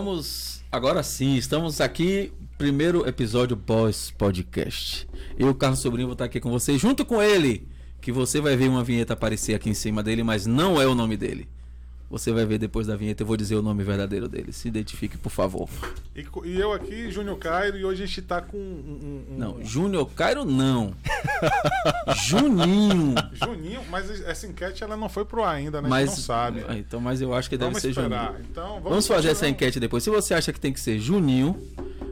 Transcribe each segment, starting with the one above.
Estamos. Agora sim, estamos aqui. Primeiro episódio Boss Podcast. Eu, Carlos Sobrinho, vou estar aqui com você, junto com ele. Que você vai ver uma vinheta aparecer aqui em cima dele, mas não é o nome dele. Você vai ver depois da vinheta, eu vou dizer o nome verdadeiro dele. Se identifique, por favor. E, e eu aqui, Júnior Cairo, e hoje a gente tá com um. um- um- Não, Júnior Cairo não. Juninho. Juninho, mas essa enquete ela não foi pro ar ainda, né? a Mas, gente não sabe. Ah, Então, mas eu acho que deve Vamos ser esperar. Juninho. Então, vamos, Vamos fazer essa enquete depois. Se você acha que tem que ser Juninho,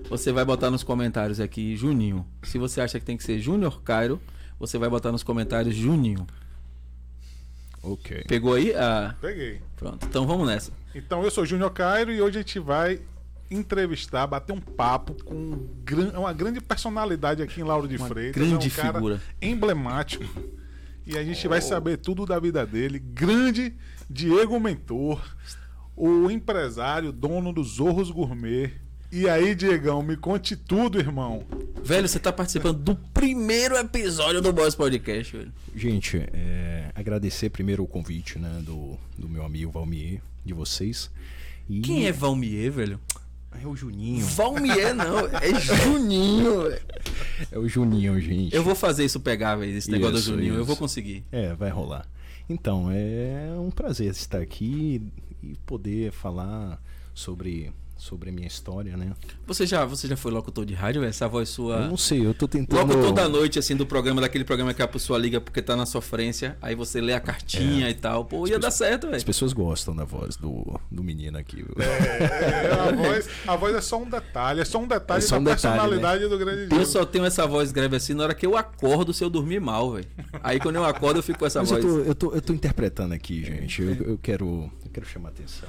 você vai botar nos comentários aqui Juninho. Se você acha que tem que ser Júnior Cairo, você vai botar nos comentários Juninho. Ok. Pegou aí? Ah, Peguei. pronto. Então vamos nessa. Então, eu sou Júnior Cairo e hoje a gente vai entrevistar, bater um papo com um gran- uma grande personalidade aqui em Lauro de Uma Freitas. grande é um cara figura. emblemático. E a gente vai saber tudo da vida dele. Grande Diego Mentor, o empresário, dono dos Zorros Gourmet. E aí, Diegão, me conte tudo, irmão. Velho, você tá participando do primeiro episódio do Boss Podcast, velho. Gente, é, agradecer primeiro o convite né, do, do meu amigo Valmier, de vocês. E Quem é Valmier, velho? É o Juninho. Valmier não, é Juninho. velho. É o Juninho, gente. Eu vou fazer isso pegar, velho, esse negócio do Isso, Juninho. Eu isso. vou conseguir. É, vai rolar. Então, é um prazer estar aqui e poder falar sobre, sobre a minha história, né? Você já, você já foi locutor de rádio, velho? Essa voz sua. Eu não sei, eu tô tentando. Locutor da noite, assim, do programa, daquele programa que a pessoa liga porque tá na sofrência, aí você lê a cartinha e tal. Pô, ia dar certo, As velho. pessoas gostam da voz do, do menino aqui. viu? É, a, voz, a voz é só um detalhe, é só um detalhe É só da um detalhe, personalidade do grande Diego. Eu só tenho essa voz grave assim na hora que eu acordo se eu dormir mal, velho. Aí quando eu acordo eu fico com essa Mas eu voz. tô, eu, tô, eu tô interpretando aqui, gente. Eu, eu quero, eu quero chamar atenção.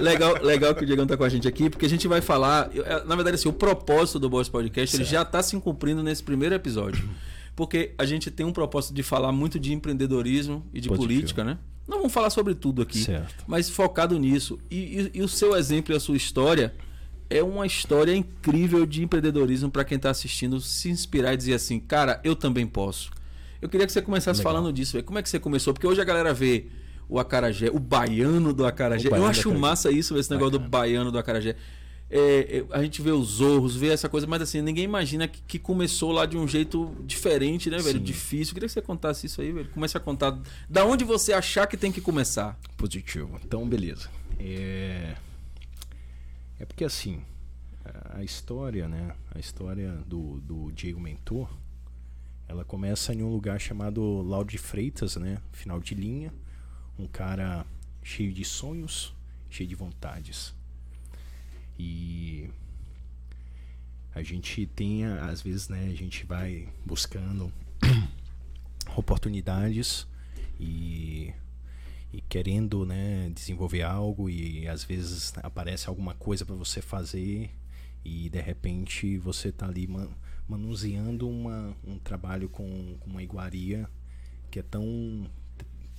Legal, legal que o Diegão tá com a gente aqui, porque a gente vai falar. é, Na verdade, assim, o propósito do Boss Podcast ele já tá se cumprindo nesse primeiro episódio. Porque a gente tem um propósito de falar muito de empreendedorismo e de Positivo. política, né? Não vamos falar sobre tudo aqui, Certo. mas focado nisso. E, e- e o seu exemplo e a sua história é uma história incrível de empreendedorismo para quem tá assistindo se inspirar e dizer assim, cara, eu também posso. Eu queria que você começasse Legal. falando disso, velho. Como é que você começou? Porque hoje a galera vê o acarajé, o baiano do acarajé. Baiano Eu do acho acarajé. massa isso, esse negócio do Bacana. baiano do acarajé. É, é, a gente vê os zorros, vê essa coisa, mas assim, ninguém imagina que, que começou lá de um jeito diferente, né, velho? Sim. Difícil. Eu queria que você contasse isso aí, velho. Comece a contar da onde você achar que tem que começar. Positivo. Então, beleza. É, é porque assim, a- a história, né? A história do, do Diego Mentor, ela começa em um lugar chamado Lauro de Freitas, né? Final de linha. Um cara cheio de sonhos, cheio de vontades. E a gente tem, às vezes, né? A gente vai buscando oportunidades e e querendo né, desenvolver algo e às vezes aparece alguma coisa para você fazer e de repente você está ali man- manuseando uma, um trabalho com, com uma iguaria que é tão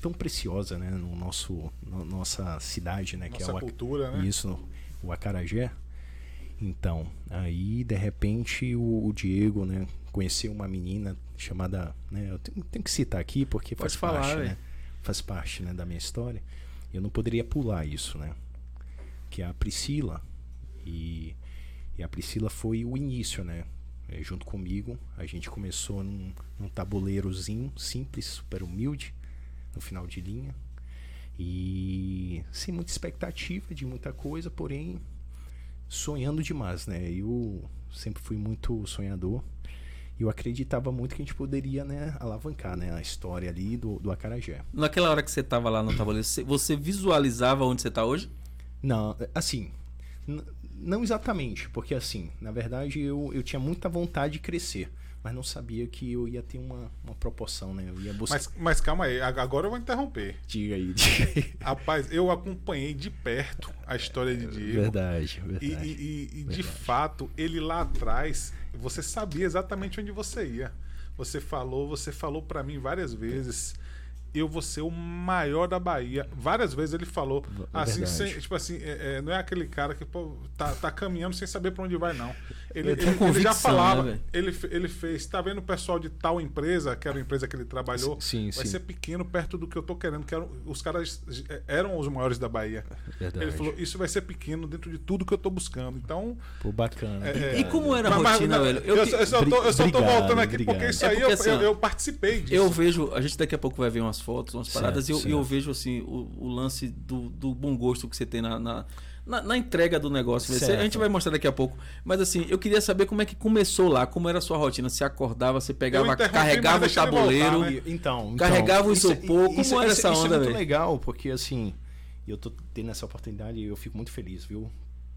tão preciosa né, no nosso no, nossa cidade né que Nossa é o, Ac- cultura, né? isso o acarajé então aí de repente o, o Diego né conheceu uma menina chamada né eu tenho, tenho que citar aqui porque Pode faz falar, parte velho. né faz parte né, da minha história. Eu não poderia pular isso, né? Que é a Priscila. E, e a Priscila foi o início, né? É, junto comigo, a gente começou num, num tabuleirozinho simples, super humilde, no final de linha. E sem muita expectativa de muita coisa, porém sonhando demais, né? Eu sempre fui muito sonhador. E eu acreditava muito que a gente poderia, né, alavancar, né, a história ali do, do Acarajé. Naquela hora que você tava lá no tabuleiro, você- visualizava onde você tá hoje? Não, assim, não exatamente, porque assim, na verdade eu, eu tinha muita vontade de crescer, mas não sabia que eu ia ter uma, uma proporção, né? Eu ia buscar. Mas, mas calma aí, ag- agora eu vou interromper. Diga aí, diga aí. Rapaz, eu acompanhei de perto a história de Diego. Verdade, E, verdade. e- e- e de Verdade. fato, ele lá atrás, você sabia exatamente onde você ia. Você falou, você falou pra mim várias vezes. Eu vou ser o maior da Bahia. Várias vezes ele falou. V- Assim, sem- tipo assim, é- é, não é aquele cara que pô, tá, tá caminhando sem saber pra onde vai, não. Ele, ele, ele já convicção, falava, né, ele, ele fez, tá vendo o pessoal de tal empresa, que era a empresa que ele trabalhou, Sim, vai sim. ser pequeno perto do que eu tô querendo, que eram, os caras eh, eram os maiores da Bahia. Verdade. Ele falou, isso vai ser pequeno dentro de tudo que eu tô buscando. Então, Pô, bacana. É, E como era a rotina, velho? Eu, Eu, só- eu só tô, eu só tô voltando aqui obrigado. porque isso É aí porque, eu, assim, eu, eu participei disso. eu vejo, a gente daqui a pouco vai ver umas fotos, umas paradas, e eu, certo. e eu vejo assim o, o lance do, do bom gosto que você tem na, na, na- na entrega do negócio. Certo. A gente vai mostrar daqui a pouco. Mas assim, eu queria saber como é que começou lá, como era a sua rotina. Você acordava, você pegava, carregava o tabuleiro. voltar, né? E- Então, Carregava o isopor, como isso- era isso- essa isso onda, é muito velho? legal, porque assim, eu tô tendo essa oportunidade e eu fico muito feliz, viu?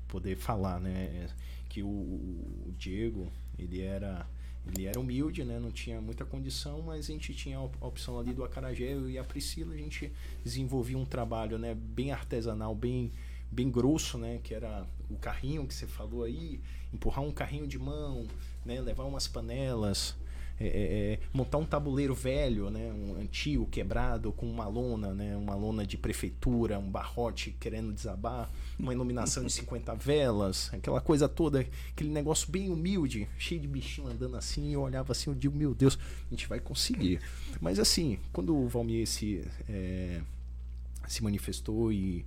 Poder falar, né? Que o, o Diego, ele era. Ele era humilde, né? Não tinha muita condição, mas a gente tinha a op- a opção ali do acarajé eu e a Priscila, a gente desenvolvia um trabalho, né? Bem artesanal, bem, bem grosso, né? Que era o carrinho que você falou aí, empurrar um carrinho de mão, né? Levar umas panelas, é, é, é, montar um tabuleiro velho, né, um antigo, quebrado, com uma lona, né, uma lona de prefeitura, um barrote querendo desabar, uma iluminação de 50 velas, aquela coisa toda, aquele negócio bem humilde, cheio de bichinho andando assim, eu olhava assim, eu digo, meu Deus, a gente vai conseguir. Mas assim, quando o Valmir se, é, se manifestou e,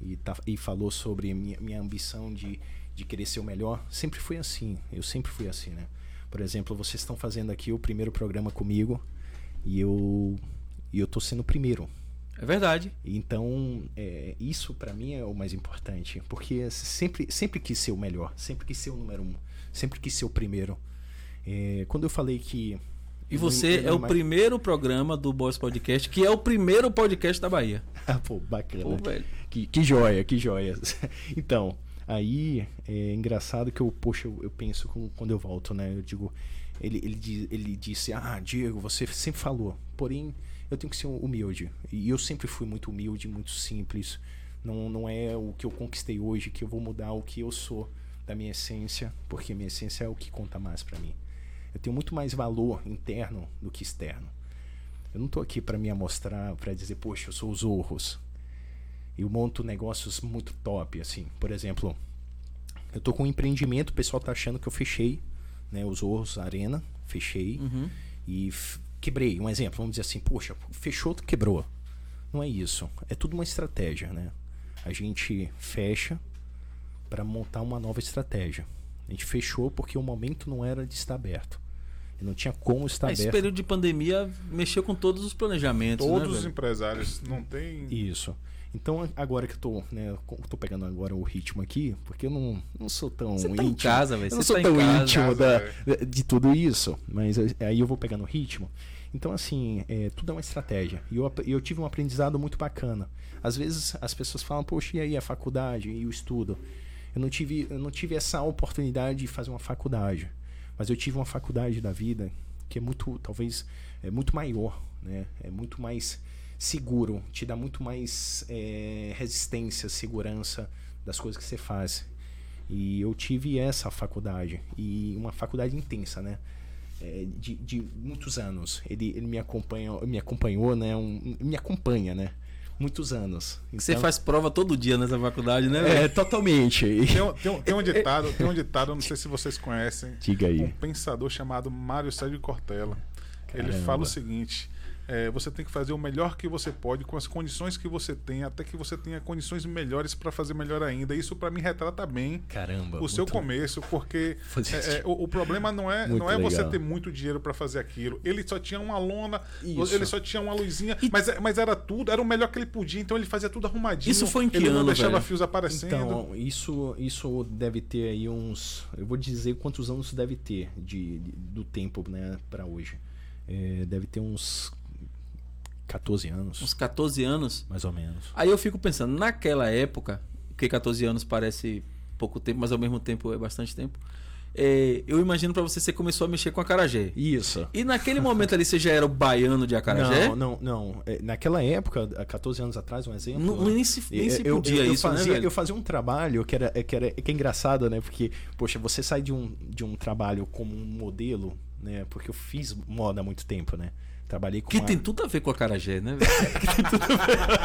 e, tá- e falou sobre minha, minha ambição de, de querer ser o melhor, sempre foi assim. Eu sempre fui assim, né? Por exemplo, vocês estão fazendo aqui o primeiro programa comigo e eu e eu tô sendo o primeiro. É verdade. Então, é, isso pra mim é o mais importante, porque sempre sempre quis ser o melhor, sempre quis ser o número um, sempre quis ser o primeiro. É, quando eu falei que E você é o mais- primeiro programa do Boss Podcast, que é o primeiro podcast da Bahia. Ah, pô, bacana. Pô, velho. Que, que joia, que joia. Então, aí é engraçado que eu, poxa, eu, eu penso com- quando eu volto, né? Eu digo, ele, ele, ele disse, ah, Diego, você sempre falou, porém eu tenho que ser humilde. E eu sempre fui muito humilde, muito simples. Não, não é o que eu conquistei hoje que eu vou mudar o que eu sou da minha essência, porque minha essência é o que conta mais pra mim. Eu tenho muito mais valor interno do que externo. Eu não tô aqui pra me amostrar, pra dizer, poxa, eu sou os Zorros eu monto negócios muito top, assim. Por exemplo, eu tô com um empreendimento, o pessoal tá achando que eu fechei, né? Os Ouros Arena, fechei Uhum. e quebrei. Um exemplo, vamos dizer assim, poxa, fechou, tu quebrou. Não é isso. É tudo uma estratégia, né? A gente fecha para montar uma nova estratégia. A gente fechou porque o momento não era de estar aberto. E não tinha como estar Esse aberto. período de pandemia mexeu com todos os planejamentos, Todos né, os velho? empresários não tem. Isso. Então, agora que eu tô, né, eu tô pegando agora o ritmo aqui, porque eu não, não sou tão Você tá íntimo. em casa. Eu não sou tá tão casa. íntimo Casa, da, de tudo isso, mas aí eu vou pegando o ritmo. Então, assim, é, tudo é uma estratégia. E eu, eu tive um aprendizado muito bacana. Às vezes as pessoas falam, poxa, e aí a faculdade e o estudo? Eu não tive, eu não tive essa oportunidade de fazer uma faculdade. Mas eu tive uma faculdade da vida que é muito, talvez, é muito maior, né? É muito mais seguro, te dá muito mais é, resistência, segurança das coisas que você faz. E eu tive essa faculdade, e uma faculdade intensa, né? É, de, de muitos anos. Ele, ele me acompanhou, me acompanhou, né? Um, me acompanha, né? Muitos anos. Você Então- faz prova todo dia nessa faculdade, né? É, totalmente. Tem um, tem um- tem um ditado, tem um ditado, não sei se vocês conhecem, Diga aí. um pensador chamado Mário Sérgio Cortella. Ele Caramba. fala o seguinte: é, você tem que fazer o melhor que você pode com as condições que você tem, até que você tenha condições melhores para fazer melhor ainda. Isso para mim retrata bem Caramba. o seu muito- começo, porque é, é, o, o problema não é, Muito não é você ter muito dinheiro para fazer aquilo. Ele só tinha uma lona, Isso. ele só tinha uma luzinha, mas, é- mas era tudo, era o melhor que ele podia, então ele fazia tudo arrumadinho. Isso foi em que ele não ano, deixava velho? fios aparecendo. Então, isso, isso deve ter aí uns. Eu vou dizer quantos anos deve ter de, de- do tempo né, para hoje. É, deve ter uns 14 anos, Uns 14 anos. mais ou menos. Aí eu fico pensando, naquela época, que 14 anos parece pouco tempo, mas ao mesmo tempo é bastante tempo. é, eu imagino pra você, você começou a mexer com acarajé. Isso. E naquele momento ali você já era o baiano de acarajé? Não, não, não. É, Naquela época, há 14 anos atrás, um exemplo. Não, nem se, nem se eu, podia eu, eu isso, fazia, né, eu fazia um trabalho que era, que era que é engraçado, né? Porque, poxa, você sai de um, de um trabalho como um modelo, né? Porque eu fiz moda há muito tempo, né? Trabalhei com Que uma- tem tudo a ver com acarajé, né, velho?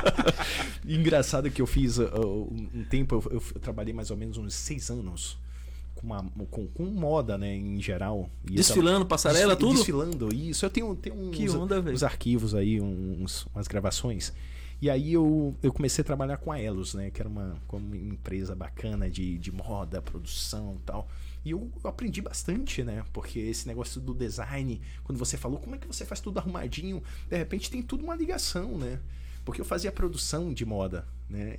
Engraçado que eu fiz uh, um um tempo, eu, eu- trabalhei mais ou menos uns seis anos com, uma, com, com moda, né, em geral. E Desfilando, passarela, Desfi- tudo? Desfilando, isso. Eu tenho, tenho uns, Que onda, uns arquivos aí, uns, umas gravações. E aí eu, eu comecei a trabalhar com a Elos, né? Que era uma, uma empresa bacana de, de moda, produção e tal. E eu aprendi bastante, né? Porque esse negócio do design, quando você falou, como é que você faz tudo arrumadinho? De repente tem tudo uma ligação, né? Porque eu fazia produção de moda, né?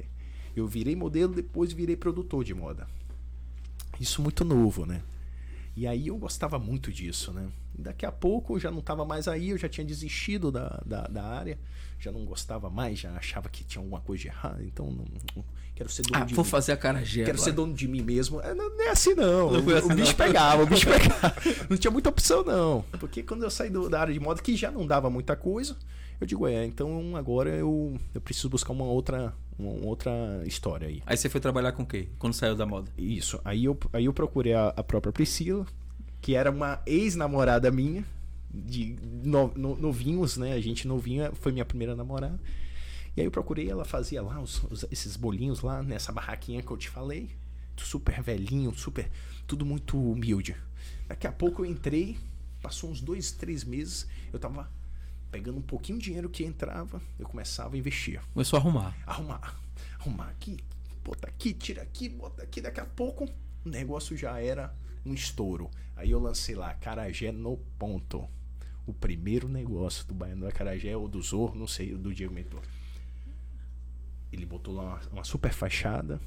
Eu virei modelo, depois virei produtor de moda. Isso muito novo, né? E aí eu gostava muito disso, né? Daqui a pouco eu já não estava mais aí, eu já tinha desistido da, da, da área, já não gostava mais, já achava que tinha alguma coisa de errado, então não- quero ser dono Ah, de vou mim. fazer a carajé Quero agora. ser dono de mim mesmo. É, não, não é assim não. Não foi assim, o bicho não. pegava, o bicho pegava. Não tinha muita opção não. Porque quando eu saí do- da área de moda, que já não dava muita coisa, eu digo, é, então agora eu, eu preciso buscar uma outra, uma outra história aí. Aí você foi trabalhar com o quê? Quando saiu da moda? Isso. Aí eu, aí eu procurei a, a própria Priscila, que era uma ex-namorada minha, de no- no- novinhos, né? A gente novinha, foi minha primeira namorada. E aí eu procurei, ela fazia lá os- os- esses bolinhos lá, nessa barraquinha que eu te falei. Super velhinho, super. Tudo muito humilde. Daqui a pouco eu entrei, passou uns dois, três meses, eu tava pegando um pouquinho de dinheiro que entrava, eu começava a investir Começou a arrumar. arrumar, arrumar aqui, bota aqui, tira aqui, bota aqui. Daqui a pouco o negócio já era um estouro. Aí eu lancei lá, Carajé no ponto. O primeiro negócio do Baiano do Acarajé ou do Zorro, não sei, do Diego Mentor. Ele botou lá uma, uma super fachada.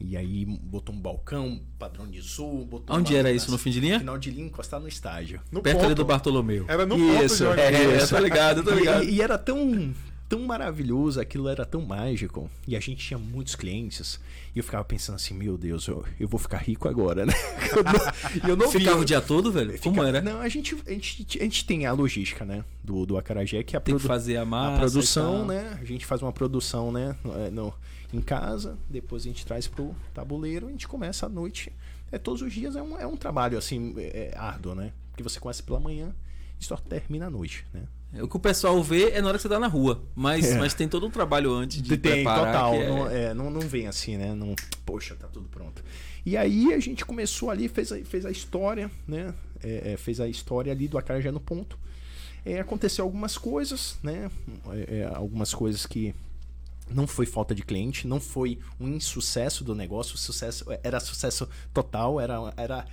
E aí botou um balcão, padronizou, botou Onde uma era isso? No fim de linha? Final de linha, encostado no estádio. No Perto ali ponto. do Bartolomeu. Era no Isso, ponto É, onde- eu tô ligado, eu tô E- ligado. E, e era tão, tão maravilhoso, aquilo era tão mágico. E a gente tinha muitos clientes. E eu ficava pensando assim, meu Deus, eu, eu vou ficar rico agora, né? Eu não, eu não Ficava via- o dia todo, velho? Como era? Não, a gente, a, gente, a gente tem a logística, né? Do, do Acarajé, que é a, Tem que fazer a massa. a produção, né? A gente faz uma produção, né? no- é, no- em casa, depois a gente traz pro tabuleiro, a gente começa à noite. É, todos os dias é um, é um trabalho, assim, é, é árduo, né? Porque você começa pela manhã e só termina à noite, né? O que o pessoal vê é na hora que você tá na rua. Mas, É. mas tem todo um trabalho antes de Tem, preparar. total. que é- Não, é, não, não vem assim, né? Não, poxa, tá tudo pronto. E aí a gente começou ali, fez a, fez a história, né? É, é, fez a história ali do Acarajé no ponto. É, aconteceu algumas coisas, né? Algumas coisas que não foi falta de cliente, não foi um insucesso do negócio, o sucesso era sucesso total, era, era,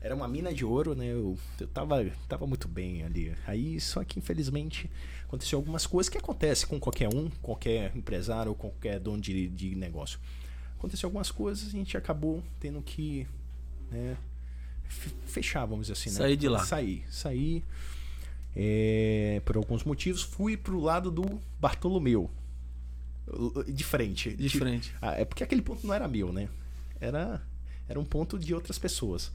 era uma mina de ouro, né? Eu, eu tava, tava muito bem ali. Aí, só que infelizmente aconteceu algumas coisas que acontece com qualquer um, qualquer empresário qualquer dono de, de negócio. Aconteceu algumas coisas, a gente acabou tendo que né, fe- fechar, vamos dizer assim, né? Sair de lá. Sair, sair. é, por alguns motivos, fui pro lado do Bartolomeu. De frente. De Tipo, frente. ah, é porque aquele ponto não era meu, né? Era, era um ponto de outras pessoas.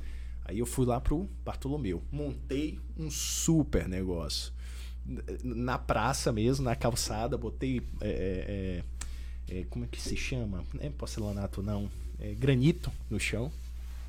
Aí eu fui lá pro Bartolomeu. Montei um super negócio. Na praça mesmo, na calçada, botei. é, é, é, como é que se chama? Não é porcelanato, não. É granito no chão.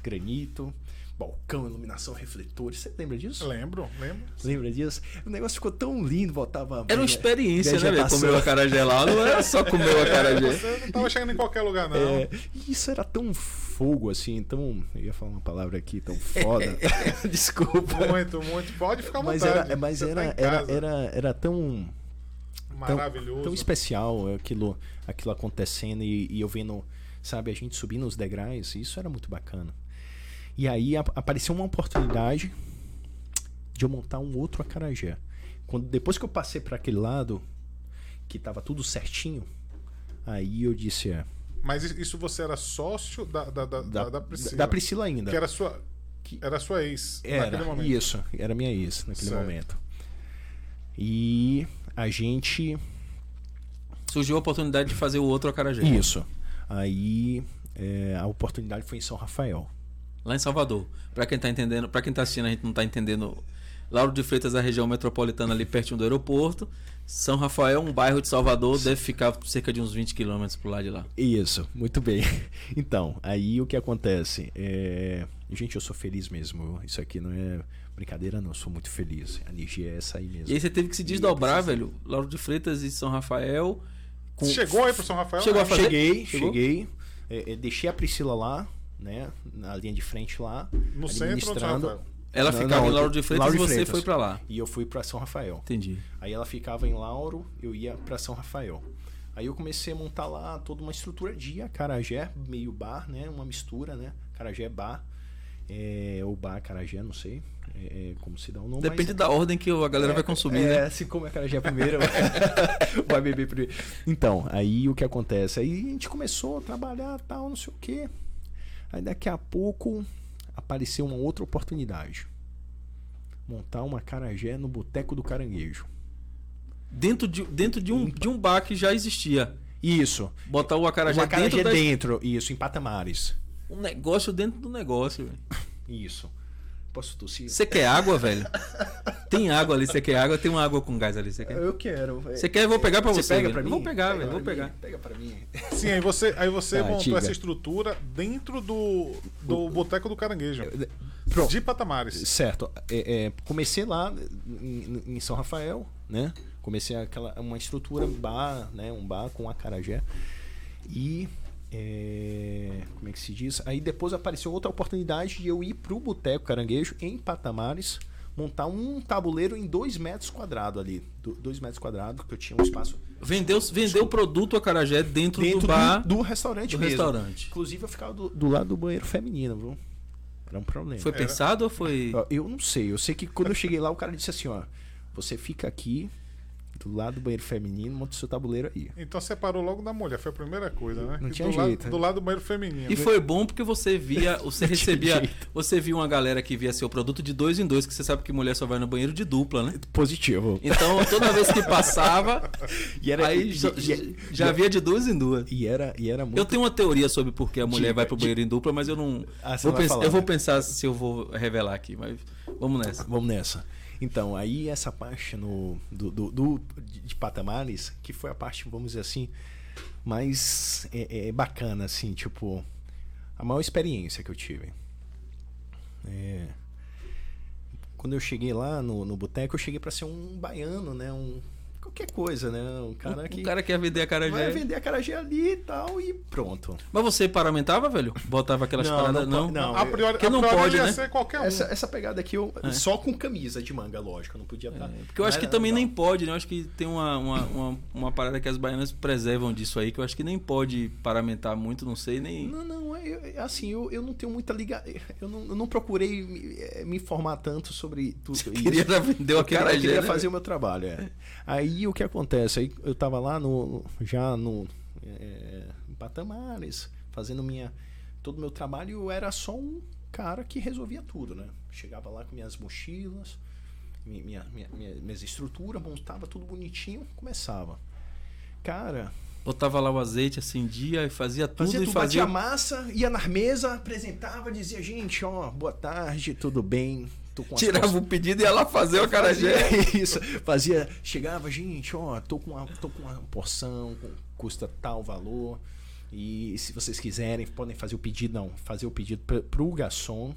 Granito. Balcão, iluminação, refletores. Você lembra disso? Lembro, lembro. Lembra disso? O negócio ficou tão lindo, botava. Era uma experiência, né, velho? vegetação. Comer o acarajé lá. Não era só comer o acarajé. Você não tava chegando em qualquer lugar, não. É, e isso era tão fogo assim, tão. Eu ia falar uma palavra aqui tão foda. Desculpa. Muito, muito. Pode ficar à Mas vontade. era, mas tá era, era, casa. era, era tão, tão, Maravilhoso. tão especial aquilo, aquilo acontecendo e, e eu vendo, sabe, a gente subindo os degraus, isso era muito bacana. E aí a- apareceu uma oportunidade de eu montar um outro acarajé. Quando, depois que eu passei para aquele lado, que tava tudo certinho, aí eu disse, é, Mas isso você era sócio da, da, da, da, da, Priscila. da Priscila ainda. Que era sua, era sua ex naquele Era, momento. isso, era minha ex naquele Certo. momento. E a gente. Surgiu a oportunidade de fazer o outro acarajé. Isso. Aí é, a oportunidade foi em São Rafael. Lá em Salvador. Pra quem tá entendendo, para quem tá assistindo, a gente não tá entendendo. Lauro de Freitas é a região metropolitana ali pertinho do aeroporto. São Rafael, um bairro de Salvador, deve ficar cerca de uns 20 quilômetros pro lado de lá. Isso, muito bem. Então, aí o que acontece? É... Gente, eu sou feliz mesmo. Isso aqui não é brincadeira, não. Eu sou muito feliz. A energia é essa aí mesmo. E aí você teve que se desdobrar, velho. Lauro de Freitas e São Rafael. com- Você chegou aí pro São Rafael? Chegou a né? fazer? Cheguei, Chegou? cheguei. É, é, deixei a Priscila lá. Né? Na linha de frente lá. No centro São Rafael? Ela Não, ficava não, em Lauro de Freitas Lauro e você Freitas. foi pra lá. E eu fui pra São Rafael. Entendi. Aí ela ficava em Lauro, eu ia pra São Rafael. Aí eu comecei a montar lá toda uma estrutura de acarajé, meio bar, né? Uma mistura, né? Acarajé bar. É, ou bar acarajé, não sei é, é, como se dá o nome. Depende mas- da ordem que a galera vai consumir, é, né? se come acarajé primeiro, vai beber primeiro. Então, aí o que acontece? Aí a gente começou a trabalhar, tal, não sei o quê. Aí daqui a pouco apareceu uma outra oportunidade. Montar uma acarajé no Boteco do Caranguejo. Dentro, de, dentro de, um, de um bar que já existia. Isso. Botar o acarajé, um acarajé dentro, da- dentro, isso, em patamares. Um negócio dentro do negócio. Isso. Posso tossir? Você quer água, velho? Tem água ali, você quer água? Tem uma água com gás ali, você quer? Eu quero. Você quer? Eu vou pegar pra você. pega velho. pra mim? Vou pegar, Pega velho. Vou pegar. mim, Pega pra mim. Sim, aí você, aí você Tá, montou diga. essa estrutura dentro do, do Boteco do Caranguejo. Pronto. De patamares. Certo. É, é, comecei lá em, em São Rafael, né? Comecei aquela uma estrutura bar, né? Um bar com acarajé. E é, como é que se diz? Aí depois apareceu outra oportunidade de eu ir pro Boteco Caranguejo em Patamares, montar um tabuleiro em dois metros quadrados ali, do- dois metros quadrados, que eu tinha um espaço Vendeu, vendeu o produto acarajé dentro, dentro do bar. do, do restaurante do mesmo. restaurante. Inclusive eu ficava do, do lado do banheiro feminino, viu? Era um problema. Foi pensado ou foi. Eu não sei. Eu sei que quando eu cheguei lá, o cara disse assim, ó. Você fica aqui, do lado do banheiro feminino, monta o seu tabuleiro aí. Então separou logo da mulher, foi a primeira coisa, né? Não E tinha do, jeito, lado, né? do lado do banheiro feminino. E foi bom porque você via, você recebia, você via uma galera que via seu produto de dois em dois, que você sabe que mulher só vai no banheiro de dupla, né? Positivo. Então toda vez que passava, E era, aí e- já, e- já via de duas em duas. e era, e era muito. Eu tenho uma teoria sobre por que a mulher Diga, vai pro banheiro em dupla, mas eu não. Ah, você vou não vai pensar- falar, eu vou né? pensar se eu vou revelar aqui, mas vamos nessa. Vamos nessa. Então, aí essa parte no, do, do, do- de, patamares, que foi a parte, vamos dizer assim, mais é, é, bacana, assim, tipo, a maior experiência que eu tive. É, quando eu cheguei lá no, no boteco, eu cheguei pra ser um baiano, né? Um, qualquer coisa, né? Um cara o que cara quer vender a cara vai vender a carajé ali e tal, e pronto. Mas você paramentava, velho? Botava aquelas Não, paradas? não Não, não. A priori, Porque a não priori pode, ia né? ser qualquer um. Essa, essa pegada aqui, eu, só com camisa de manga, lógico, eu não podia estar. É, Porque eu acho que também nem pode, né? Eu acho que tem uma, uma, uma, uma parada que as baianas preservam disso aí, que eu acho que nem pode paramentar muito, não sei, nem. Não, não, é, é assim, eu, eu não tenho muita liga. Eu não, eu não procurei me, eh, me informar tanto sobre tudo isso. Queria vender o eu queria, eu acarajé, queria né? fazer o meu trabalho, é. Aí o que acontece? Aí eu tava lá no. já no. É, em Patamares, fazendo minha. Todo o meu trabalho, eu era só um cara que resolvia tudo, né? Chegava lá com minhas mochilas, mi- minha, minha, minha, minhas estruturas, montava tudo bonitinho, começava. Cara, Botava lá o azeite, acendia e fazia tudo Fazia e tudo, fazia. batia massa, ia na mesa, apresentava, dizia, gente, ó, boa tarde, tudo bem? Tô com Tirava o pedido e ia lá fazer o acarajé. Fazia isso. Fazia, chegava, gente, ó, tô com uma, tô com uma porção, custa tal valor. E se vocês quiserem, podem fazer o pedido, não, fazer o pedido pra, pro garçom.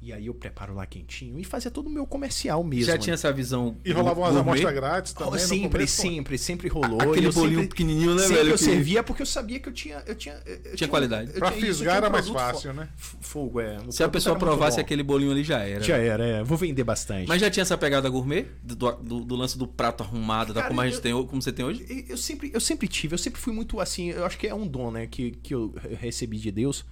E aí eu preparo lá quentinho. E fazia todo o meu comercial mesmo. Já né? tinha essa visão. E rolava umas gourmet? amostras grátis Oh, também. no sempre, começo, pô. sempre, sempre rolou. Aquele E eu bolinho sempre- pequenininho, né, sempre velho? eu que- servia porque eu sabia que eu tinha. Eu tinha, eu tinha, qualidade. eu Pra tinha fisgar tinha era mais fácil, né? fo- Fogo, é. O Se a pessoa provasse aquele bolinho ali, já era. Já era, é. Vou vender bastante. Mas já tinha essa pegada gourmet? Do, do- do lance do prato arrumado, da Cara, como, a gente eu- tem, como você tem hoje? Eu- Eu sempre, eu sempre tive, eu sempre fui muito assim, eu acho que é um dom, né, que, que eu recebi de Deus.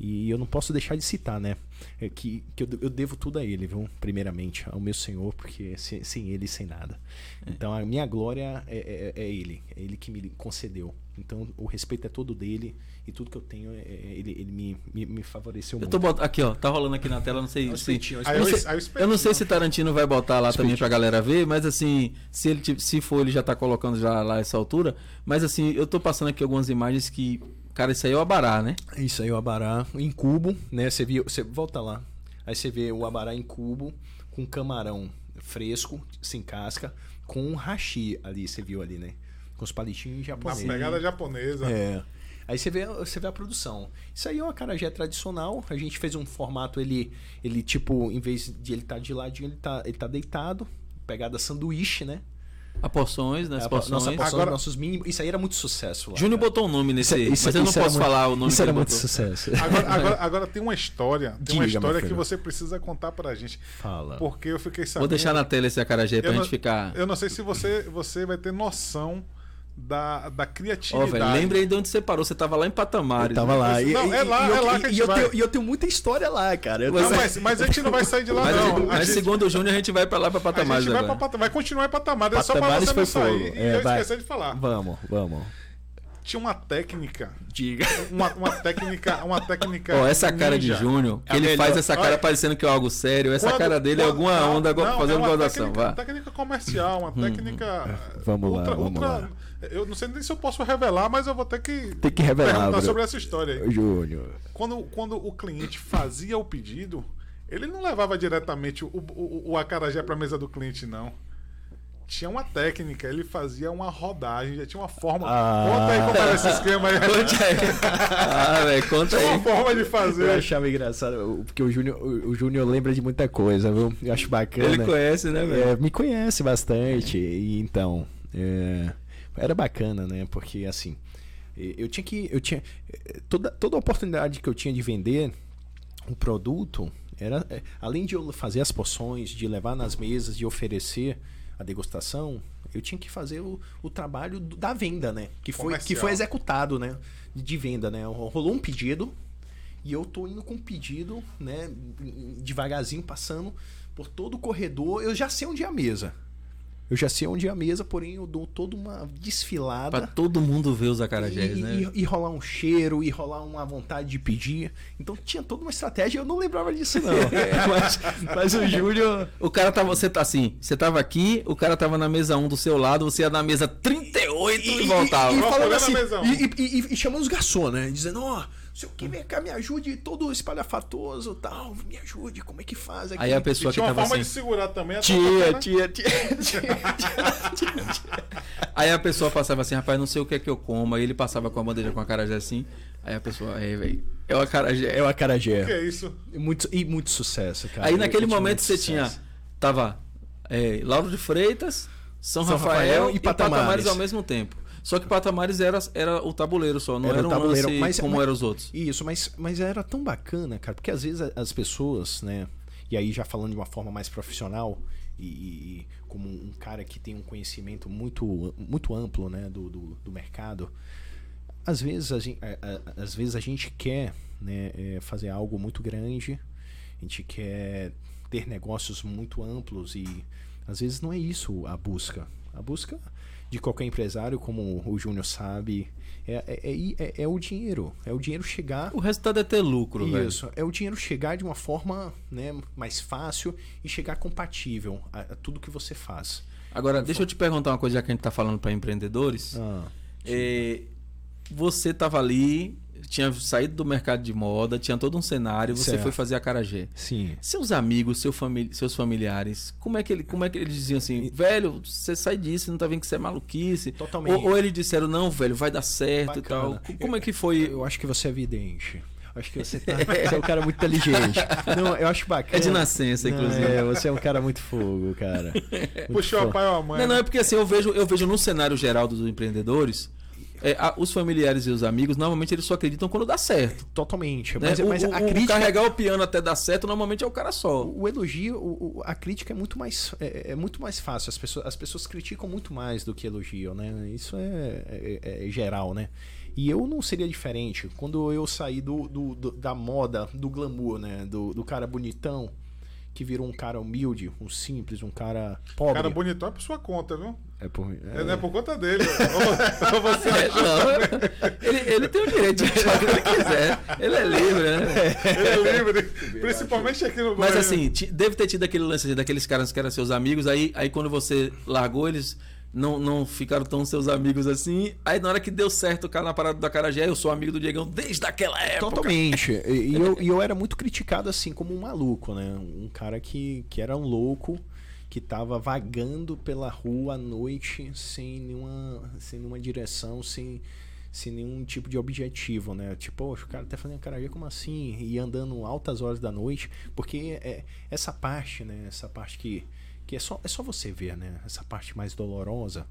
E eu não posso deixar de citar, né? é Que, que eu, eu devo tudo a Ele, viu? Primeiramente, ao meu Senhor, porque sem, sem Ele, sem nada. Então a minha glória é, é, é Ele, é Ele que me concedeu. Então o respeito é todo dele e tudo que eu tenho, é, é- ele, ele me, me, me favoreceu Eu muito. tô botando. Aqui, ó. Tá rolando aqui na tela, não sei se. eu, espetinho. eu não sei se Tarantino vai botar lá também pra galera ver, mas assim, se ele se for, ele já tá colocando já lá essa altura. Mas assim, eu tô passando aqui algumas imagens que. Cara, isso aí é o Abará, né? Isso aí, o abará em cubo, né? Você viu, você volta lá. Aí você vê o abará em cubo com camarão fresco, sem casca, com um hashi ali, você viu ali, né? Com os palitinhos Uma japoneses. pegada japonesa. É. Aí você vê, você vê a produção. Isso aí é uma acarajé tradicional. A gente fez um formato, ele, ele tipo, em vez de ele estar de ladinho, ele tá, ele tá deitado. Pegada sanduíche, né? A porções, né? As A- porções. Nossa Agora- nossos mínimos. Isso aí era muito sucesso lá. Júnior botou um nome nesse Isso- aí, isso- mas eu não posso muito- falar o nome Isso era muito botou. sucesso. Agora, agora, agora tem uma história, tem uma Diga, história que você precisa contar pra gente. Fala. Porque eu fiquei sabendo. Vou deixar na tela esse acarajé pra Eu gente não- ficar. Eu não sei se você, você vai ter noção da, da Ó, criatividade. velho, lembre aí de onde você parou. Você tava lá em Patamares. Eu tava lá. E, Não, e- é lá, e eu, é lá que a e gente eu vai. tenho, e eu tenho muita história lá, cara. Eu Não, tenho- mas, mas a gente não vai sair de lá, Mas, não. mas a gente, segundo o Júnior, a gente vai pra lá pra a Patamares gente vai, agora. pra, vai continuar em patamar. É só pra Patamares você não sair e É, eu vai. esqueci de falar. Vamos, vamos. Tinha uma técnica. Diga. Uma, uma técnica. Uma técnica. Ó, essa cara de ninja. Júnior, que É a ele melhor. faz essa cara Olha, parecendo que é algo sério. Essa Quando- cara dele é alguma onda não, fazendo é uma gozação. técnica, Vá. técnica comercial, uma técnica. Vamos lá, ultra, vamos ultra- lá. Eu não sei nem se eu posso revelar, mas eu vou ter que, Tem que revelar, perguntar bro. sobre essa história aí. Júnior. Quando, quando o cliente fazia o pedido, ele não levava diretamente o, o, o acarajé para a mesa do cliente, não. Tinha uma técnica, ele fazia uma rodagem, já tinha uma forma. Ah. Conta aí como era esse esquema aí. Conte aí. Ah, velho, conta Tinha uma aí. forma de Eu fazer. achava engraçado, porque o Júnior, o o Júnior lembra de muita coisa, viu? Eu acho bacana. Ele conhece, né, velho? É, me conhece bastante. E então, é, era bacana, né? Porque assim, eu tinha que. Eu tinha. Toda, toda oportunidade que eu tinha de vender um produto, era. eh, Além de eu fazer as porções, de levar nas mesas, de oferecer a degustação, eu tinha que fazer o, o trabalho da venda, né? Que foi, que foi executado, né? De venda, né? Rolou um pedido. E eu tô indo com o pedido, né? Devagarzinho, passando por todo o corredor. Eu já sei onde é a mesa. Eu já sei onde é a mesa, porém eu dou toda uma desfilada. Pra todo mundo ver os acarajés, e, né? e- e rolar um cheiro, e rolar uma vontade de pedir. Então tinha toda uma estratégia, eu não lembrava disso, não. mas, mas o Júlio. O cara tava, você tá assim, você tava aqui, o cara tava na mesa 1 do seu lado, você ia na mesa 38 e, voltava. E, e Procurando falando a assim, e, e, e- e chamando os garçons, né? Dizendo, ó, se eu que vem cá, me ajude, todo espalhafatoso tal, me ajude, como é que faz aqui? Aí a E pessoa que tinha uma forma assim, de segurar também. a Tia, tapera. tia, tia, tia, aí a pessoa passava assim, rapaz, não sei o que é que eu como, aí ele passava com a bandeja com a acarajé assim, aí a pessoa, aí, velho, é o acarajé. É o O que acarajé. é isso? E muito, e muito sucesso, cara. Aí naquele momento você sucesso. tinha, tava é, Lauro de Freitas, São, São Rafael, Rafael e, e Patamares. Patamares ao mesmo tempo. Só que Patamares era, era o tabuleiro só, não Era era, o um tabuleiro, lance mas- como eram os outros. Isso, mas, mas era tão bacana, cara, porque às vezes as pessoas, né, e aí já falando de uma forma mais profissional e, e- e como um cara que tem um conhecimento muito, muito amplo, né, do, do, do mercado, às vezes a gente, a- a- às vezes a gente quer, né, é, fazer algo muito grande, a gente quer ter negócios muito amplos e às vezes não é isso a busca. A busca de qualquer empresário, como o Júnior sabe, é, é, é- é- é o dinheiro. É o dinheiro chegar. O resultado é ter lucro, velho. Isso, é o dinheiro chegar de uma forma né, mais fácil e chegar compatível a, a tudo que você faz. Agora, deixa eu te perguntar uma coisa, já que a gente tá falando para empreendedores. Ah, É, você tava ali, tinha saído do mercado de moda, tinha todo um cenário, você Certo. foi fazer acarajé. sim. Seus amigos, seu famili seus familiares, como é, que ele, como é que eles diziam assim, velho, você sai disso, não tá vendo que isso é maluquice? Totalmente. Ou, ou eles disseram, não, velho, vai dar certo e tal. Bacana. Como é que foi? Eu acho que você é vidente. Acho que você, tá, você é um cara muito inteligente. Não, eu acho bacana. É de nascença, Não, inclusive. É, você é um cara muito fogo, cara. Muito Puxou a fogo. pai ou a mãe. Não, não, né? é porque assim, eu vejo, eu vejo no cenário geral dos empreendedores, é, a- os familiares e os amigos, normalmente eles só acreditam quando dá certo. Totalmente. né? Mas, o, mas o- a o crítica. carregar o piano até dar certo, normalmente é o cara só. O elogio, o- o- a crítica é muito mais é, é muito mais fácil. As pessoas, as pessoas criticam muito mais do que elogiam, né? Isso é, é- é geral, né? E eu não seria diferente. Quando eu saí do, do- do- da moda, do glamour, né? Do, do cara bonitão, que virou um cara humilde, um simples, um cara pobre. Cara bonitão é por sua conta, viu? É por, É, não é por conta dele. ou, ou você É, não, ele, ele tem o direito de achar o que ele quiser. Ele é livre, né? ele é livre. Principalmente aqui no Mas Goiânia. assim, deve ter tido aquele lance daqueles caras que eram seus amigos, aí, aí quando você largou, eles não, não ficaram tão seus amigos assim. Aí na hora que deu certo o cara na parada do Acarajé, eu sou amigo do Diegão desde aquela época. Totalmente. E, e eu, e eu era muito criticado assim como um maluco, né? Um cara que, que era um louco, que tava vagando pela rua à noite sem nenhuma, sem nenhuma direção, sem, sem nenhum tipo de objetivo, né? Tipo, poxa, o cara tá fazendo carajé como assim? E andando altas horas da noite. Porque é, essa parte, né? Essa parte que, que é só, é só você ver, né? Essa parte mais dolorosa.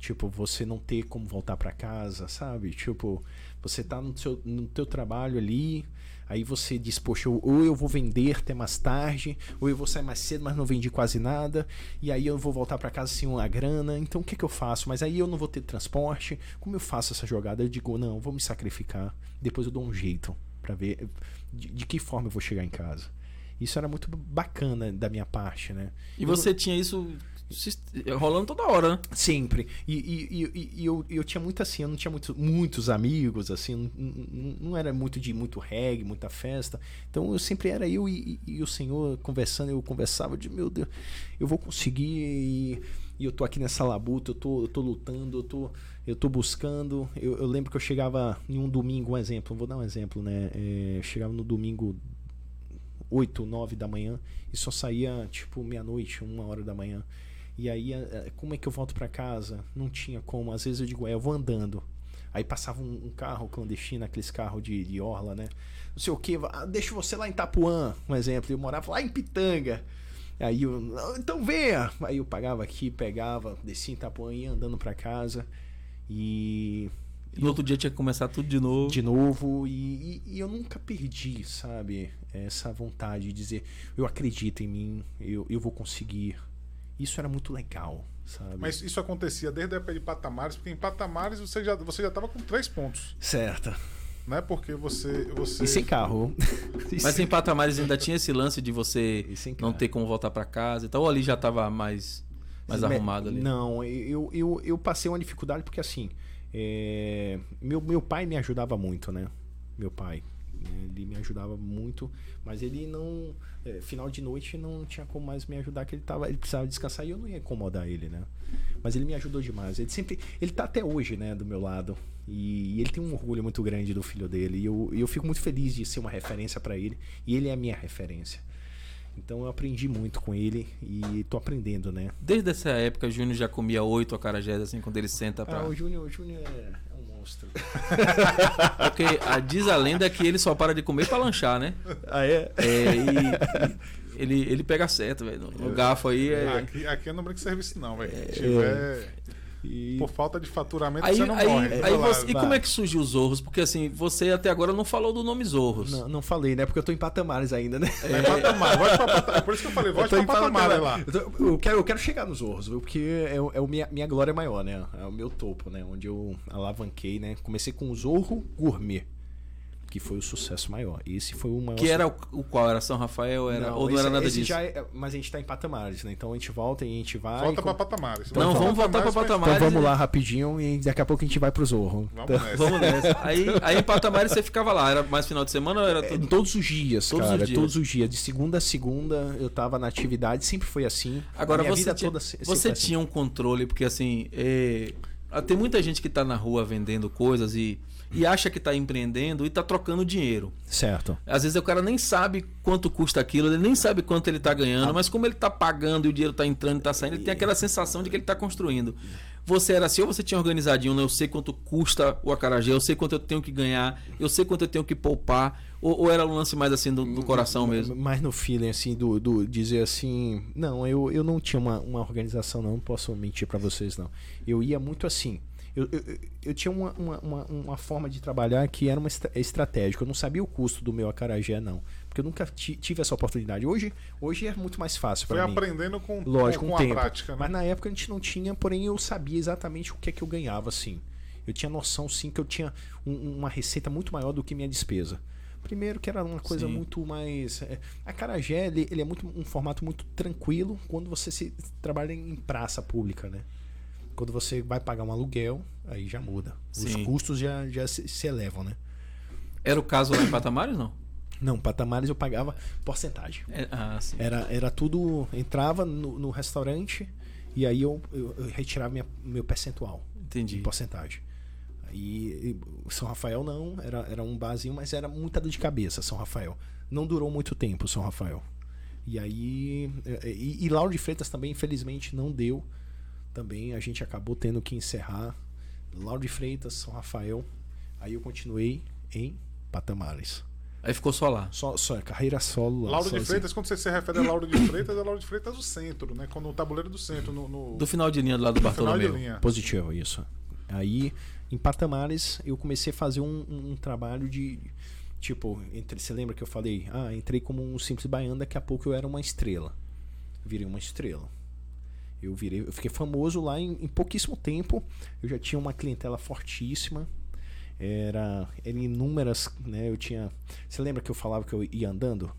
Tipo, você não ter como voltar para casa, sabe? Tipo, você tá no, seu, no teu trabalho ali, aí você diz, poxa, ou eu vou vender até mais tarde, ou eu vou sair mais cedo, mas não vendi quase nada, e aí eu vou voltar para casa sem uma grana, então o que, que eu faço? Mas aí eu não vou ter transporte, como eu faço essa jogada? Eu digo, não, vou me sacrificar, depois eu dou um jeito para ver de, de que forma eu vou chegar em casa. Isso era muito bacana da minha parte, né? E você tinha isso rolando toda hora, né? Sempre. E, e, e, e eu, eu tinha muito assim, eu não tinha muito, muitos amigos, assim, não, não, era muito de muito reggae, muita festa. Então eu sempre era eu e, o Senhor conversando, eu conversava de meu Deus, eu vou conseguir e, eu tô aqui nessa labuta, eu tô, eu tô lutando, eu tô, eu tô buscando. Eu, eu lembro que eu chegava em um domingo, um exemplo, vou dar um exemplo, né? É, chegava no domingo 8, 9 da manhã e só saía tipo meia-noite, uma hora da manhã. E aí, como é que eu volto para casa? Não tinha como. Às vezes eu digo, é, eu vou andando. Aí passava um, um carro clandestino, aqueles carros de, de orla, né? Não sei o que, ah, deixa você lá em Tapuã, um exemplo. Eu morava lá em Pitanga. Aí eu, então venha! Aí eu pagava aqui, pegava, descia em Itapuã, ia andando para casa. E e no outro dia tinha que começar tudo de novo. De novo. E, e, e, eu nunca perdi, sabe? Essa vontade de dizer: eu acredito em mim, eu, eu vou conseguir. Isso era muito legal, sabe? Mas isso acontecia desde a época de patamares, porque em patamares você já você já estava com três pontos. Certo. Né? Porque você. você... E sem carro. Mas em patamares ainda tinha esse lance de você não ter como voltar para casa. Então ali já estava mais, mais arrumado ali. Não, eu, eu, eu passei uma dificuldade porque assim. É, meu, meu pai me ajudava muito, né? Meu pai. Ele me ajudava muito, mas ele não. É, final de noite não tinha como mais me ajudar, que ele, tava, ele precisava descansar e eu não ia incomodar ele, né? Mas ele me ajudou demais. Ele sempre. Ele tá até hoje, né, do meu lado. E, e ele tem um orgulho muito grande do filho dele. E eu, eu fico muito feliz de ser uma referência para ele. E ele é a minha referência. Então eu aprendi muito com ele e tô aprendendo, né? Desde essa época, o Júnior já comia oito acarajés, assim, quando ele senta pra. Ah, o Júnior, o Júnior é, monstro. Porque a, diz a lenda que ele só para de comer pra lanchar, né? Ah, é? É, e, e ele, ele pega certo, velho. No, no garfo aí é. Aqui, aqui eu não brinco de serviço, não, velho. É, tiver... E... Por falta de faturamento aí, você não aí, morre. Aí você, e como é que surgiu os Zorros? Porque assim, você até agora não falou do nome Zorros. Não, não falei, né? Porque eu tô em patamares ainda, né? É, em patamar. Volte pra patamar. Por isso que eu falei, volte pra patamar lá. Eu, tô, eu, quero, eu quero chegar nos Zorros, porque é, é o minha, minha glória maior, né? É o meu topo, né? Onde eu alavanquei, né? Comecei com o Zorro Gourmet que foi o sucesso maior. Esse foi o maior. Que era o, o qual? Era São Rafael? Era, não, ou não esse, era nada disso? É, mas a gente está em patamares, né? Então a gente volta e a gente vai. Volta para patamares. Então, não, vamos voltar para patamares. Então vamos lá rapidinho e daqui a pouco a gente vai pro Zorro. Vamos então, nessa. Vamos nessa. Aí, aí em patamares você ficava lá. Era mais final de semana ou era tudo... é, Todos os dias, todos cara. Os dias. Todos os dias. De segunda a segunda eu tava na atividade. Sempre foi assim. Agora você, tinha, você assim. tinha um controle, porque assim. É... Tem muita gente que tá na rua vendendo coisas e e acha que está empreendendo e está trocando dinheiro. Certo. Às vezes o cara nem sabe quanto custa aquilo, ele nem sabe quanto ele está ganhando, ah. mas como ele está pagando e o dinheiro está entrando e está saindo, ele tem aquela sensação de que ele está construindo. Você era assim, ou você tinha organizadinho, né? eu sei quanto custa o acarajé, eu sei quanto eu tenho que ganhar, eu sei quanto eu tenho que poupar, ou, ou era um lance mais assim do, do coração mesmo? Mais no feeling, assim, do, do dizer assim, não, eu, eu não tinha uma, uma organização, não, não posso mentir para vocês, não. Eu ia muito assim, eu, eu, eu tinha uma, uma, uma, uma, forma de trabalhar que era uma estratégica. Eu não sabia o custo do meu acarajé, não. Porque eu nunca tive essa oportunidade. Hoje, hoje é muito mais fácil para mim. Foi aprendendo com, Lógico, com, com, tempo. a prática. Né? Mas na época a gente não tinha, porém eu sabia exatamente o que é que eu ganhava, assim. Eu tinha noção, sim, que eu tinha um, uma receita muito maior do que minha despesa. Primeiro que era uma coisa Sim. muito mais. É, a Carajé, ele, ele, é muito um formato muito tranquilo quando você se trabalha em praça pública, né? Quando você vai pagar um aluguel, aí já muda. Sim. Os custos já, já se, se, elevam, né? Era o caso lá em Patamares, não? Não, Patamares eu pagava porcentagem. É, ah, sim. Era, era tudo. Entrava no, no restaurante e aí eu, eu, eu retirava minha, meu percentual. Entendi. porcentagem. E, São Rafael não, era, era um barzinho, mas era muita dor de cabeça, São Rafael. Não durou muito tempo, São Rafael. E aí. E, e Lauro de Freitas também, infelizmente, não deu também a gente acabou tendo que encerrar Lauro de Freitas, São Rafael. Aí eu continuei em Patamares. Aí ficou só lá. Só, só carreira solo lá. Lauro de sozinho. Freitas, quando você se refere a Lauro de Freitas, é Lauro de Freitas do centro, né? Quando o tabuleiro do centro, no, no- Do final de linha do lado do no final de Bartolomeu. linha. Positivo, isso. Aí, em Patamares, eu comecei a fazer um, um- um trabalho de. Tipo, entre, você lembra que eu falei? Ah, entrei como um simples baiano, daqui a pouco eu era uma estrela. Virei uma estrela. Eu virei, eu fiquei famoso lá em, em pouquíssimo tempo. Eu já tinha uma clientela fortíssima. Era, era inúmeras, né? Eu tinha. Você lembra que eu falava que eu ia andando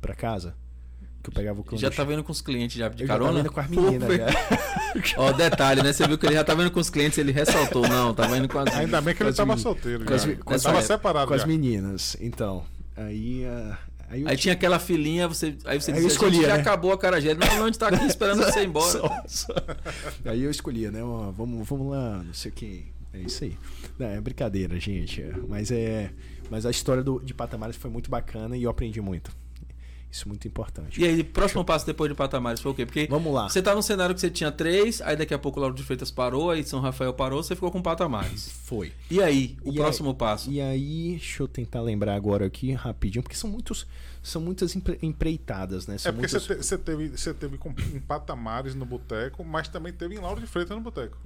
pra casa? Que eu pegava o clã Já tá vendo com os clientes já de eu já carona? tava indo com as meninas. Pô, já. Ó, detalhe, né? Você viu que ele já tava indo com os clientes, ele ressaltou. Não, tava indo com as. Ainda bem que ele as tava solteiro as já. com as- tava separado com as já. meninas. Então, aí. ah, aí Aí ti- tinha aquela filinha, você, aí você Aí eu escolhia, "A gente já né? acabou a cara Não, não, a gente tá aqui esperando você ir embora. Só- só. Aí eu escolhia, né? ó, vamos, vamos lá, não sei o que. É isso aí. Não, é brincadeira, gente. Mas é. Mas a história do, de Patamares foi muito bacana e eu aprendi muito. Isso é muito importante. E aí, próximo passo depois de Patamares foi o quê? Porque Vamos lá. você tá num cenário que você tinha três, aí daqui a pouco o Lauro de Freitas parou, aí São Rafael parou, você ficou com Patamares. Foi. E aí, o E próximo passo? E aí, deixa eu tentar lembrar agora aqui rapidinho, porque são muitos, são muitas empre- empreitadas, né? É São porque muitos... você, te- você teve, você teve com- em Patamares no boteco, mas também teve em Lauro de Freitas no boteco.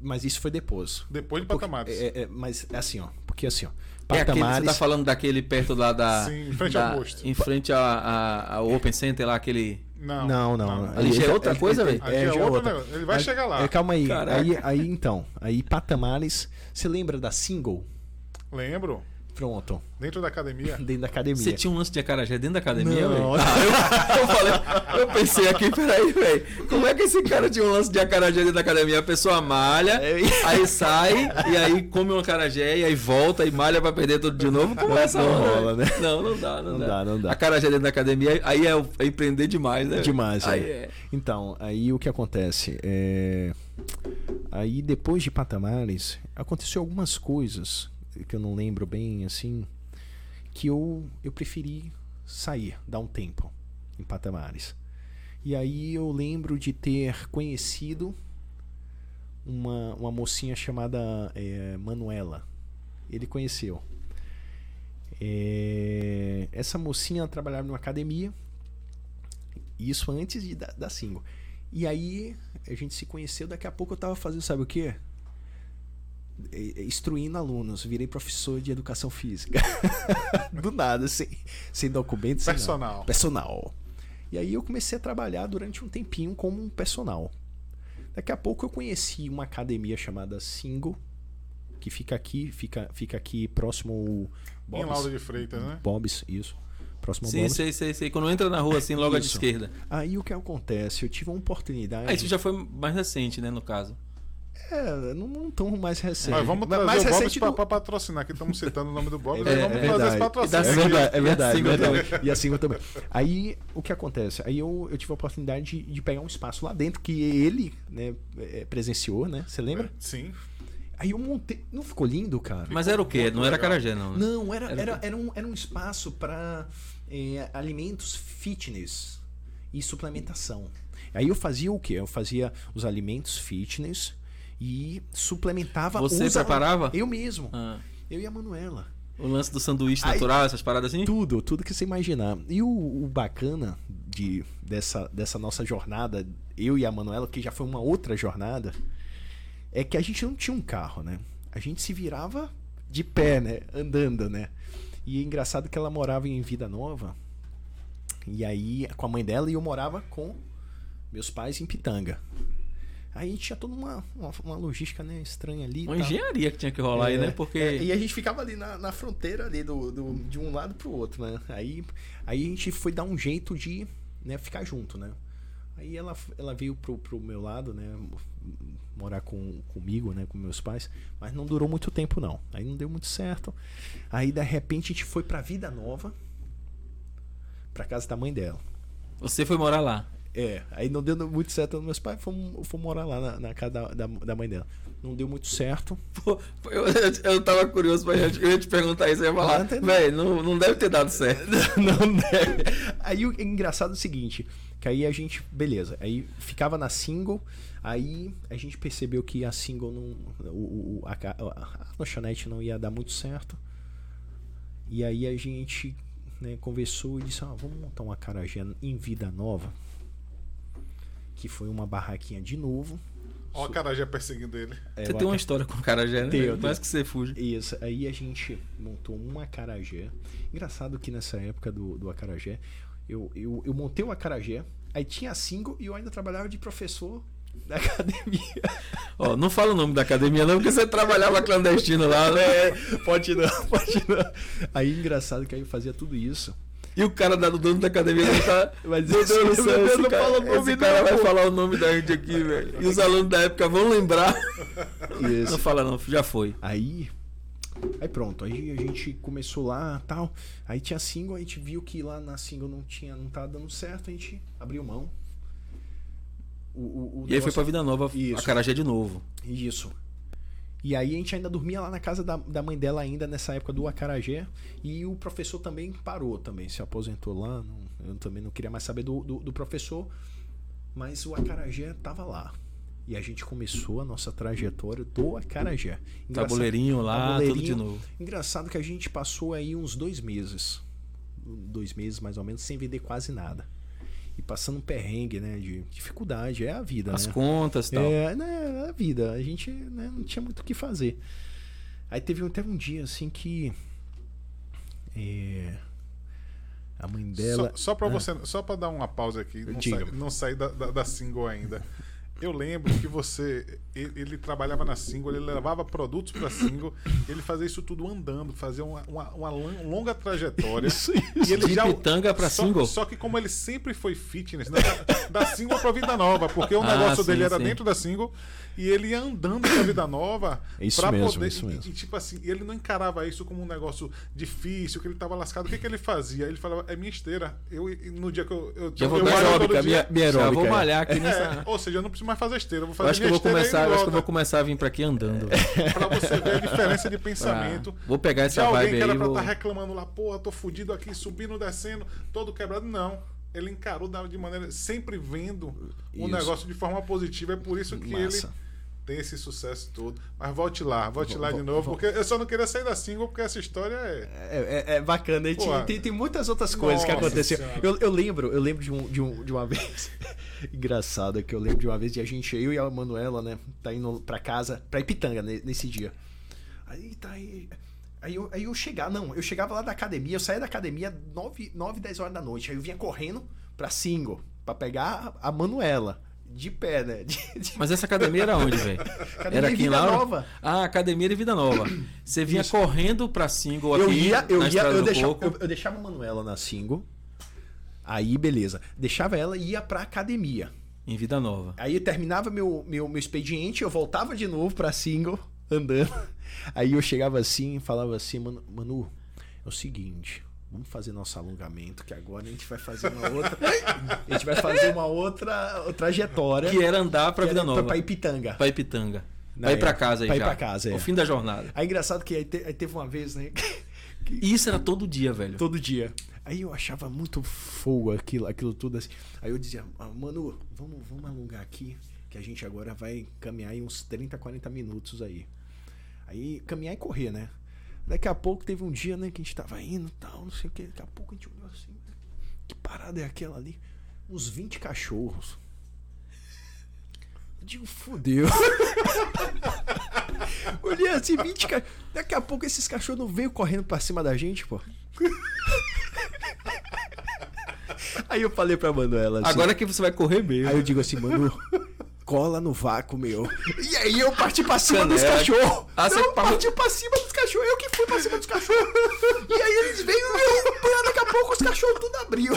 Mas isso foi depois. Depois de Porque- Patamares. é- é- mas é assim, ó. Porque assim, ó. É aquele, você Patamares. tá falando daquele perto lá da. Sim, em frente da- ao posto. Em frente a- a- ao Open Center lá, aquele. Não, Não, não. Ali já é outra coisa, velho? Ali é outro negócio. Ele vai chegar lá. É, calma aí. Caraca. aí. Aí então. Aí Patamares. Você lembra da single? Lembro. Pronto. Dentro da academia. Dentro da academia. Você tinha um lance de acarajé dentro da academia, Não. velho? Ah, eu, eu falei, eu pensei aqui, peraí, velho. Como é que esse cara tinha um lance de acarajé dentro da academia? A pessoa malha, É. aí sai, e aí come um acarajé, e aí volta e malha pra perder tudo de novo. Como é essa Não onda, rola, né? Não, não dá, não, Não dá. dá, não dá. Acarajé dentro da academia, aí é, é empreender demais, né? Demais, aí é. é. Então, aí o que acontece? É... Aí depois de Patamares, aconteceu algumas coisas que eu não lembro bem, assim, que eu, eu preferi sair, dar um tempo em Patamares. E aí eu lembro de ter conhecido uma, uma mocinha chamada é, Manuela. Ele conheceu. É, essa mocinha trabalhava numa academia. Isso antes de, da, da single. E aí a gente se conheceu. Daqui a pouco eu tava fazendo, sabe o quê? Instruindo alunos. Virei professor de educação física. Do nada, sem, sem documento, sem nada. Personal. Personal. E aí eu comecei a trabalhar durante um tempinho como um personal. Daqui a pouco eu conheci uma academia chamada Single, que fica aqui, fica, fica aqui próximo ao Em Bob's. Lauro de Freitas, né? Bob's, isso. Próximo Sim, Bob's. sei, sei, sei. Quando entra na rua, assim, logo à Isso. esquerda. Aí o que acontece? Eu tive uma oportunidade. Ah, isso já foi mais recente, né, no caso. É, não, não tão mais recente. Mas vamos trazer mais o Bob's recente pra, do- pra patrocinar, que estamos citando o nome do Bob's, É, aí vamos é trazer esse verdade. patrocínio. É da verdade, é verdade. é. E a single também. Aí, o que acontece? Aí eu, eu tive a oportunidade de, de pegar um espaço lá dentro que ele né, é, presenciou, né? Você lembra? Sim. Aí eu montei. Não ficou lindo, cara? Mas era o quê? Não era legal. acarajé, não, né? Não, era, Era era, era, um, era um espaço para alimentos fitness e suplementação. Aí eu fazia o quê? Eu fazia os alimentos fitness e suplementava Você preparava? Eu mesmo. Ah, Eu e a Manuela. o lance do sanduíche Aí- natural, essas paradas assim? Tudo, tudo que você imaginar. E o, o bacana de, dessa, dessa nossa jornada, eu e a Manuela, que já foi uma outra jornada, é que a gente não tinha um carro, né? A gente se virava de pé, né? Andando, né? E é engraçado que ela morava em Vida Nova. E aí, com a mãe dela, e eu morava com meus pais em Pitanga. Aí tinha toda uma, uma, uma logística né, estranha ali. Uma engenharia que tinha que rolar aí, É, né? Porque. é, e a gente ficava ali na, na fronteira ali do, do- de um lado pro outro, né? Aí, aí a gente foi dar um jeito de né, ficar junto, né? Aí ela, ela veio pro, pro meu lado, né? Morar com, comigo, né? Com meus pais. Mas não durou muito tempo, não. Aí não deu muito certo. Aí, de repente, a gente foi pra Vida Nova. Pra casa da mãe dela. Você foi morar lá. É, aí não deu muito certo. Meus pais fomos, fomos morar lá na, na casa da, da, da mãe dela. Não deu muito certo. Pô, eu, eu, tava curioso, mas eu ia te perguntar isso. Eu ia Ah, falar, velho, não, não deve ter dado certo. não deve. Aí o engraçado é o seguinte, que aí a gente, beleza, aí ficava na single, aí a gente percebeu que a single não, o, o- a, a lanchonete não ia dar muito certo. E aí a gente né, conversou e disse, ah, vamos montar uma carajé em Vida Nova. Que foi uma barraquinha de novo. Ó, a carajé perseguindo ele. É, Você tem uma história com o Carajé, né? Tenho, tenho. que você fuja. Isso, aí a gente montou uma acarajé. Engraçado que nessa época do, do acarajé, eu, eu, eu montei o acarajé, aí tinha a single e eu ainda trabalhava de professor da academia. Ó, não fala o nome da academia não, porque você trabalhava clandestino lá, né? É, pode não, pode não. Aí engraçado que aí eu fazia tudo isso. E o cara da- do dono da academia não tá. Mas Meu Deus do esse- céu, esse não cara, fala o nome esse cara não, vai pô. falar o nome da gente aqui, velho. E os alunos da época vão lembrar. Não Isso. fala não, já foi. Aí. Aí pronto, aí a gente começou lá tal. Aí tinha single, a gente viu que lá na single não tinha, não tava dando certo, a gente abriu mão. O, o, o E aí foi pra Vida Nova, Isso. a Carajé de novo. Isso. E aí a gente ainda dormia lá na casa da, da mãe dela ainda nessa época do acarajé. E o professor também parou também, se aposentou lá. não- eu também não queria mais saber do, do, do professor. Mas o acarajé tava lá. E a gente começou a nossa trajetória do acarajé. Engraçado- Tabuleirinho lá, tudo de tabuleirinho. novo. Engraçado que a gente passou aí uns dois meses. Dois meses mais ou menos, sem vender quase nada. E passando um perrengue, né? De dificuldade. É a vida, As né? contas e tal. É, né, a vida. A gente né, não tinha muito o que fazer. Aí teve até um dia assim que. é, a mãe dela. Só, só pra Ah. você, só pra dar uma pausa aqui, não, sai, não sair da, da, da single ainda. Eu lembro que você, ele, ele trabalhava na single, ele levava produtos pra single, ele fazia isso tudo andando, fazia uma, uma, uma longa trajetória. Isso, E ele De pitanga pra só, single? Só que como ele sempre foi fitness, né, da, da single pra vida nova, porque o Ah, negócio sim, dele era sim. dentro da single e ele ia andando pra vida nova É isso pra mesmo, poder. isso e- mesmo. E, tipo assim, ele não encarava isso como um negócio difícil, que ele tava lascado. O que, que ele fazia? Ele falava, é minha esteira. Eu, no dia que eu. eu Já vou eu dar aeróbica, dia. minha, minha aeróbica. vou Já vou malhar aqui nessa. É, ou seja, eu não preciso mais fazer esteira. Eu vou fazer Eu acho que eu minha vou esteira começar, eu acho que eu vou começar a vir pra aqui andando. Pra você ver a diferença de pensamento. Ah, vou pegar de essa alguém vibe que era aí, pra vou- estar reclamando lá, porra, tô fudido aqui, subindo, descendo, todo quebrado. Não. Ele encarou de maneira. sempre vendo o Isso. negócio de forma positiva. É por isso que Massa. ele tem esse sucesso todo. Mas volte lá, volte Vou- lá de vou- novo, vou- porque eu só não queria sair da single, porque essa história é. É, é- é bacana, e tem, tem, tem muitas outras coisas que aconteceram. Eu, eu lembro, eu lembro de, um, de, um, de uma vez. Engraçado, que eu lembro de uma vez de a gente, eu e a Manuela, né, tá indo pra casa, pra Ipitanga ne- nesse dia. Aí tá aí. Aí eu, aí eu chegava, não, eu chegava lá da academia, eu saía da academia 9, 9 10 horas da noite. Aí eu vinha correndo pra single, pra pegar a Manuela. De pé, né? De, de- Mas essa academia era onde, velho? Era aqui em Vida Laura? Nova. Ah, academia de Vida Nova. Você vinha Isso. correndo pra single eu aqui ia, eu na ia, eu deixava, eu, eu deixava a Manuela na single. Aí, beleza. Deixava ela e ia pra academia. Em Vida Nova. Aí terminava meu, meu, meu expediente, eu voltava de novo pra single, andando. Aí eu chegava assim e falava assim, Manu, Manu, é o seguinte, vamos fazer nosso alongamento, que agora a gente vai fazer uma outra. a gente vai fazer uma outra trajetória. Que era andar pra Vida Nova. Pra Ipitanga. Pra Ipitanga. Pra ir pra casa aí Pra ir já. pra casa, é. O fim da jornada. Aí engraçado que aí, te- aí teve uma vez, né? que- isso era todo dia, velho. todo dia. Aí eu achava muito fogo aquilo, aquilo tudo assim. Aí eu dizia, ah, mano, vamos, vamos alongar aqui, que a gente agora vai caminhar aí uns 30, 40 minutos aí. Aí caminhar e correr, né? Daqui a pouco teve um dia, né, que a gente tava indo e tal, não sei o que. Daqui a pouco a gente olhou assim, que parada é aquela ali? Uns 20 cachorros. Eu digo, fodeu. Olhei assim, 20 cachorros. Daqui a pouco esses cachorros não veio correndo pra cima da gente, pô. Aí eu falei pra Manuela assim. Agora que você vai correr mesmo. Aí eu digo assim, Manu, cola no vácuo, meu. E aí eu parti pra cima dos Caneca. cachorros. Ah, você eu parti pra cima dos cachorros. Eu que fui pra cima dos cachorros. E aí eles veio, meu, pô, daqui a pouco os cachorros tudo abriu.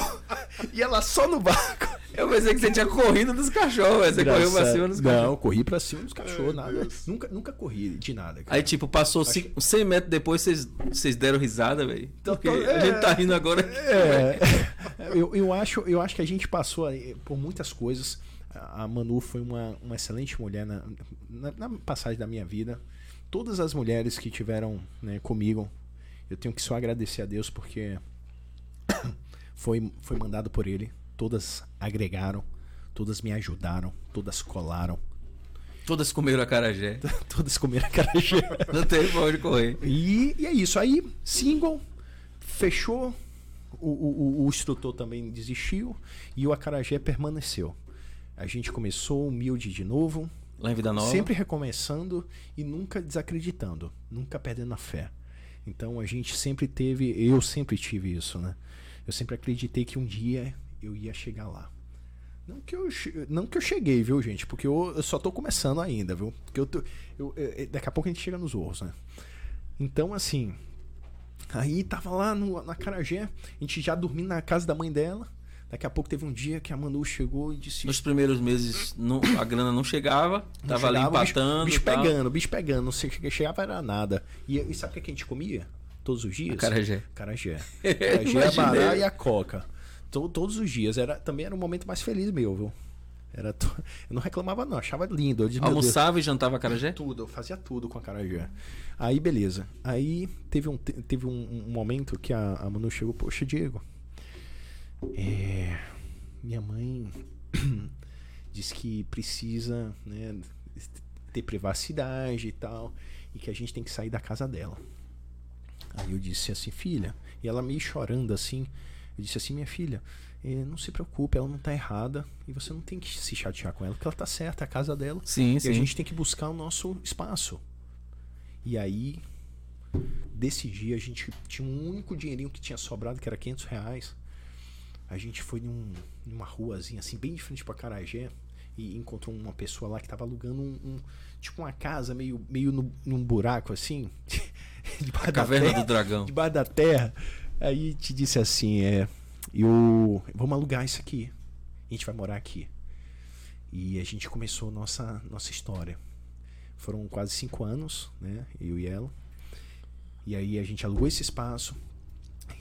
E ela só no vácuo. Eu pensei que você tinha corrido dos cachorros, velho. Você correu pra cima dos cachorros. Não, corri pra cima dos cachorros, Ai, nada. Deus. Nunca, nunca corri de nada. cara. Aí, tipo, passou cinco- 100 metros depois, vocês, vocês deram risada, velho. Porque tô- a gente tá rindo agora. É, eu, eu, acho, eu acho que a gente passou por muitas coisas. A Manu foi uma, uma excelente mulher na, na, na passagem da minha vida. Todas as mulheres que tiveram né, comigo, eu tenho que só agradecer a Deus porque foi, foi mandado por Ele. Todas agregaram, todas me ajudaram, todas colaram, Todas comeram acarajé. todas comeram acarajé. Não teve pra onde correr. E, e é isso. Aí, single, fechou, o, o, o instrutor também desistiu e o acarajé permaneceu. A gente começou humilde de novo, Lá em Vida Nova. sempre recomeçando e nunca desacreditando, nunca perdendo a fé. Então a gente sempre teve, eu sempre tive isso, né? Eu sempre acreditei que um dia eu ia chegar lá. Não que eu, não que eu cheguei, viu, gente? Porque eu, eu só tô começando ainda, viu? Porque eu, tô, eu- eu- daqui a pouco a gente chega nos ouros, né? Então, assim, aí tava lá no, na Carajé, a gente já dormindo na casa da mãe dela. Daqui a pouco teve um dia que a Manu chegou e disse: Nos primeiros meses não- a grana não chegava, Não tava ali chegava, bicho- empatando. Bicho, tal. pegando, bicho pegando. Não chegava era nada. E, e sabe o que que a gente comia? Todos os dias? Acarajé. Carajé. Carajé, a bará e a coca. To- todos os dias. Era, também era o momento mais feliz meu, viu? Era to- Eu não reclamava, não. Achava lindo. Eu disse, Deus, Almoçava e jantava carajé? tudo, eu fazia tudo com a Carajé. Aí, beleza. Aí teve um, te- teve um, um momento que a, a Manu chegou, poxa, Diego. É, minha mãe disse que precisa né, ter privacidade e tal. E que a gente tem que sair da casa dela. Aí eu disse assim, filha. E ela meio chorando assim. Eu disse assim, minha filha, eh, não se preocupe, ela não tá errada. E você não tem que se chatear com ela, porque ela tá certa, é a casa dela. Sim, E sim. a gente tem que buscar o nosso espaço. E aí, desse dia, a gente tinha um único dinheirinho que tinha sobrado, que era 500 reais. A gente foi num, numa ruazinha, assim, bem de frente pra Carajé, e encontrou uma pessoa lá que tava alugando um, um- tipo uma casa meio, meio no, num buraco, assim, debaixo da caverna terra do dragão. debaixo da terra. Aí te disse assim, é, eu vamos alugar isso aqui. A gente vai morar aqui. E a gente começou nossa nossa história. Foram quase cinco anos, né? Eu e ela. E aí a gente alugou esse espaço.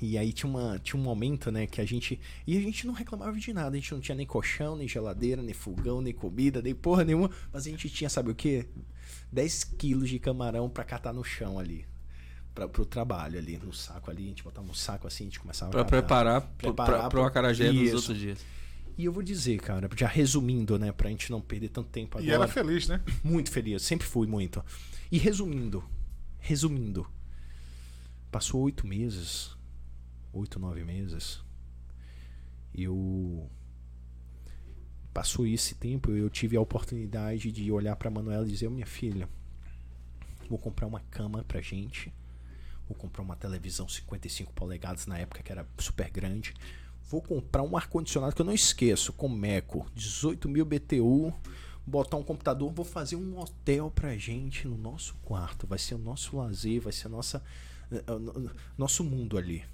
E aí tinha, uma, tinha um momento, né, que a gente. E a gente não reclamava de nada. A gente não tinha nem colchão, nem geladeira, nem fogão, nem comida, nem porra nenhuma. Mas a gente tinha, sabe o quê? 10 quilos de camarão pra catar no chão ali. Pra, pro trabalho ali, no saco ali. A gente botava um saco assim, a gente começava Pra a catar. preparar, pro- Preparar pra, pro pro- acarajé nos Isso. outros dias. E eu vou dizer, cara, já resumindo, né, pra gente não perder tanto tempo E agora. era feliz, né? Muito feliz, sempre fui muito. E resumindo, resumindo, passou oito meses, oito, nove meses, eu passou esse tempo, eu tive a oportunidade de olhar pra Manuela e dizer, "Ô, minha filha, vou comprar uma cama pra gente, vou comprar uma televisão 55 polegadas na época que era super grande, vou comprar um ar-condicionado que eu não esqueço, com Meco, 18 mil BTU, botar um computador, vou fazer um hotel pra gente no nosso quarto, vai ser o nosso lazer, vai ser a nossa, eh, eh, no- nosso mundo ali.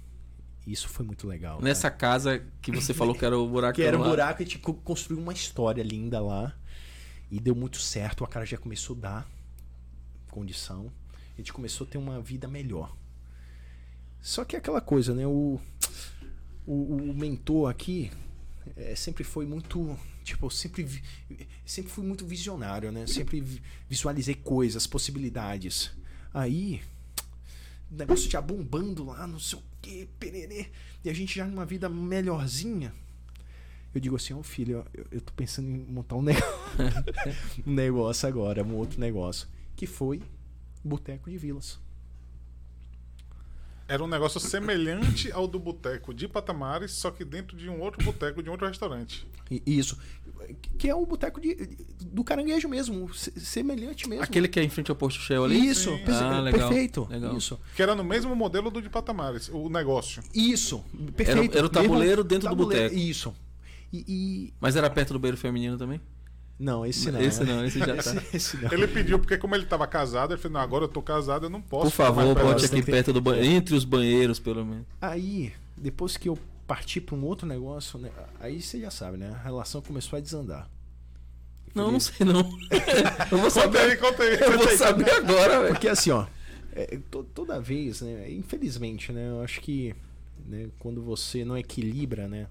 Isso foi muito legal. cara. Nessa casa que você falou que era o buraco. Que era um lá. buraco, a gente co- construiu uma história linda lá. E deu muito certo. O cara já começou a dar condição. A gente começou a ter uma vida melhor. Só que é aquela coisa, né? O, o, o mentor aqui é, sempre foi muito. Tipo, eu sempre, sempre fui muito visionário, né? Sempre vi- visualizei coisas, possibilidades. Aí, o negócio já bombando lá, não sei o que, pererê. E a gente já numa vida melhorzinha. Eu digo assim, ô filho, eu, eu tô pensando em montar um, nego- um negócio agora, um outro negócio. Que foi Boteco de Vilas. Era um negócio semelhante ao do boteco de Patamares, só que dentro de um outro boteco, de um outro restaurante. E- Isso. Que é o boteco de- do caranguejo mesmo, se- semelhante mesmo. Aquele que é em frente ao posto Shell ali? Isso, Sim. Ah, legal, perfeito. legal. Isso. Que era no mesmo modelo do de Patamares, o negócio. Isso, perfeito. era o tabuleiro dentro do tabuleiro, boteco. Isso. E, e- Mas era perto do banheiro feminino também? Não, esse não. Esse né? não, esse já tá. Esse, esse não. Ele pediu, porque como ele estava casado, ele falou, não, agora eu tô casado, eu não posso. Por favor, bote aqui perto do banheiro. Entre os banheiros, pelo menos. Aí, depois que eu parti para um outro negócio, né, aí você já sabe, né? A relação começou a desandar. Não, não sei não. eu vou Conta saber. aí, conta aí. Eu vou conta saber agora, velho. Porque assim, ó, é, to- toda vez, né? Infelizmente, né? Eu acho que né, quando você não equilibra, né?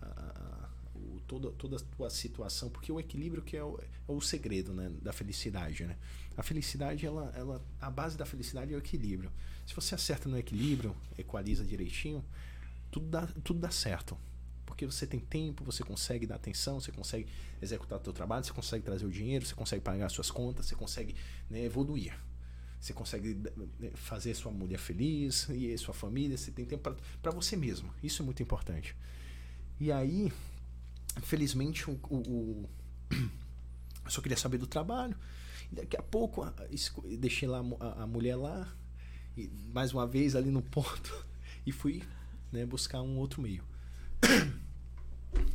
a- a- o- toda, toda a tua situação, porque o equilíbrio que é o, é o segredo, né? Da felicidade, né? A felicidade, ela, ela, a base da felicidade é o equilíbrio. Se você acerta no equilíbrio, equaliza direitinho, tudo dá, tudo dá certo. Porque você tem tempo, você consegue dar atenção, você consegue executar o seu trabalho, você consegue trazer o dinheiro, você consegue pagar as suas contas, você consegue né, evoluir. você consegue eh, fazer sua mulher feliz e sua família, você tem tempo para você mesmo. Isso é muito importante. E aí, felizmente, o, o, o eu só queria saber do trabalho. E daqui a pouco, deixei lá a, a mulher lá, e mais uma vez ali no ponto, e fui né, buscar um outro meio.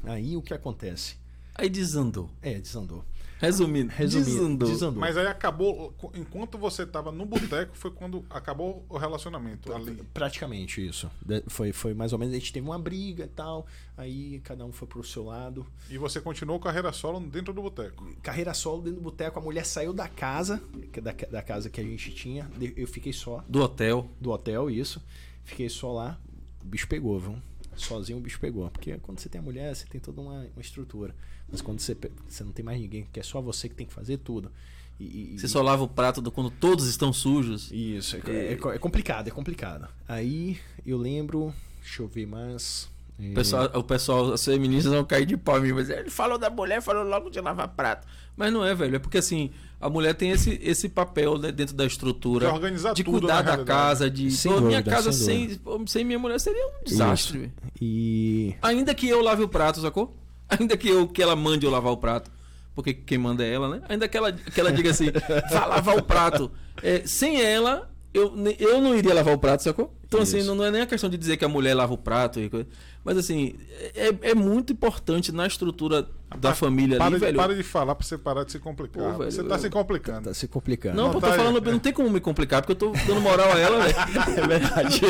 Aí o que acontece? Aí desandou. É, desandou. Resumindo, Resumindo desandou. desandou. Mas aí acabou, enquanto você estava no boteco, foi quando acabou o relacionamento ali. Praticamente isso. Foi, foi mais ou menos, a gente teve uma briga e tal, aí cada um foi pro seu lado. E você continuou carreira solo dentro do boteco? Carreira solo dentro do boteco, a mulher saiu da casa, da, da casa que a gente tinha, eu fiquei só. Do hotel? Do hotel, isso. Fiquei só lá, o bicho pegou, viu? Sozinho o bicho pegou. Porque quando você tem a mulher, você tem toda uma, uma estrutura. Mas quando você, você não tem mais ninguém, que é só você que tem que fazer tudo. E, você só lava o prato do, quando todos estão sujos. Isso, é, é, é, complicado, é complicado. Aí eu lembro, deixa eu ver mais. O pessoal, o pessoal, as feministas vão cair de pau mas ele falou da mulher, falou logo de lavar prato. Mas não é, velho, é porque assim, a mulher tem esse, esse papel né, dentro da estrutura de, organizar de tudo, cuidar da casa, de sem dúvida, minha casa sem, sem, sem, minha mulher seria um desastre. E ainda que eu lave o prato, sacou? Ainda que eu que ela mande eu lavar o prato, porque quem manda é ela, né? Ainda que ela, que ela diga assim, vá lavar o prato. É, sem ela, eu, eu não iria lavar o prato, sacou? Então, assim, Isso. assim, não, não, é nem a questão de dizer que a mulher lava o prato e coisa. Mas assim, é, é muito importante na estrutura da família para ali, de, velho. Para de falar pra você parar de se complicar. Pô, velho, você tá eu, se complicando. Tá se complicando. Não, não eu tô tá falando, não tem como me complicar, porque eu tô dando moral a ela, velho. É verdade.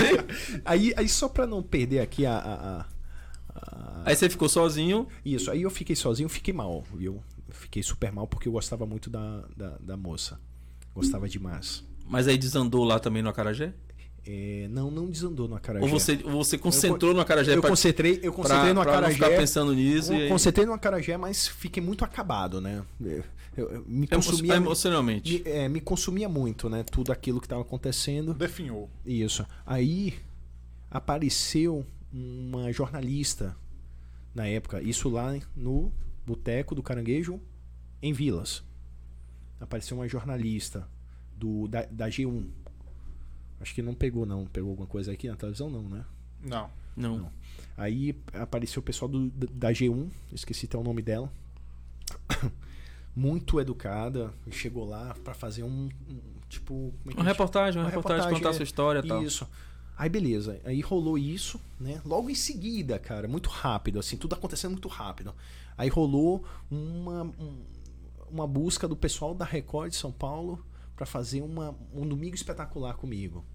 aí, aí, só pra não perder aqui a, a, a, Aí você ficou sozinho? Isso, aí eu fiquei sozinho, fiquei mal, viu? Fiquei super mal porque eu gostava muito da, da, da moça. Gostava demais. Mas aí desandou lá também no Acarajé? É, não, não desandou no Acarajé. Ou você, você concentrou eu, no Acarajé? Eu pra, concentrei, eu concentrei pra, no Acarajé. Pra ficar pensando nisso. Eu concentrei no Acarajé, mas fiquei muito acabado, né? Eu, eu, me consumia emocionalmente. Me, é, me consumia muito, né? Tudo aquilo que estava acontecendo. Definhou. Isso. Aí apareceu uma jornalista na época, isso lá no Boteco do Caranguejo, em Vilas. Apareceu uma jornalista do, da, da G1 Acho que não pegou, não. Pegou alguma coisa aqui na televisão, não, né? Não. Não. não. Aí apareceu o pessoal do, da G1, esqueci até o nome dela. Muito educada, chegou lá para fazer um, um tipo. É uma reportagem, uma, uma reportagem, reportagem, contar é, sua história e tal. Isso. Aí beleza, aí rolou isso, né? Logo em seguida, cara, muito rápido, assim, tudo acontecendo muito rápido. Aí rolou uma, uma busca do pessoal da Record de São Paulo para fazer uma, um domingo espetacular comigo.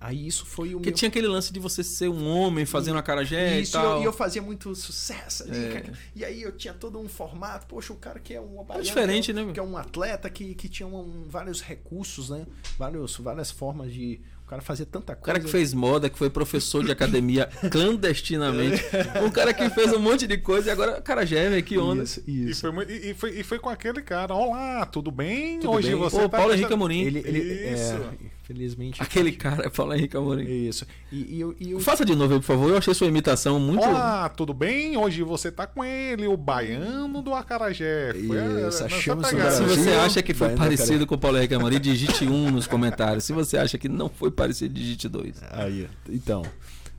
Aí isso foi o Porque meu... tinha aquele lance de você ser um homem fazendo a acarajé isso, e tal. E eu, eu, fazia muito sucesso ali. É. E aí eu tinha todo um formato. Poxa, o cara que é um... É diferente, que é, né? Que é um atleta que, que tinha um, vários recursos, né? Vários, várias formas de... O cara fazia tanta coisa. O cara que fez moda, que foi professor de academia clandestinamente. um cara que fez um monte de coisa e agora, cara, já velho, que onda. Isso, isso. E, foi, e, foi, e foi com aquele cara. Olá, tudo bem? Tudo Hoje bem? você Pô, tá Paulo Henrique Amorim. Ele, ele, isso. É, Felizmente. Aquele cara é Paulo Henrique Amorim. Isso. E, e, eu, e eu... Faça de novo aí, por favor. Eu achei sua imitação muito. Olá, tudo bem? Hoje você tá com ele, o baiano do Acarajé. Isso, achamos Se você acha que foi parecido com o Paulo Henrique Amorim, digite um nos comentários. Se você acha que não foi parecido, digite dois. Aí, então.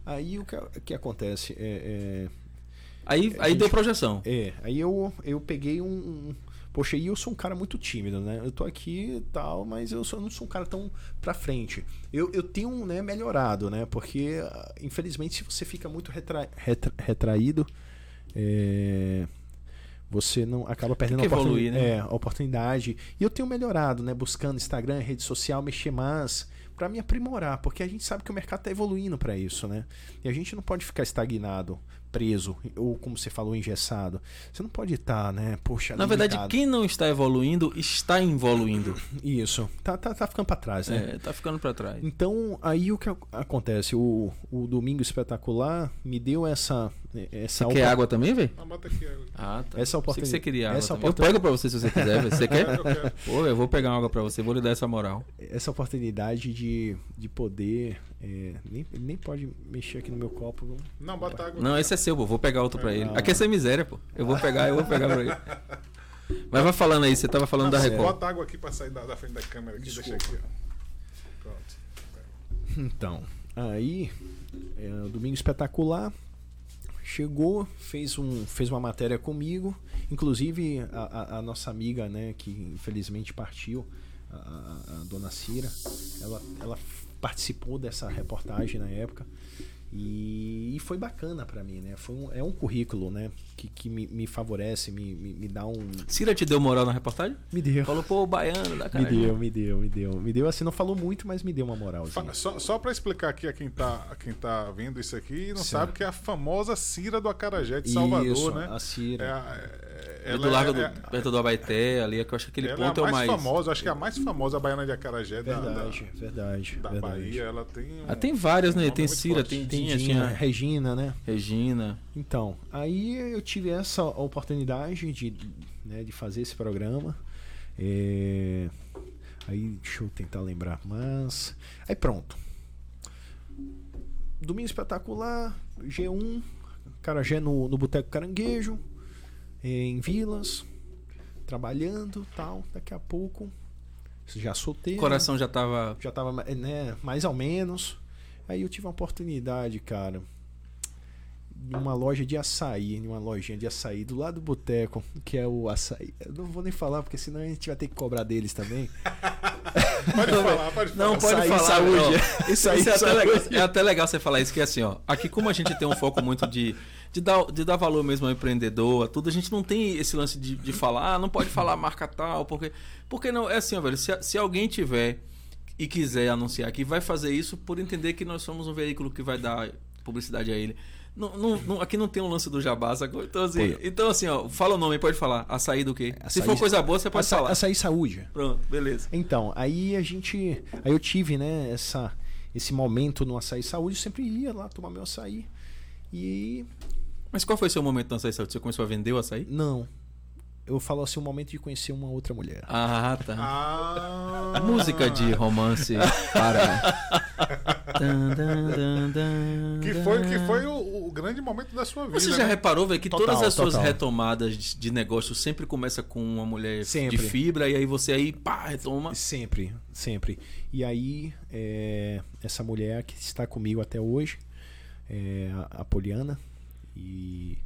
Aí o que, que acontece é. é... Aí, aí gente, deu projeção. É, aí eu, eu peguei um, Poxa, e eu sou um cara muito tímido, né? Eu tô aqui e tal, mas eu, sou, não sou um cara tão pra frente. Eu, eu tenho né, melhorado, né? Porque, ah, infelizmente, se você fica muito retra, retra, retraído, é, você não acaba perdendo a, oportun, né? é, a oportunidade. E eu tenho melhorado, né? Buscando Instagram, rede social, mexer mais para me aprimorar, porque a gente sabe que o mercado está evoluindo para isso, né? E a gente não pode ficar estagnado preso, ou como você falou, engessado. Você não pode estar, né? Poxa, Na limitado. verdade, quem não está evoluindo, está evoluindo. Isso. Tá, tá, tá ficando para trás, né? É, tá ficando para trás. Então, aí o que acontece? O, o Domingo Espetacular me deu essa. Essa você quer água também, velho? Ah, tá. Essa oportunidade. que você queria água. Essa Eu pego para você se você quiser, véio. Você quer? eu quero. Pô, eu vou pegar água para você, vou lhe dar essa moral. Essa oportunidade de, de poder. É, nem, nem pode mexer aqui no meu copo. Não, bota água. Não, esse é seu, pô. Vou pegar outro pra ele. Aqui é sem miséria, pô. Eu vou pegar, eu vou pegar pra ele. Mas vai falando aí, você tava falando da Não, Record. Bota água aqui pra sair da, da frente da câmera aqui, deixa aqui, ó. Pronto. Então, aí, é, Domingo Espetacular chegou, fez, um, fez uma matéria comigo, inclusive a, a- a nossa amiga, né, que infelizmente partiu, a, a- a dona Cira, ela, ela participou dessa reportagem na época. E, e foi bacana pra mim, né? Foi um, é um currículo, né? Que, que me, me favorece, me, me, me dá um. Cira te deu moral na reportagem? Me deu. Falou, pô, o baiano da Me cara. deu, me deu, me deu. Me deu assim, não falou muito, mas me deu uma. Fa- Só, só pra explicar aqui a quem tá, a quem tá vendo isso aqui e não Sim. sabe que é a famosa Cira do Acarajé de Salvador, Isso, né? a Cira. É, a- é- É do Largo é, do, perto do Abaeté, ali, que eu acho que aquele é ponto a é o mais, famosa, acho que é a mais famosa baiana de Acarajé da, da, Verdade, verdade. da verdade. Bahia. Ela tem um, Ah, tem várias, né? um Tem nome muito Cira, forte. tem Tem Dinha, Dina, tinha Regina, né? Regina. Então, aí eu tive essa oportunidade de, né, de fazer esse programa. É, Aí, deixa eu tentar lembrar, mas. Aí pronto. Domingo espetacular, G1, Carajé no, no Boteco Caranguejo, em Vilas, trabalhando tal. Daqui a pouco, já solteiro. O coração já tava. já tava, né, mais ou menos. Aí eu tive uma oportunidade, cara, numa loja de açaí, numa lojinha de açaí do lado do boteco, que é o açaí. Eu não vou nem falar, porque senão a gente vai ter que cobrar deles também. Pode falar, pode falar. Não, pode Açaí, falar. saúde. ó. Isso aí, Isso é, até legal, é até legal você falar isso, que é assim, ó. Aqui, como a gente tem um foco muito de, de, dar, de dar valor mesmo ao empreendedor, a tudo, a gente não tem esse lance de, de falar, ah, não pode falar marca tal, porque. Porque não, é assim, ó, velho. Se, se alguém tiver e quiser anunciar aqui, vai fazer isso por entender que nós somos um veículo que vai dar publicidade a ele. Não, não, não- aqui não tem um lance do jabá, sacou? Então assim, Pô. então, assim, ó, fala o nome, pode falar. Açaí do quê? Se Açaí- for coisa boa, você pode Aça- falar. Açaí saúde. Pronto, beleza. Então, aí a gente. Aí eu tive, né, essa, esse momento no açaí saúde, eu sempre ia lá tomar meu açaí. E. Mas qual foi o seu momento no açaí saúde? Você começou a vender o açaí? Não. Eu falo assim, o momento de conhecer uma outra mulher. Ah, tá. Ah, Música de romance para. Tan, tan, tan, Que foi, que foi o, o grande momento da sua vida. Você já né? reparou, velho, que Total, todas as suas total. retomadas de, de negócio sempre começa com uma mulher Sempre. de fibra e aí você aí, pá, retoma. Sempre, sempre. E aí, é, essa mulher que está comigo até hoje, é a, a Poliana, e.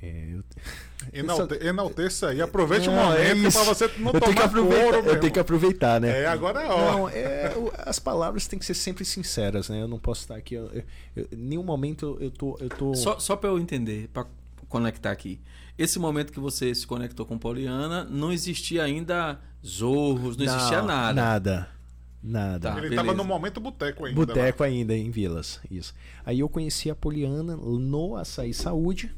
É, eu, Enalte, enalteça aí. Aproveite o Não, é momento isso. pra você não eu tomar couro, eu tenho que aproveitar, né? É, agora é hora. Não, é, as palavras têm que ser sempre sinceras, né? Eu não posso estar aqui. Eu, eu- nenhum momento eu, tô. Eu tô Só, só pra eu entender, pra conectar aqui. Esse momento que você se conectou com Poliana, não existia ainda zorros, não, existia nada. Nada. Nada. Tá. Ele beleza. tava no momento boteco ainda. né? Boteco ainda em Vilas, isso. Aí eu conheci a Poliana no Açaí Saúde.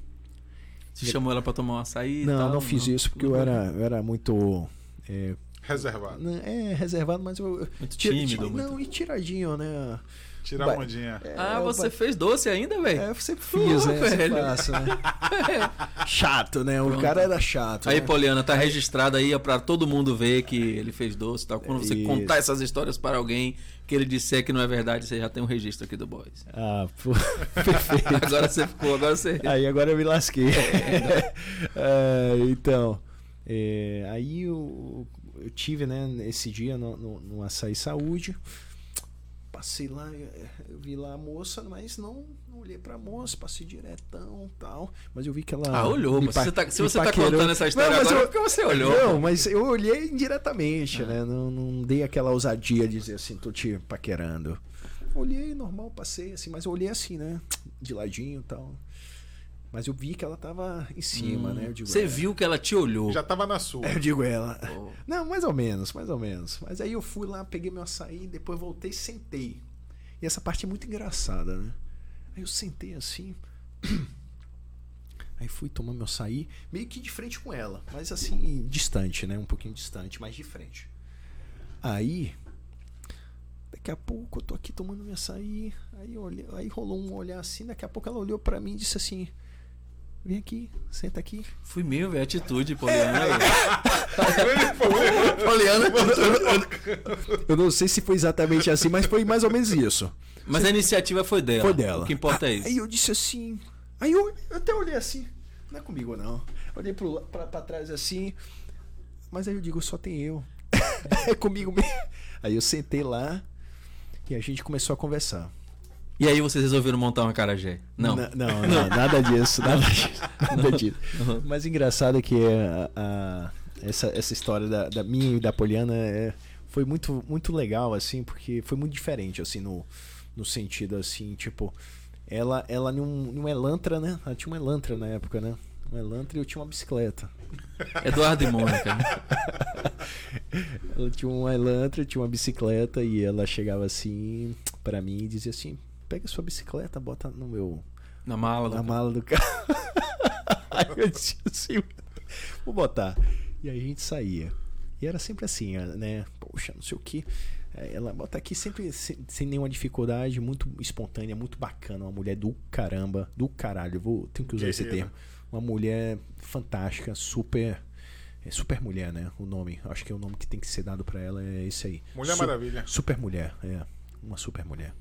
Você chamou ela pra tomar um açaí e Não, tal, não fiz isso porque eu era, eu era muito. É, Reservado. não, é reservado, mas eu. Muito tira- tímido, tira- muito- Não, e tiradinho, né? Tira Vai. a ondinha. É, Ah, você fez doce ainda, velho? É, eu sempre fiz, né? Velho. faço, né? Chato, né? O cara era chato. Aí, né? Poliana, tá registrado aí pra todo mundo ver que ele fez doce e tal. Quando você Isso. contar essas histórias para alguém que ele disser que não é verdade, você já tem um registro aqui do Boys. Ah, pô, perfeito. Agora você ficou, agora você. Aí agora eu me lasquei. É, então, é, aí eu, eu tive, né, esse dia no, no, no Açaí Saúde. Passei lá, eu vi lá a moça, mas não, não olhei pra moça, passei diretão tal. Mas eu vi que ela. Ah, olhou. mas você tá- se você tá paquerou. contando essa história Não, mas agora, eu- é porque você olhou. Não, mas eu olhei indiretamente, né? Não, não dei aquela ousadia de dizer assim, tô te paquerando. Olhei normal, passei assim, mas eu olhei assim, né? De ladinho e tal. Mas eu vi que ela tava em cima, né? Eu digo, Você é. viu que ela te olhou. Já tava na sua. Eu digo ela. Oh. Não, mais ou menos, mais ou menos. Mas aí eu fui lá, peguei meu açaí, depois voltei e sentei. E essa parte é muito engraçada, né? Aí eu sentei assim. Aí fui tomar meu açaí, meio que de frente com ela, mas assim, distante, né? Um pouquinho distante, mas de frente. Aí, daqui a pouco eu tô aqui tomando meu açaí, aí, olhei, aí rolou um olhar assim, daqui a pouco ela olhou pra mim e disse assim: Vem aqui, senta aqui. Fui meu, velho. Atitude, Poliana. problema. Poliana. Eu não sei se foi exatamente assim, mas foi mais ou menos isso. Mas a iniciativa foi dela. Foi dela. O que importa é Aí isso. eu disse assim. Aí eu, eu até olhei assim. não é comigo não. Olhei pro, pra, pra trás assim, mas aí eu digo, só tem eu. é comigo mesmo. Aí eu sentei lá e a gente começou a conversar. E aí vocês resolveram montar uma carajé? Não. Na- não, não, nada disso, nada disso. Nada disso. Mas engraçado é que a, a- essa, essa história da, da minha e da Poliana é, foi muito, muito legal, assim, porque foi muito diferente, assim, no, no sentido, assim, tipo, ela, ela num, num Elantra, né? Ela tinha um Elantra na época, né? Um Elantra e eu tinha uma bicicleta. Eduardo e Mônica. né? Ela tinha um Elantra, tinha uma bicicleta e ela chegava assim pra mim e dizia assim: pega sua bicicleta, bota no meu Na mala. do na carro. mala do carro. aí eu disse assim, vou botar. E aí a gente saía. E era sempre assim, né? Poxa, não sei o que. Ela bota aqui sempre sem, sem nenhuma dificuldade, muito espontânea, muito bacana. Uma mulher do caramba, do caralho. Eu vou, tenho que usar esse Guerreira. termo. Uma mulher fantástica, super. É super mulher, né? O nome. Acho que é o nome que tem que ser dado pra ela é esse aí. Mulher Su- Maravilha. Super mulher, é. Uma super mulher.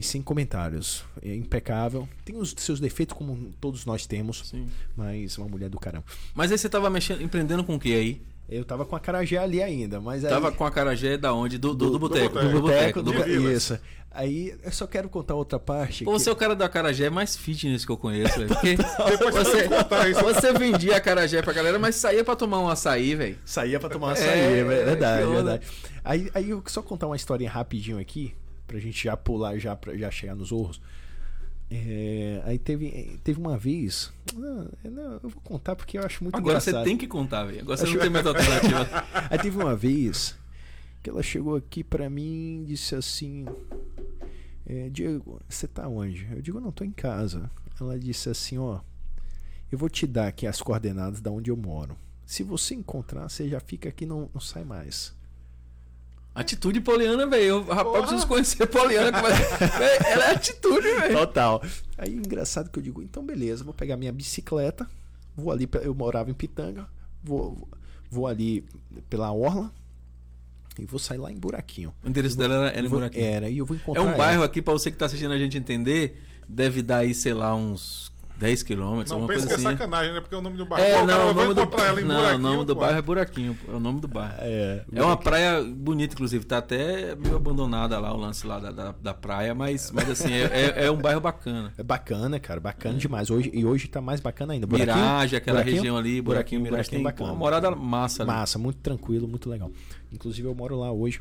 E sem comentários. É impecável. Tem os seus defeitos, como todos nós temos. Sim. Mas uma mulher do caramba. Mas aí você tava mexendo, empreendendo com o que aí? Eu tava com a Carajé ali ainda, mas aí. Tava com a carajé da onde? Do, do, do boteco. boteco. do boteco, do boteco. Isso. Aí eu só quero contar outra parte. Pô, que- você é o cara da carajé mais fitness que eu conheço, velho. Porque Depois você você, vendia a carajé pra galera, mas saía pra tomar um açaí, velho. Saía pra tomar É, açaí, é, verdade, que onda. verdade. Aí, aí eu só contar uma historinha rapidinho aqui, pra gente já pular, já, pra, já chegar nos orros. É, aí teve, teve uma vez. Não, não, eu vou contar porque eu acho muito Agora engraçado. você tem que contar, velho. Agora você não tem mais alternativa. Aí teve uma vez que ela chegou aqui pra mim e disse assim: é, Diego, você tá onde? Eu digo, não, tô em casa. Ela disse assim: Ó, eu vou te dar aqui as coordenadas da onde eu moro. Se você encontrar, você já fica aqui e não, não sai mais. Atitude poliana, velho. Eu, Rapaz, Porra. preciso conhecer poliana. como é- Véi, Ela é atitude, velho. Total. Aí engraçado que eu digo, então beleza, vou pegar minha bicicleta, vou ali, eu morava em Pitanga, vou, vou ali pela Orla e vou sair lá em Buraquinho. O endereço dela era, era em Vou- Buraquinho. Era, e eu vou É encontrar um ela. bairro aqui, pra você que tá assistindo a gente entender, deve dar aí, sei lá, uns 10 quilômetros, Não, alguma pensa coisa que é assim. sacanagem, né? Porque o nome do bairro. É, Pô, o cara não, o nome do, ela em não, o buraquinho, nome do pô. bairro é Buraquinho. É o nome do bairro. É, É uma praia bonita, inclusive. Tá até meio abandonada lá, o lance lá da, da, da praia, mas, mas assim, é, é, é um bairro bacana. É bacana, cara, bacana demais. Hoje, e hoje tá mais bacana ainda. Buraquinho, Mirage, aquela Buraquinho? região ali, Buraquinho, Mirage, Buraquinho tem bacana. uma morada massa ali. Massa, muito tranquilo, muito legal. Inclusive eu moro lá hoje.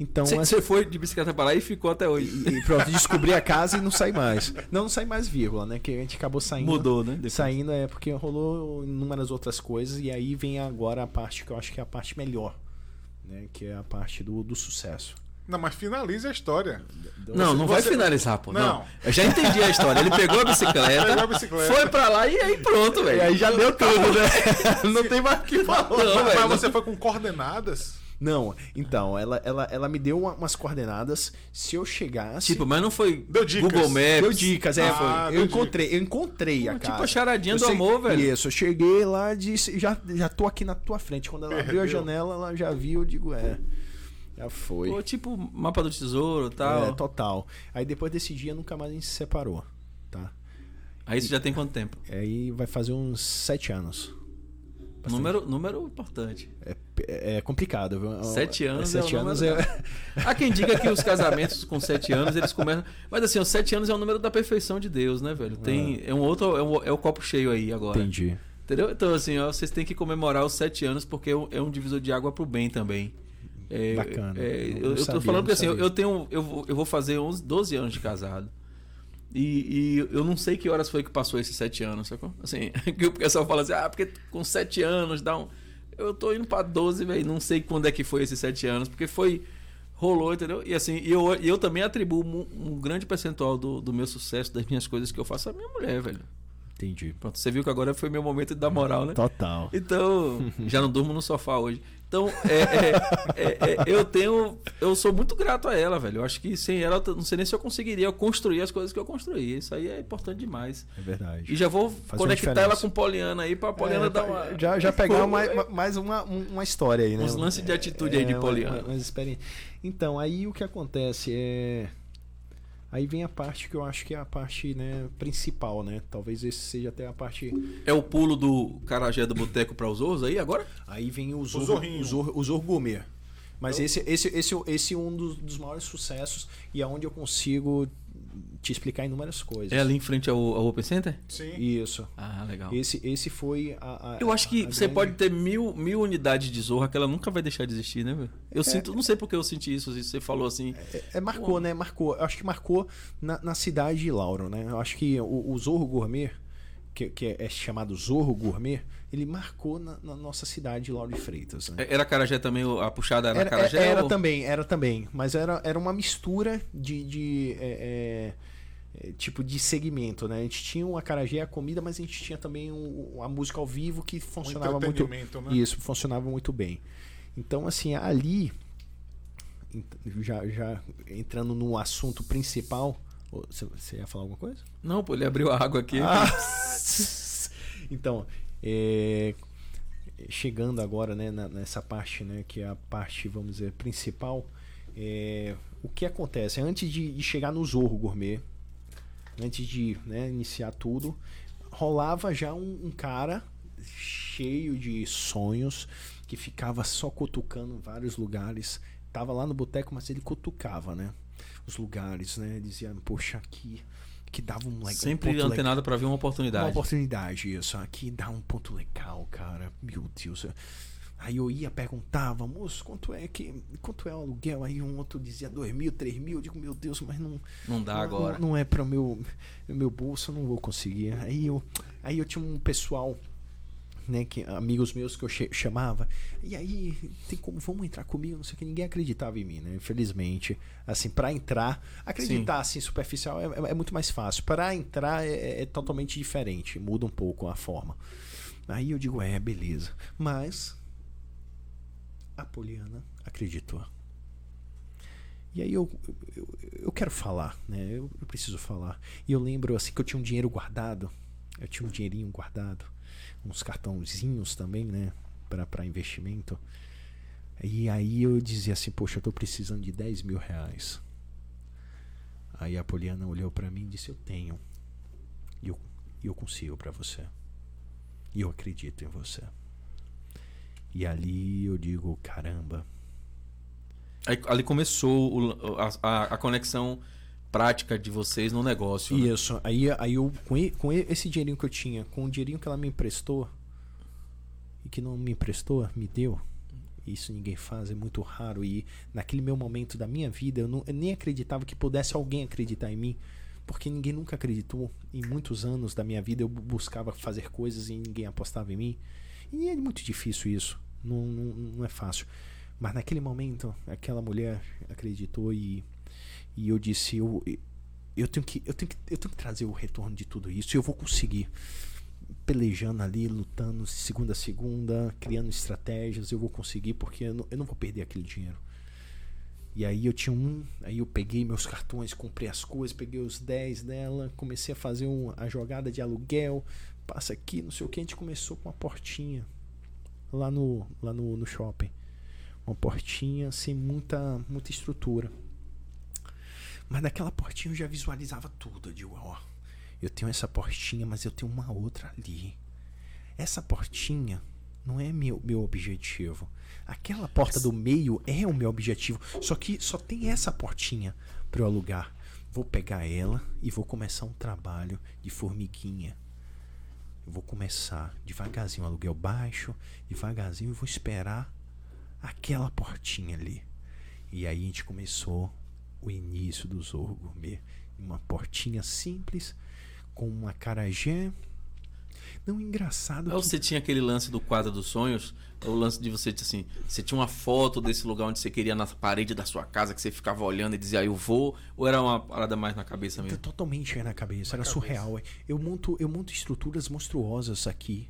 Então, essa- Você foi de bicicleta pra lá e ficou até hoje. e, e pronto, descobri a casa e não saí mais. Não, não saí mais, vírgula, né? Que a gente acabou saindo. Mudou, né? Depois. Saindo é porque rolou inúmeras outras coisas e aí vem agora a parte que eu acho que é a parte melhor, né? Que é a parte do, do sucesso. Não, mas finaliza a história. Não, não vai você- finalizar, pô. Não. Não. Eu já entendi a história. Ele pegou a bicicleta, Pegou a bicicleta. foi pra lá e aí pronto, velho. E aí já deu tudo, né? não tem mais o que falar. Não, mas velho, mas você foi com coordenadas? Não, então, ela, ela, ela me deu uma- umas coordenadas. Se eu chegasse. Tipo, mas não foi Deu dicas. Google Maps. Deu dicas, é. Ah, foi. deu eu encontrei, eu encontrei a Tipo casa. a charadinha Eu do amor, velho. Isso, eu cheguei lá e disse, já, já tô aqui na tua frente. Quando ela abriu a Perdeu. janela, ela já viu, eu digo, é. Já foi. Pô, tipo mapa do tesouro e tal. É, total. Aí depois desse dia nunca mais a gente se separou, tá? Aí você já tem quanto tempo? Aí vai fazer uns sete anos. Número, número importante. É, é complicado, viu? Sete anos Sete é anos número- é. Há quem diga que os casamentos com sete anos eles começam. Mas assim, os sete anos é o número da perfeição de Deus, né, velho? Tem, é um outro. É, um- é o copo cheio aí agora. Entendi. Entendeu? Então, assim, ó, vocês têm que comemorar os sete anos porque é um, é divisor de água pro bem também. É, Bacana. é, eu, eu tô sabia, falando não porque assim, eu, tenho. Eu, vou- eu vou fazer 11, 12 anos de casado. E, e eu não sei que horas foi que passou esses sete anos, sacou? Assim, que o pessoal fala assim, ah, porque com sete anos dá um. Eu tô indo pra 12, velho. Não sei quando é que foi esses sete anos, porque foi. Rolou, entendeu? E assim, eu, eu também atribuo um, um grande percentual do, do meu sucesso, das minhas coisas que eu faço à minha mulher, velho. Entendi. Pronto, você viu que agora foi meu momento de dar moral, né? Total. Então, já não durmo no sofá hoje. Então, é, é, é, é, eu tenho. Eu sou muito grato a ela, velho. Eu acho que sem ela, não sei nem se eu conseguiria construir as coisas que eu construí. Isso aí é importante demais. É verdade. E já vou uma conectar ela com Poliana aí pra Poliana É, dar tá- uma. já, já pegar mais, mais uma, um- uma história aí, né? Uns lances de atitude aí de uma- Poliana. uma- umas experi- Então, aí o que acontece é. Aí vem a parte que eu acho que é a parte né, principal, né? Talvez esse seja até a parte. É o pulo do carajé do boteco para os Zorros aí agora? Aí vem o Zorro, o Zorro, o Zorro Gourmet. Mas Então- esse, esse, esse, esse é um dos, dos maiores sucessos e é onde eu consigo te explicar inúmeras coisas. É ali em frente ao, ao Open Center? Sim. Isso. Ah, legal. Esse, esse foi a. a- Eu acho que a você grande- pode ter mil, mil unidades de Zorra que ela nunca vai deixar de existir, né, velho? Eu sinto, não sei porque eu senti isso, você falou assim. É, é, marcou, né? Marcou. Eu acho que marcou na, na cidade de Lauro, né? Eu acho que o, o Zorro Gourmet, que, que é chamado Zorro Gourmet, ele marcou na, na nossa cidade de Lauro de Freitas, né? Era Carajé também, a puxada era, Era, Carajé? era ou- também, era também. Mas era, era uma mistura de. de é, é, é, tipo de segmento, né? A gente tinha o acarajé, a comida, mas a gente tinha também o- a música ao vivo que funcionava muito. né? Isso, funcionava muito bem. Então, assim, ali, já, já entrando no assunto principal. Você ia falar alguma coisa? Não, pô, ele abriu a água aqui. Ah! então, é, chegando agora né, nessa parte, né, que é a parte, vamos dizer, principal, é, o que acontece? Antes de, de chegar no Zorro Gourmet, antes de né, iniciar tudo, rolava já um, um cara cheio de sonhos que ficava só cutucando vários lugares. Tava lá no boteco, mas ele cutucava, né? Os lugares, né? Dizia, poxa, aqui que dava um legal. Sempre um ponto antenado pra ver uma uma oportunidade. oportunidade, isso. Aqui dá um ponto legal, cara. Meu Deus. Aí eu ia, perguntava, moço, quanto é que. Quanto é o aluguel? Aí um outro dizia dois mil, três mil. Eu digo, meu Deus, mas não. Não dá não- agora. Não, não é para o meu, meu bolso, eu não vou conseguir. Aí eu, aí eu tinha um pessoal, né, que, amigos meus que eu chamava. E aí, tem como, vamos entrar comigo? Não sei o que. Ninguém acreditava em mim, né? Infelizmente. Assim, para entrar, acreditar assim, superficial é, é- é muito mais fácil. Para entrar é, é totalmente diferente, muda um pouco a forma. Aí eu digo, é, beleza. Mas a Poliana acreditou. E aí eu, eu, eu quero falar, né? Eu, eu preciso falar. E eu lembro assim que eu tinha um dinheiro guardado. Eu tinha um dinheirinho guardado. Uns cartãozinhos também, né? para investimento. E aí eu dizia assim, poxa, eu tô precisando de 10 mil reais. Aí a Poliana olhou para mim e disse, eu tenho. E eu, eu consigo para você. E eu acredito em você. E ali eu digo, caramba, Aí, ali começou o- a, a- a conexão prática de vocês no negócio. né? Isso, aí, aí eu, com, com esse dinheirinho que eu tinha, com o dinheirinho que ela me emprestou, e que não me emprestou, me deu, isso ninguém faz, é muito raro. E naquele meu momento da minha vida, eu, não, eu nem acreditava que pudesse alguém acreditar em mim, porque ninguém nunca acreditou. Em muitos anos da minha vida, eu bu- buscava fazer coisas e ninguém apostava em mim. E é muito difícil isso, não, não, não é fácil. Mas naquele momento, aquela mulher acreditou e, e eu disse: eu, eu, tenho que, eu, tenho que, eu tenho que trazer o retorno de tudo isso e eu vou conseguir. Pelejando ali, lutando segunda a segunda, criando estratégias, eu vou conseguir porque eu não, eu não vou perder aquele dinheiro. E aí eu tinha um, aí eu peguei meus cartões, comprei as coisas, peguei os 10 dela, comecei a fazer um, a jogada de aluguel, passa aqui, não sei o que, a gente começou com uma portinha lá no, lá no, no shopping. Uma portinha sem muita, muita estrutura. Mas naquela portinha eu já visualizava tudo. Eu digo, ó, eu tenho essa portinha, mas eu tenho uma outra ali. Essa portinha não é meu, meu objetivo. Aquela porta do meio é o meu objetivo. Só que só tem essa portinha para eu alugar. Vou pegar ela e vou começar um trabalho de formiguinha. Eu vou começar devagarzinho, aluguel baixo, devagarzinho, e vou esperar aquela portinha ali. E aí a gente começou o início do Zorro Gourmet. Uma portinha simples, com uma carajé. Não, engraçado. Ou que- você tinha aquele lance do quadro dos sonhos, o lance de você, assim, você tinha uma foto desse lugar onde você queria na parede da sua casa, que você ficava olhando e dizia, ah, eu vou, ou era uma parada mais na cabeça mesmo? totalmente aí na cabeça, Na era cabeça. surreal. é. Eu monto, eu monto estruturas monstruosas aqui.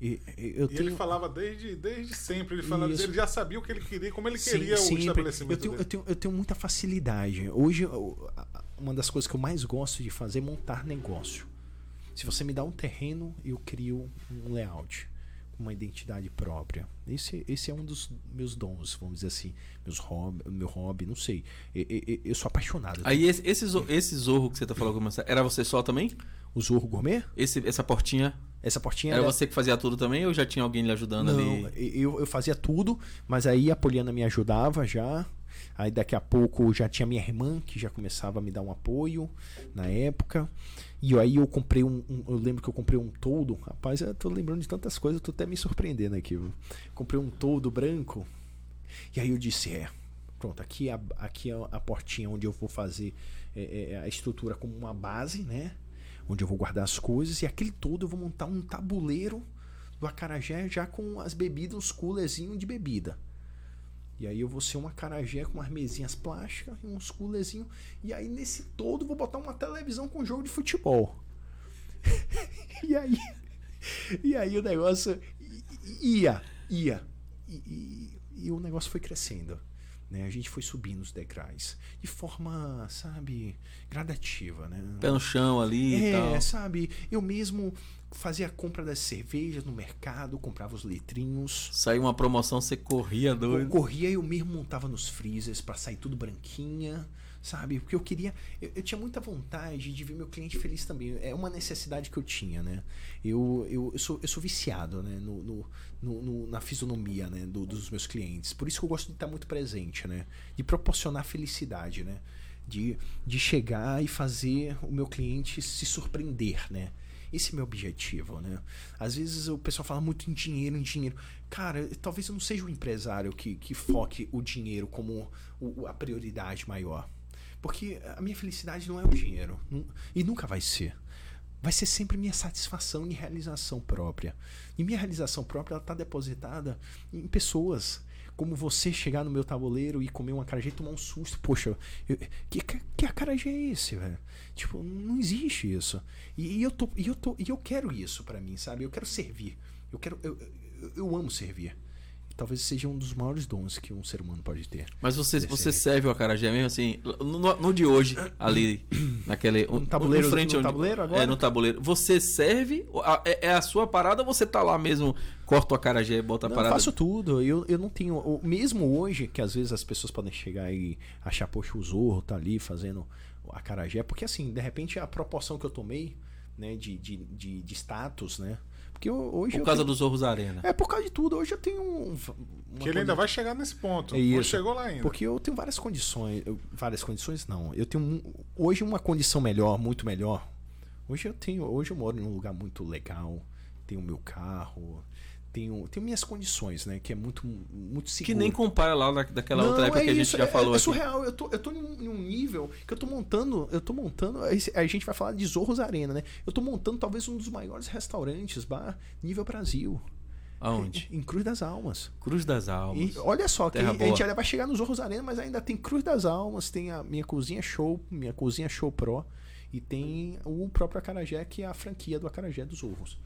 E, eu E tenho, ele falava desde, desde sempre, ele, falava, Isso. ele já sabia o que ele queria, como ele Sim, queria o sempre. estabelecimento eu tenho, dele. eu, tenho, eu tenho muita facilidade. Hoje, eu- uma das coisas que eu mais gosto de fazer é montar negócio. Se você me dá um terreno, eu crio um layout. com uma identidade própria. Esse, esse é um dos meus dons, vamos dizer assim, meus hobby, meu hobby, não sei. Eu, eu, eu sou apaixonado. Aí esse, esse, zo- esse zorro que você tá falando, era você só também? O Zorro Gourmet? Esse, essa portinha, Essa portinha era ela- você que fazia tudo também ou já tinha alguém lhe ajudando Não, ali? eu, eu fazia tudo, mas aí a Poliana me ajudava já. Aí daqui a pouco já tinha minha irmã, que já começava a me dar um apoio na época. E aí eu comprei um, um- Eu lembro que eu comprei um toldo. Rapaz, eu tô lembrando de tantas coisas, eu tô até me surpreendendo aqui. viu? Comprei um toldo branco. E aí eu disse, é. Pronto, aqui é a, aqui é a portinha onde eu vou fazer é, é, a estrutura como uma base, né? Onde eu vou guardar as coisas. E aquele todo eu vou montar um tabuleiro do acarajé já com as bebidas, os coolerzinhos de bebida. E aí eu vou ser um acarajé com umas mesinhas plásticas e uns coolerzinhos. E aí nesse todo eu vou botar uma televisão com jogo de futebol. e aí e aí o negócio ia, ia. E, e- e o negócio foi crescendo. Né? A gente foi subindo os degraus. De forma, sabe, gradativa, né? Pé no chão ali e É, tal. sabe? Eu mesmo fazia a compra das cervejas no mercado, comprava os litrinhos. Saiu uma promoção, você corria Eu doido. corria eu mesmo montava nos freezers pra sair tudo branquinha, sabe? Porque eu queria. Eu, eu tinha muita vontade de ver meu cliente feliz também. É uma necessidade que eu tinha, né? Eu, eu, eu, sou, eu sou viciado né? no, no, no- na fisionomia né? do- dos meus clientes. Por isso que eu gosto de estar muito presente, né? De proporcionar felicidade, né? De, de chegar e fazer o meu cliente se surpreender, né? Esse é meu objetivo, né? Às vezes o pessoal fala muito em dinheiro, em dinheiro. Cara, talvez eu não seja o empresário que, que foque o dinheiro como o- a prioridade maior. Porque a minha felicidade não é o dinheiro. E nunca vai ser. Vai ser sempre minha satisfação e realização própria. E minha realização própria está depositada em pessoas. Como você chegar no meu tabuleiro e comer um acarajé e tomar um susto. Poxa, eu- que, que, que acarajé é esse, velho? Tipo, não existe isso. E, e eu, tô, e, eu tô, e eu quero isso pra mim, sabe? Eu quero servir. Eu quero. Eu, eu, eu amo servir. Talvez seja um dos maiores dons que um ser humano pode ter. Mas você, você jeito. serve o acarajé mesmo assim, no, no- de hoje, ali, naquele... No tabuleiro- no onde- tabuleiro agora? É, no tabuleiro. Você serve, é, é a sua parada ou você tá lá mesmo, corta o acarajé, bota a Não, eu parada? faço tudo. Eu, eu não tenho. Mesmo hoje, que às vezes as pessoas podem chegar e achar, poxa, o Zorro tá ali fazendo a carajé. Porque assim, de repente a proporção que eu tomei, né, de, de, de, de status, né? Porque eu- hoje. Por eu causa tenho- dos Zorros Arena. É por causa de tudo. Hoje eu tenho um. uma Que ele ainda vai chegar nesse ponto. É Não isso. chegou lá ainda. Porque eu tenho várias condições. eu- várias condições, não. Eu tenho um- hoje uma condição melhor, muito melhor. Hoje eu tenho. Hoje eu moro em um lugar muito legal. Tenho meu carro. Tenho, tenho minhas condições, né? Que é muito, muito seguro. Que nem compara lá da, daquela Não, outra época é que a gente isso, já é, falou é aqui. surreal. Eu tô, eu tô num, num nível que eu tô montando. Eu tô montando. A gente vai falar de Zorros Arena, né? Eu tô montando talvez um dos maiores restaurantes, bar, nível Brasil. Aonde? Em Cruz das Almas. Cruz das Almas. E olha só, que a gente ainda vai chegar nos Zorros Arena, mas ainda tem Cruz das Almas, tem a minha cozinha show, minha cozinha show pro, e tem o próprio Acarajé, que é a franquia do Acarajé dos Zorros.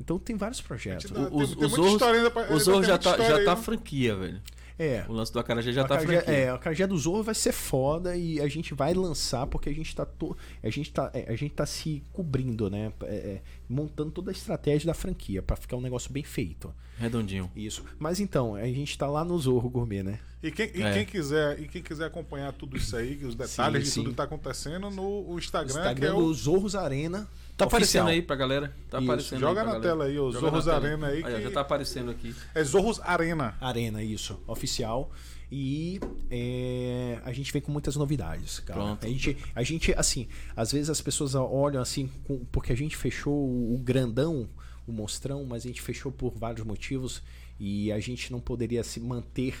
Então tem vários projetos. Gente, O- Os, Tem- tem os muita Zorros, história ainda pra- o ainda Zorro já tá, já tá né? franquia, velho. É. O lance do acarajé já o tá Acarajé, franquia. é, o Acarajé do Zorro vai ser foda e a gente vai lançar porque a gente tá, to, a gente tá, é, a gente tá se cobrindo, né? É, é, montando toda a estratégia da franquia pra ficar um negócio bem feito. Redondinho. Isso. Mas então, a gente tá lá no Zorro Gourmet, né? E quem, e É. quem quiser e quem quiser acompanhar tudo isso aí, os detalhes Sim, de sim. tudo que tá acontecendo no o Instagram, Instagram que é o do Zorros Arena. Tá oficial. aparecendo aí pra galera? Tá Isso, aparecendo joga na galera. tela aí, Joga Zorros. Arena aí que- já tá aparecendo aqui. é Zorros Arena. Arena, isso, oficial. E é, a gente vem com muitas novidades, cara. Pronto. A gente, a gente, assim, às vezes as pessoas olham assim, com- porque a gente fechou o grandão, o mostrão, mas a gente fechou por vários motivos e a gente não poderia se manter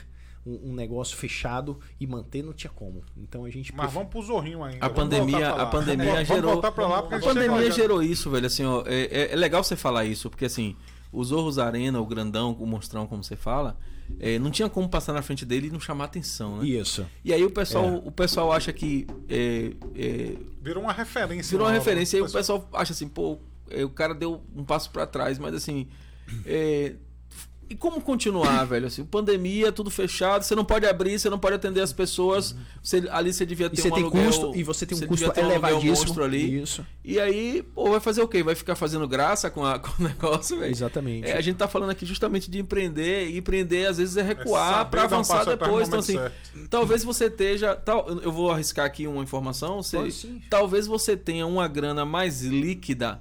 um, um negócio fechado e manter não tinha como. Então a gente Mas vamos pro Zorrinho ainda. A vamos pandemia, a pandemia gerou. Vamos voltar pra lá a pandemia já. gerou isso, velho. Assim, ó, é, é- é legal você falar isso, porque assim, os Zorros Arena, o grandão, o monstrão, como você fala, é, não tinha como passar na frente dele e não chamar atenção, né? Isso. E aí o pessoal, É. o pessoal acha que é, é, Virou uma referência. virou uma referência. Aí o pessoal acha assim, pô, é, o cara deu um passo pra trás, mas assim, é, E como continuar, velho? Assim, pandemia, tudo fechado, você não pode abrir, você não pode atender as pessoas. Você, ali você devia ter E você um tem aluguel, custo, e você tem um você custo devia ter um aluguel elevadíssimo. monstro ali. Isso. E aí, pô, vai fazer o quê? Vai ficar fazendo graça com, a- com o negócio, velho? Exatamente. É, a gente tá falando aqui justamente de empreender, e empreender às vezes é recuar dar um avançar no depois. Então, assim, talvez você esteja. Tal, eu vou arriscar aqui uma informação. Você, Pode sim. talvez você tenha uma grana mais líquida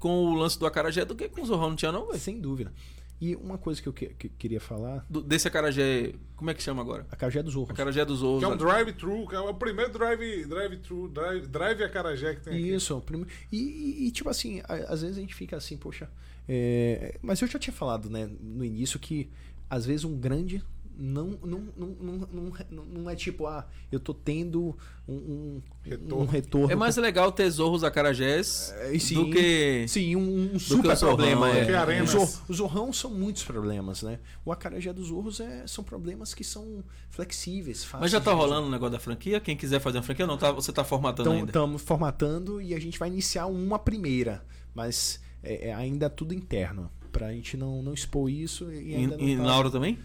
com o lance do acarajé do que com o Zorrão, não tinha, não, velho? Sem dúvida. E uma coisa que eu que- que queria falar, Do- Desse acarajé. Como é que chama agora? a Cajé dos Orros. Acarajé dos Ouros. Que é um drive-thru, que é o primeiro drive, drive-thru, drive, drive acarajé que tem aqui. Isso, prime- e, e- e, tipo assim, a- às vezes a gente fica assim, poxa. é, Mas eu já tinha falado, né, no início que às vezes um grande não, não, não, não, não, não é tipo, ah, eu tô tendo um, um Retorno. um retorno. É mais legal ter zorros acarajés É, sim. do que. Sim, um, um super problema. é. É. Do que arenas. O, zor, o zorrão são muitos problemas, né? O acarajé dos zorros é, são problemas que são flexíveis, fáceis. Mas já tá rolando o negócio da franquia? Quem quiser fazer uma franquia, não, tá, você tá formatando Então, ainda. estamos formatando e a gente vai iniciar uma primeira, mas é, é ainda tudo interno, pra gente não, não expor isso e E, ainda não e tá- Lauro também?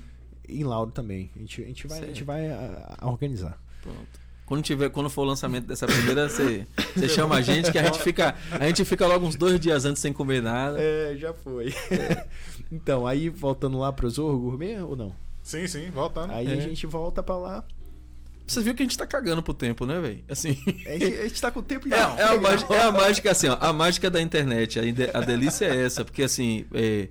Em Lauro também. A gente, a gente vai, a gente vai a- a organizar. Pronto. Quando, tiver, quando for o lançamento dessa primeira, você, chama a gente, que a gente, fica, a gente fica logo uns dois dias antes sem comer nada. É, já foi. então, aí voltando lá pro Zorro Gourmet ou não? Sim, sim, voltando. Aí É. a gente volta pra lá. Você viu que a gente tá cagando pro tempo, né, velho? Assim. A gente, a gente tá com o tempo É, já. é, a mágica, é a mágica, assim, ó, a mágica da internet. A, a delícia é essa, porque assim, é,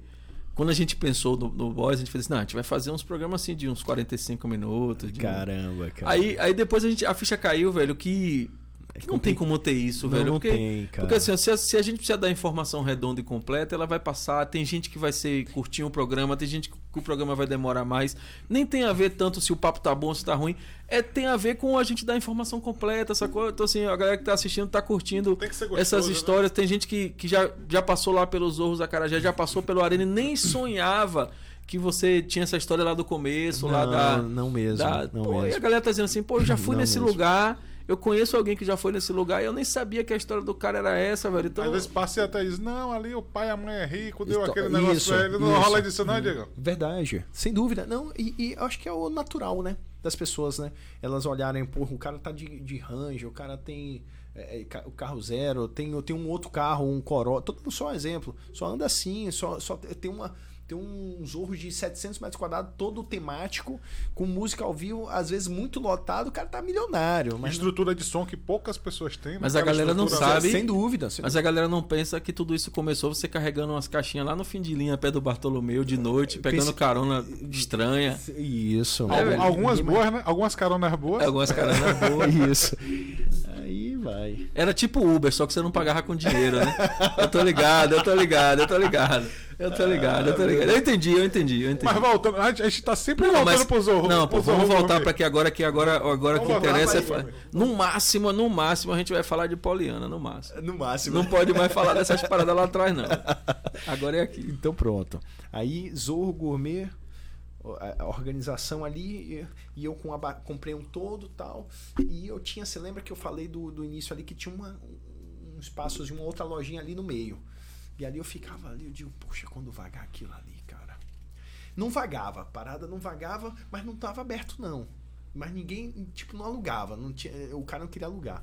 quando a gente pensou no, no Boys, a gente fez assim, não, a gente vai fazer uns programas assim de uns 45 minutos. de- Caramba, cara. Aí, aí depois a, gente, a ficha caiu, velho, que, que não tem como ter isso, Não, velho. não porque, tem, cara. Porque assim, se a, se a gente precisa dar informação redonda e completa, ela vai passar. Tem gente que vai ser curtir o programa, tem gente que o programa vai demorar mais. Nem tem a ver tanto se o papo tá bom ou se tá ruim. É, tem a ver com a gente dar informação completa, sacou? Então, assim, a galera que tá assistindo tá curtindo gostoso, essas né? histórias. Tem gente que, que já, já passou lá pelos Orros da Carajé, já passou pelo Arena e nem sonhava que você tinha essa história lá do começo, lá Não, da. não mesmo, da- não pô, E a mesmo. galera tá dizendo assim, pô, eu já fui Não nesse mesmo. lugar, eu conheço alguém que já foi nesse lugar e eu nem sabia que a história do cara era essa, velho. Então. Às vezes passa e até diz, não, ali o pai e a mãe é rico, deu Isto- aquele negócio isso, pra ele. Não isso. rola disso não, Diego? Verdade, sem dúvida. Não, e, e eu acho que é o natural, né? Das pessoas, né? Elas olharem, porra, o cara tá de, de Ranger, o cara tem é, é, o carro zero, tem, tem um outro carro, um Corolla. Tô dando só um exemplo. Só anda assim, só, só tem uma. Tem um zorro de 700 metros quadrados, todo temático, com música ao vivo, às vezes muito lotado, o cara tá milionário. Mas Estrutura de som que poucas pessoas têm. né? Mas a galera não sabe. sem dúvida. Sem Mas a galera não pensa que tudo isso começou você carregando umas caixinhas lá no fim de linha, pé do Bartolomeu, de noite, pegando Pense- carona estranha. Isso. É, velho. Algumas boas, né? Algumas caronas boas. Algumas caronas boas. Isso. Aí vai. Era tipo Uber, só que você não pagava com dinheiro, né? Eu tô ligado, eu tô ligado, eu tô ligado. Eu tô ligado, eu tô ligado. Eu entendi, eu entendi, eu entendi. Mas voltando, a gente, a gente tá sempre Não, voltando mas, pro Zorro. não, pro pô, Zorro vamos voltar para que agora que agora agora o que interessa é vai, fa- no máximo, no máximo a gente vai falar de Poliana, no máximo. No máximo. Não pode mais falar dessas paradas lá atrás não. Agora é aqui. Então pronto. Aí Zorro Gourmet, a organização ali, e- eu com a ba- comprei um todo tal. E eu tinha, você lembra que eu falei do, do início ali que tinha uma, um um espaço de uma outra lojinha ali no meio. E ali eu ficava ali, eu digo, poxa, quando vagar aquilo ali, cara. Não vagava, a parada não vagava, mas não tava aberto não. Mas ninguém, tipo, não alugava, não tinha, o cara não queria alugar.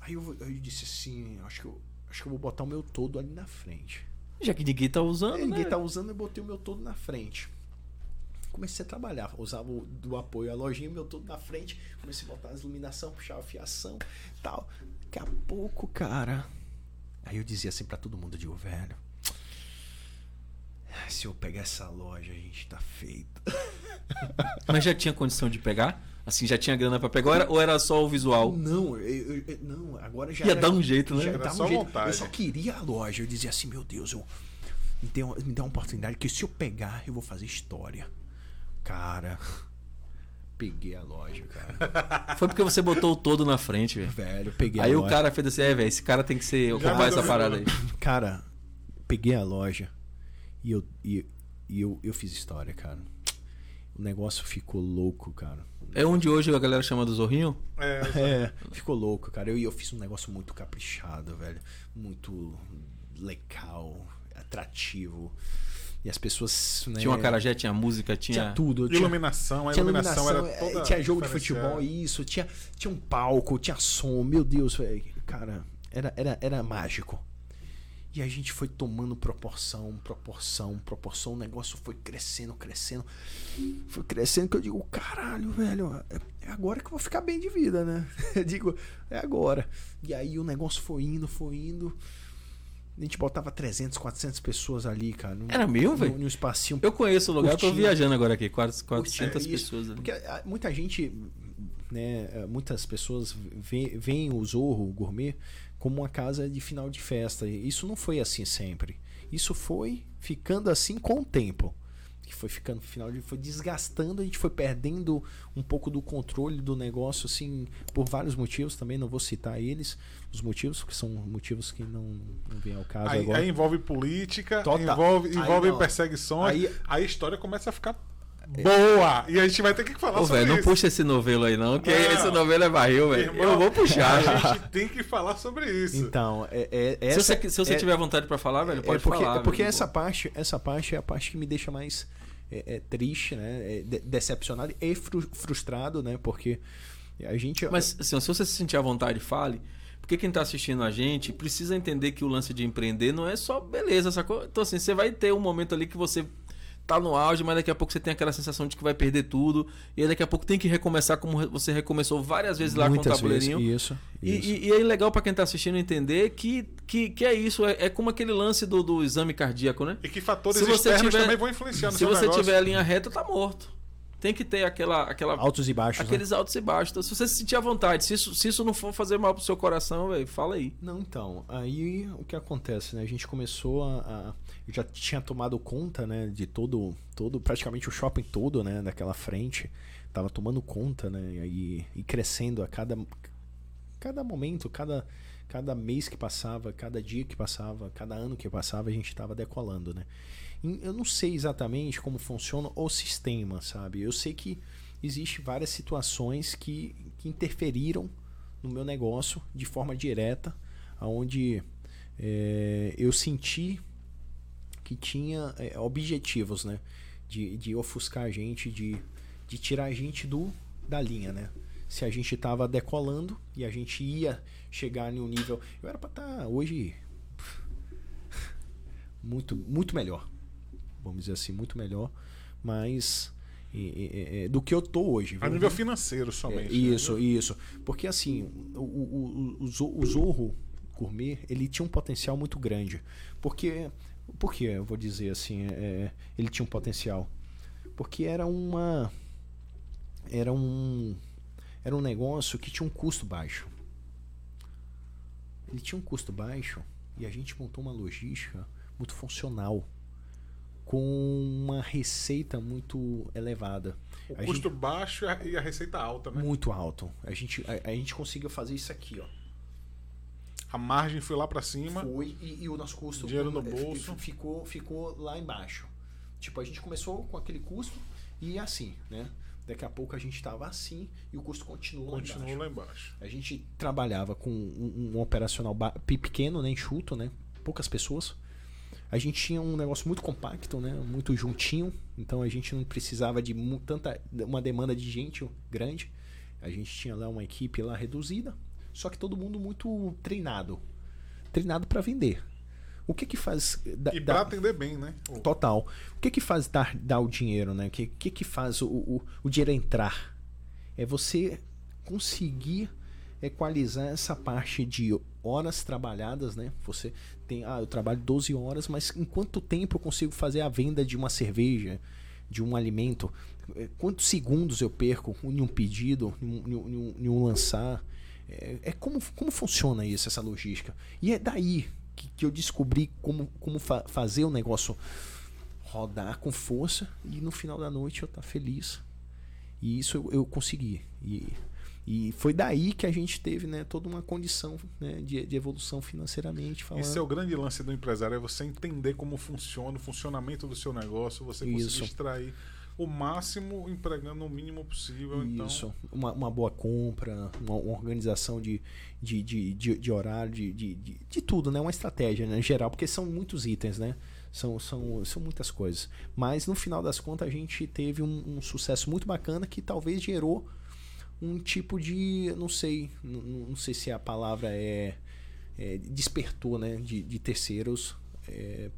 Aí eu, eu disse assim, acho que eu, acho que eu vou botar o meu todo ali na frente. Já que ninguém tá usando, É, ninguém né? tá usando, eu botei o meu todo na frente. Comecei a trabalhar, usava o, do apoio à lojinha, o meu todo na frente. Comecei a botar as iluminação, puxava a fiação tal. Daqui a pouco, cara. Aí eu dizia assim pra todo mundo, eu digo, velho. Se eu pegar essa loja, a gente tá feito. Mas já tinha condição de pegar? Assim, já tinha grana pra pegar ou era, ou era só o visual? Não, eu, eu- não, agora já Ia era- dar um jeito, né? já Era só um jeito. vontade. Eu só queria a loja. Eu dizia assim, meu Deus, eu, me, dê, uma- me dá uma oportunidade que se eu pegar, eu vou fazer história. Cara, peguei a loja, cara. Foi porque você botou o todo na frente, velho. Velho, peguei Aí a o loja. cara fez assim, é, velho, esse cara tem que ser ocupar essa parada aí. Cara, peguei a loja e eu, e, e eu, eu fiz história, cara. O negócio ficou louco, cara. É onde hoje a galera chama do Zorrinho? É, É, ficou louco, cara. Eu, eu fiz um negócio muito caprichado, velho. Muito legal, atrativo. E as pessoas. Né, Tinha uma carajé, tinha música, tinha. tinha tudo. Tinha, Iluminação, a tinha iluminação, iluminação, era é, toda tinha jogo de futebol, isso, tinha, tinha um palco, tinha som, meu Deus, velho, cara, era, era, era mágico. E a gente foi tomando proporção, proporção, proporção, o negócio foi crescendo, crescendo. Foi crescendo que eu digo, caralho, velho, é é agora que eu vou ficar bem de vida, né? Eu digo, é agora. E aí o negócio foi indo, foi indo. A gente botava 300, 400 pessoas ali, cara. num- Era num- velho? Num espacinho Eu conheço o lugar, eu tô viajando agora aqui. quase 400 Puxa, isso. pessoas ali. Porque ah, muita gente, né, ah, muitas pessoas veem o Zorro Gourmet como uma casa de final de festa. Isso não foi assim sempre. Isso foi ficando assim com o tempo. Que foi ficando final de foi desgastando, a gente foi perdendo um pouco do controle do negócio assim, por vários motivos, também não vou citar eles, os motivos que são motivos que não, não vêm ao caso Aí, agora. aí envolve política, Total. envolve, Aí envolve não. perseguições, aí, Aí- a história começa a ficar boa. E a gente vai ter que falar Ô, sobre velho, não isso. puxa esse novelo aí não, que Não. esse novelo é barril, velho. Eu vou puxar. A gente tem que falar sobre isso. Então, é, é, se essa, você, se você é- tiver vontade pra falar, velho, pode é porque, falar. é porque velho. essa parte, essa parte é a parte que me deixa mais é, é, triste, né? É, de- decepcionado e fru- frustrado, né? Porque a gente. Mas assim, se você se sentir à vontade, fale. Porque quem tá assistindo a gente precisa entender que o lance de empreender não é só beleza, sacou? Então, assim, você vai ter um momento ali que você tá no auge, mas daqui a pouco você tem aquela sensação de que vai perder tudo. E aí daqui a pouco tem que recomeçar como você recomeçou várias vezes lá muitas com o tabuleirinho. vezes, isso. E, isso. e- e é legal pra quem tá assistindo entender que, que, que é isso. É, é como aquele lance do, do exame cardíaco, né? E que fatores Se você externos tiver- também vão influenciar no Se seu você negócio. tiver a linha reta, tá morto. Tem que ter aquela, aquela Altos e baixos. né? aqueles altos e baixos. Então, se você se sentir à vontade, se isso, se isso não for fazer mal pro seu coração, velho, fala aí. Não, então, aí o que acontece, né? A gente começou a, a- eu já tinha tomado conta, né, de todo, todo, praticamente o shopping todo, né, daquela frente, tava tomando conta, né, e, e crescendo a cada, cada momento, cada, cada mês que passava, cada dia que passava, cada ano que passava, a gente tava decolando, né. Eu não sei exatamente como funciona o sistema, sabe? Eu sei que existe várias situações que, que interferiram no meu negócio de forma direta, aonde é, eu senti que tinha é, objetivos, né? De, de ofuscar a gente, de, de tirar a gente do da linha, né? Se a gente estava decolando e a gente ia chegar em um nível. Eu era para estar hoje muito, muito melhor. Vamos dizer assim, muito melhor. Mas é, é, é, do que eu tô hoje. A nível financeiro somente. É, né? isso, isso. Porque assim, o, o, o, o Zo- o Zorro Gourmet, ele tinha um potencial muito grande. Porque, por que eu vou dizer assim, é, ele tinha um potencial? Porque era uma era um era um negócio que tinha um custo baixo. Ele tinha um custo baixo e a gente montou uma logística muito funcional com uma receita muito elevada. O A custo baixo e a, receita alta, né? muito alto. A gente, a, a gente conseguiu fazer isso aqui, ó. A margem foi lá pra cima. Foi e, e o nosso custo Dinheiro no eh, bolso. ficou ficou lá embaixo. Tipo, a gente começou com aquele custo e assim, né? Daqui a pouco a gente tava assim e o custo continuou lá Continuou embaixo. lá embaixo. A gente trabalhava com um, um operacional pequeno, né, enxuto, né? Poucas pessoas. A gente tinha um negócio muito compacto, né? Muito juntinho. Então a gente não precisava de tanta uma demanda de gente grande. A gente tinha lá uma equipe lá reduzida, só que todo mundo muito treinado, treinado para vender. O que que faz da- E pra atender bem, né? Total. O que que faz dar, dar o dinheiro, né? O que, que que faz o, o, o dinheiro entrar? É você conseguir equalizar essa parte de horas trabalhadas, né? Você tem, ah, eu trabalho 12 horas, mas em quanto tempo eu consigo fazer a venda de uma cerveja, de um alimento? Eh, Quantos segundos eu perco em um pedido, em um, em um- em um- lançar? É, é como, como funciona isso, essa logística? E é daí que, que eu descobri como, como fa- fazer o negócio rodar com força e no final da noite eu estar feliz. E isso eu, eu consegui. E, e foi daí que a gente teve né, toda uma condição né, de, de evolução financeiramente falando. Esse é o grande lance do empresário, é você entender como funciona o funcionamento do seu negócio, você conseguir Isso. extrair o máximo empregando o mínimo possível. Então, Isso, uma, uma boa compra, uma, uma organização de, de, de, de, de horário, de, de, de, de tudo, né? Uma estratégia né, em geral, porque são muitos itens, né? São, são, são muitas coisas. Mas no final das contas a gente teve um, um sucesso muito bacana que talvez gerou um tipo de. Não sei. Não, não sei se a palavra é. é despertou, né? De, de terceiros. É,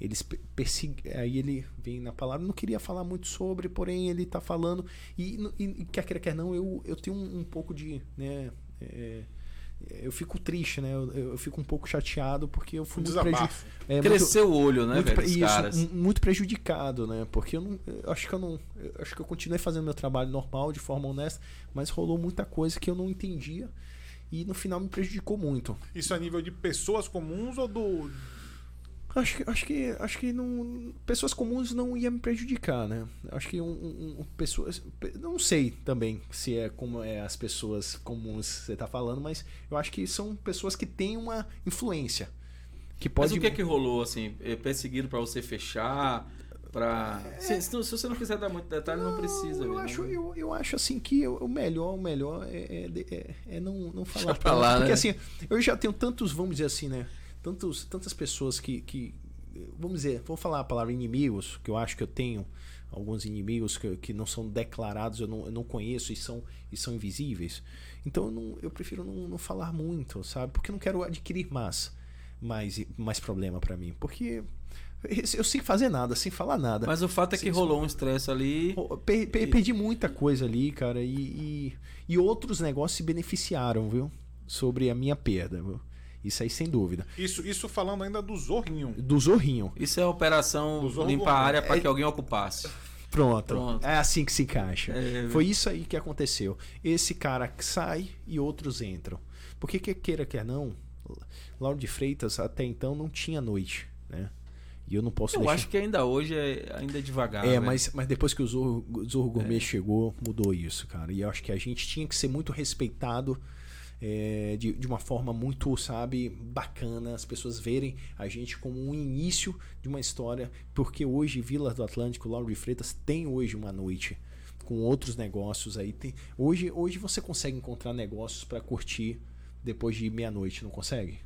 eles perseguem. Aí ele vem na palavra. Não queria falar muito sobre, porém ele está falando. E, e, quer queira, quer não, eu, eu tenho um, um pouco de. Né, é, eu fico triste, né? Eu, eu, fico um pouco chateado porque eu fui um muito prejudicado. É, Cresceu muito, o olho, né, muito, velho, isso, caras. muito prejudicado, né? Porque eu não, eu acho que eu não, eu acho que eu continuei fazendo meu trabalho normal, de forma honesta, mas rolou muita coisa que eu não entendia e no final me prejudicou muito. Isso a nível de pessoas comuns ou do Acho que, acho que, acho que não, pessoas comuns não ia me prejudicar, né? Acho que um, um, um, pessoas, não sei também se é como é as pessoas comuns que você está falando, mas eu acho que são pessoas que têm uma influência. Que pode... Mas o que é que rolou assim? É perseguido para você fechar? Pra... É... Se, se, você não quiser dar muito detalhe, não, não precisa. Eu, acho, eu, eu acho assim que o melhor, o melhor é, é, é, é não, não falar. Pra lá, porque né? assim, eu já tenho tantos, vamos dizer assim, né? Tantos, tantas pessoas que, que, vamos dizer, vou falar a palavra inimigos, que eu acho que eu tenho alguns inimigos que, que não são declarados, eu não, eu não conheço e são, e são invisíveis. Então eu, não, eu prefiro não, não falar muito, sabe? Porque eu não quero adquirir mais, mais, mais problema para mim. Porque eu sem fazer nada, sem falar nada. Mas o fato é que rolou um estresse ali. Per, per, perdi muita coisa ali, cara. E, e, e, outros negócios se beneficiaram, viu? Sobre a minha perda, viu? Isso aí sem dúvida. Isso, isso falando ainda do Zorrinho. Do Zorrinho. Isso é a operação limpar a área para é... que alguém ocupasse. Pronto. Pronto. É assim que se encaixa. É... Foi isso aí que aconteceu. Esse cara sai e outros entram. Porque que queira quer não, Lauro de Freitas até então não tinha noite, né? E eu não posso Eu deixar... acho que ainda hoje é ainda é devagar. É, mas, mas depois que o Zorro, Zorro Gourmet é. chegou, mudou isso, cara. E eu acho que a gente tinha que ser muito respeitado é, de, de uma forma muito, sabe, bacana, as pessoas verem a gente como um início de uma história, porque hoje Vila do Atlântico, Lauro Freitas tem hoje uma noite com outros negócios aí. Tem, hoje, hoje você consegue encontrar negócios para curtir depois de meia-noite, não consegue?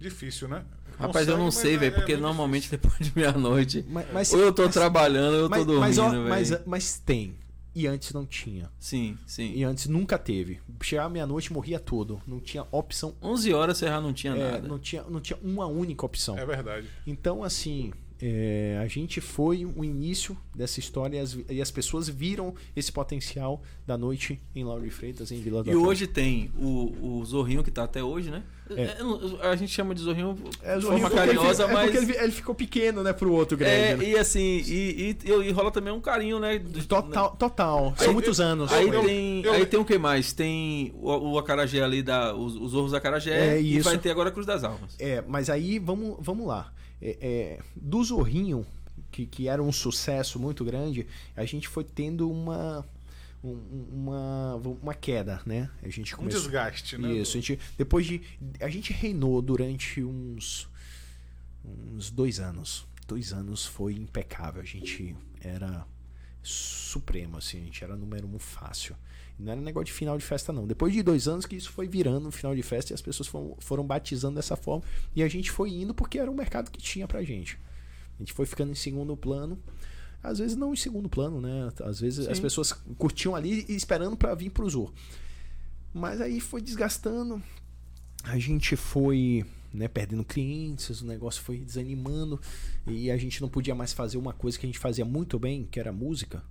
Difícil, né? Rapaz, eu não sei, velho, é, porque é normalmente difícil. depois de meia-noite, ou eu tô mas, trabalhando, ou eu tô dormindo, mas, mas, mas, tem. E antes não tinha. Sim, sim. E antes nunca teve. Chegava meia-noite morria todo. Não tinha opção. 11 horas você já não tinha é, nada. Não tinha, não tinha uma única opção. É verdade. Então, assim, é, a gente foi o início dessa história e as, e as, pessoas viram esse potencial da noite em Lauro Freitas, em Vila do E Atlântico. hoje tem o, o Zorrinho que está até hoje, né? É. é. A gente chama de Zorrinho é, de forma carinhosa, ele, é mas. É porque ele, ele, ficou pequeno, né, pro outro grande. É, né? e assim, e, e, e, rola também um carinho, né? Total, total. São muitos anos. Aí, eu, tem, eu, aí tem o que mais? Tem o, o Acarajé ali, da, os, os Zorros Acarajé, é, e vai ter agora a Cruz das Almas. É, mas aí vamos, vamos lá. É, do Zorrinho, que, que era um sucesso muito grande, a gente foi tendo uma uma, uma queda, né? A gente começou... Um desgaste, né? Isso, a gente, depois de... A gente reinou durante uns, uns dois anos. Dois anos foi impecável. A gente era supremo, assim. A gente era número um fácil. Não era negócio de final de festa, não. Depois de dois anos que isso foi virando um final de festa e as pessoas foram, foram batizando dessa forma. E a gente foi indo porque era o mercado que tinha pra gente. A gente foi ficando em segundo plano. Às vezes não em segundo plano, né? Às vezes Sim. as pessoas curtiam ali e esperando para vir pro Zoo. Mas aí foi desgastando. A gente foi né, perdendo clientes, o negócio foi desanimando e a gente não podia mais fazer uma coisa que a gente fazia muito bem, que era música.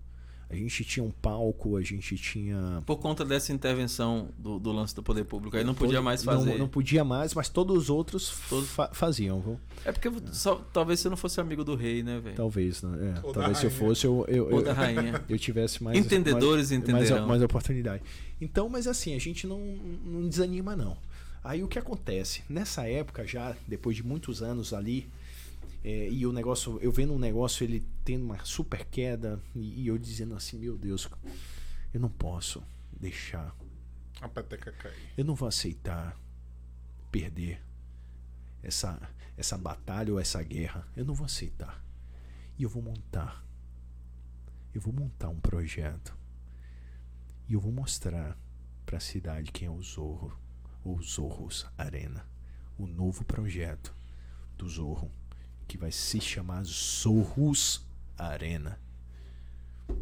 A gente tinha um palco, a gente tinha. Por conta dessa intervenção do, do lance do poder público, aí não podia mais fazer. Não, não podia mais, mas todos os outros todos... Fa faziam, viu? É porque só, talvez você não fosse amigo do rei, né, velho? Talvez, né? É, talvez se eu fosse, eu, eu, eu, da rainha. eu tivesse mais. Entendedores mais, entenderão. Mais, mais oportunidade. Então, mas assim, a gente não, não desanima, não. Aí o que acontece? Nessa época, já, depois de muitos anos ali, é, e o negócio, eu vendo um negócio ele tendo uma super queda e, e, eu dizendo assim, meu Deus, eu não posso deixar a peteca cair. Eu não vou aceitar perder essa essa batalha ou essa guerra. Eu não vou aceitar. E eu vou montar. Eu vou montar um projeto. E eu vou mostrar para a cidade quem é o Zorro, ou Zorros Arena, o novo projeto do Zorro que vai se chamar Zorros Arena.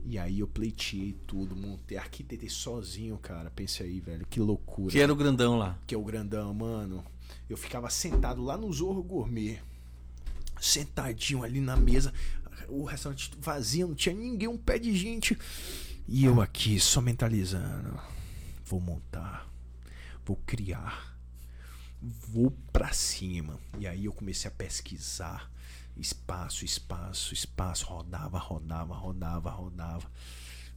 E aí eu pleiteei tudo, montei, arquitetei sozinho, cara. Pense aí, velho, que loucura. Que era o grandão lá. Que é o grandão, mano. Eu ficava sentado lá no Zorro Gourmet. Sentadinho ali na mesa. O restaurante vazio, não tinha ninguém, um pé de gente. E eu aqui só mentalizando. Vou montar. Vou criar. Vou pra cima. E aí eu comecei a pesquisar espaço, espaço, espaço, rodava, rodava, rodava, rodava.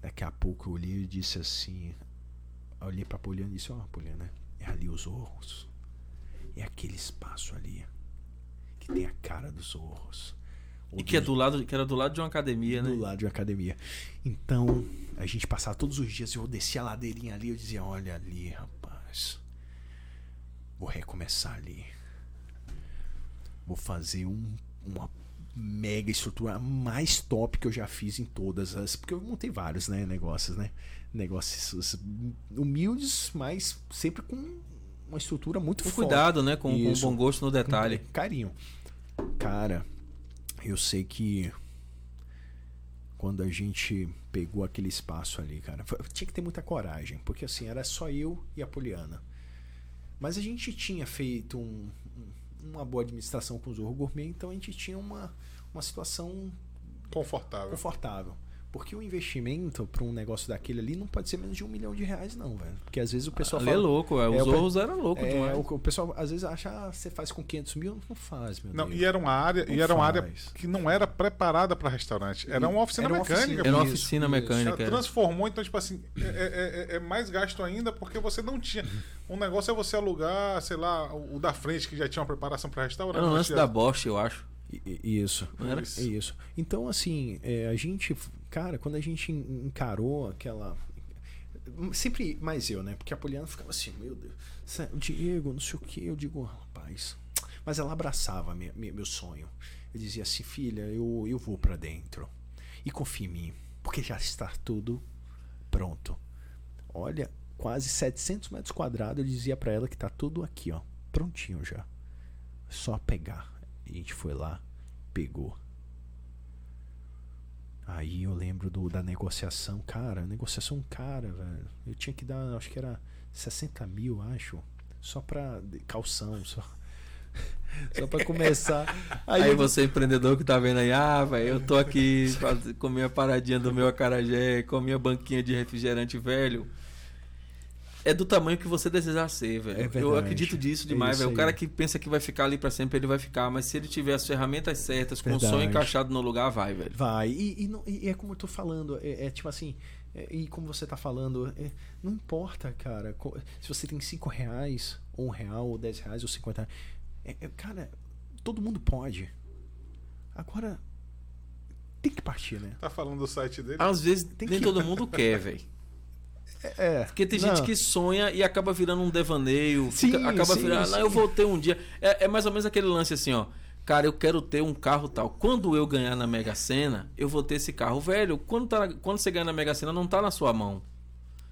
Daqui a pouco eu olhei e disse assim, eu olhei pra Poliana e disse, ó, oh, Poliana, é ali os orros. É aquele espaço ali que tem a cara dos orros. E que, é do lado, que era do lado de uma academia, do né? Do lado de uma academia. Então, a gente passava todos os dias, eu descia a ladeirinha ali, eu dizia, olha ali, rapaz. Vou recomeçar ali. Vou fazer um uma mega estrutura mais top que eu já fiz em todas as. Porque eu montei vários, né? Negócios, né? Negócios humildes, mas sempre com uma estrutura muito com forte. cuidado, né? Com, com bom gosto no detalhe. Carinho. Cara, eu sei que quando a gente pegou aquele espaço ali, cara, tinha que ter muita coragem, porque assim, era só eu e a Poliana. Mas a gente tinha feito um, uma boa administração com o Zorro Gourmet, então a gente tinha uma, uma situação confortável. confortável. Porque o investimento para um negócio daquele ali não pode ser menos de um milhão de reais, não, velho. Porque às vezes o pessoal Ali é fala. é louco, é. Os é, Zorros eram loucos é, demais. O, o, pessoal às vezes acha, ah, você faz com 500 mil, não faz, meu não, Deus. E era uma área, não e era uma área que não era preparada para restaurante. Era uma oficina era uma mecânica. Oficina, era uma oficina mecânica. Isso. Transformou, então, tipo assim, é, é, é, é, mais gasto ainda porque você não tinha. Um negócio é você alugar, sei lá, o da frente que já tinha uma preparação para restaurante. Era o lance da Bosch, eu acho. Isso. Era? Isso. Então, assim, é, a gente, cara, quando a gente encarou aquela. Sempre mais eu, né? Porque a Poliana ficava assim, meu Deus, o Diego, não sei o que. Eu digo, rapaz. Mas ela abraçava minha, minha, meu sonho. Eu dizia assim, filha, eu, eu vou para dentro. E confia em mim, porque já está tudo pronto. Olha, quase 700 metros quadrados. Eu dizia para ela que tá tudo aqui, ó, prontinho já. Só pegar a gente foi lá, pegou. Aí eu lembro do, da negociação. Cara, negociação cara, velho. Eu tinha que dar, acho que era 60 mil, acho. Só pra calção, só. Só pra começar. Aí, aí você, empreendedor que tá vendo aí, ah, velho, eu tô aqui com minha paradinha do meu acarajé, com a minha banquinha de refrigerante velho é do tamanho que você desejar ser, velho. É eu acredito disso demais, velho. O cara que pensa que vai ficar ali para sempre, ele vai ficar. Mas se ele tiver as ferramentas certas, com verdade. o sonho encaixado no lugar, vai, velho. Vai. E, e, não, e, é como eu tô falando, é, é tipo assim. É, e como você tá falando, é, não importa, cara. Se você tem 5 reais, ou um real, ou 10 reais, ou 50 reais. É, é, cara, todo mundo pode. Agora, tem que partir, né? Tá falando do site dele? Às vezes, tem nem que... todo mundo quer, velho. É, Porque tem não. gente que sonha e acaba virando um devaneio. Sim, fica, acaba sim, virando. Sim. Não, eu vou ter um dia. É, é, mais ou menos aquele lance assim, ó. Cara, eu quero ter um carro tal. Quando eu ganhar na Mega Sena, eu vou ter esse carro. Velho, quando, tá, quando você ganhar na Mega Sena, não tá na sua mão.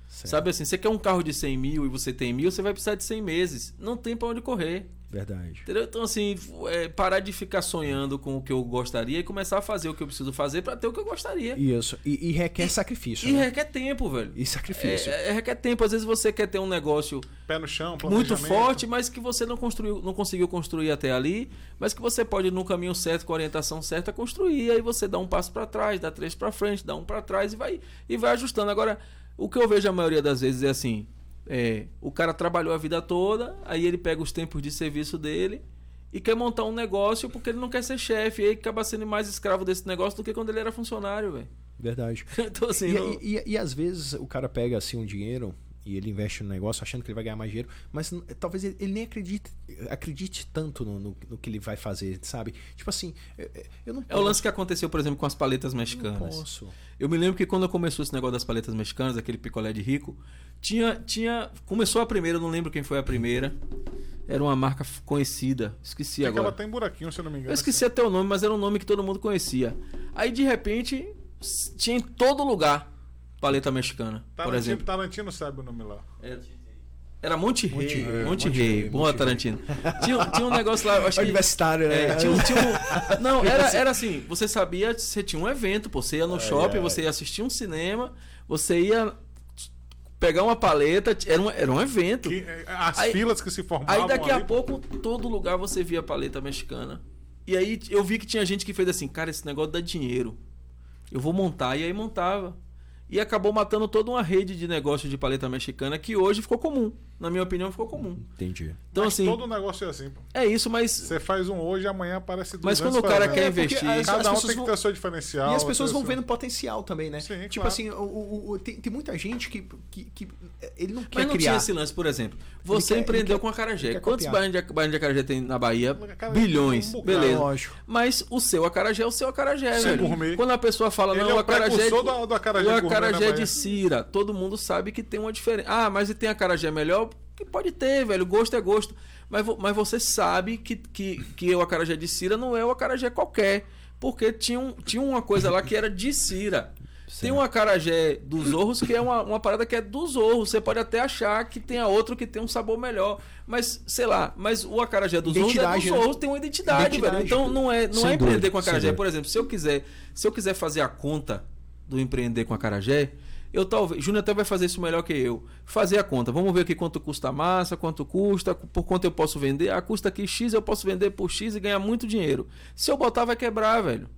Certo. Sabe assim, você quer um carro de 100 mil e você tem mil, você vai precisar de 100 meses. Não tem para onde correr. Verdade. Entendeu? Então, assim, é, parar de ficar sonhando com o que eu gostaria e começar a fazer o que eu preciso fazer para ter o que eu gostaria. Isso. E, e requer sacrifício. E né? requer tempo, velho. E sacrifício. É, é, requer tempo. Às vezes você quer ter um negócio. Pé no chão, Muito forte, mas que você não construiu, não conseguiu construir até ali, mas que você pode, no caminho certo, com a orientação certa, construir. Aí você dá um passo para trás, dá três para frente, dá um para trás e vai, e vai ajustando. Agora, o que eu vejo a maioria das vezes é assim. É, o cara trabalhou a vida toda, aí ele pega os tempos de serviço dele e quer montar um negócio porque ele não quer ser chefe. E aí acaba sendo mais escravo desse negócio do que quando ele era funcionário, velho. Verdade. então, assim, e, não... e, e, e, às vezes o cara pega assim um dinheiro e ele investe no negócio achando que ele vai ganhar mais dinheiro, mas talvez ele, ele nem acredite, acredite tanto no, no, no, que ele vai fazer, sabe? Tipo assim, eu não posso. É o lance que aconteceu, por exemplo, com as paletas mexicanas. Eu não posso. Eu me lembro que quando começou esse negócio das paletas mexicanas, aquele picolé de rico, tinha, tinha. Começou a primeira, eu não lembro quem foi a primeira. Era uma marca conhecida. Esqueci é agora. Ela tem buraquinho, se eu não me engano. Eu esqueci assim. até o nome, mas era um nome que todo mundo conhecia. Aí de repente tinha em todo lugar paleta mexicana, Tarantino, por exemplo. Tarantino sabe o nome lá. É, Era Monte Rei. Monte Rei, Monte Monte Rei. Rei, Boa, Monte Tarantino. Tinha, tinha um negócio lá, eu acho que. Universitário, né? É, tinha, um- tinha um- não, era, era assim, você sabia, você tinha um evento, pô, você ia no shopping, ai. você ia assistir um cinema, você ia pegar uma paleta, era um, era um evento. Que, eh, as Aí- filas que se formavam Aí daqui a ali, pouco, todo lugar você via paleta mexicana. E aí eu vi que tinha gente que fez assim, cara, esse negócio dá dinheiro. Eu vou montar. E aí montava. E acabou matando toda uma rede de negócio de paleta mexicana que hoje ficou comum. Na minha opinião, ficou comum. Entendi. Então, mas assim, todo negócio é assim, pô. é isso, mas. Você faz um hoje, amanhã aparece 200 Mas quando o cara quer É, investir. as- Cada um pessoas tem que vão- ter o seu diferencial. E as pessoas ter vão vendo potencial também, né? Sim, tipo claro. assim, o, o- o- tem, tem muita gente que, que, que ele não quer Mas não criar. tinha esse lance, por exemplo. Você quer- empreendeu quer- com a Carajé. Quantos bairros de, bairros de Acarajé tem na Bahia? Cara, Bilhões. um. Beleza. Lógico. Mas o seu acarajé é o seu acarajé, Sim, velho. Quando a pessoa fala, Ele não, é o o acarajé, acarajé o acarajé Bahia. de Cira. Todo mundo sabe que tem uma diferença. Ah, mas e tem acarajé melhor? Que pode ter, velho. Gosto é gosto. Mas, mas você sabe que, que, que o acarajé de Cira não é o acarajé qualquer. Porque tinha, um, tinha uma coisa lá que era de Cira. Tem um acarajé dos Zorros que é uma, uma parada que é dos Zorros. Você pode até achar que tenha outro que tem um sabor melhor. Mas, sei lá, mas o acarajé dos Zorros é dos Identidade, né? Zorros, tem uma identidade, Identidade. velho. Então não é, não Sem é empreender dúvida, com acarajé. Por exemplo, se eu quiser, se eu quiser fazer a conta do empreender com acarajé, eu talvez. Júnior até vai fazer isso melhor que eu. Fazer a conta. Vamos ver aqui quanto custa a massa, quanto custa, por quanto eu posso vender. Ah, custa aqui X, eu posso vender por X e ganhar muito dinheiro. Se eu botar, vai quebrar, velho.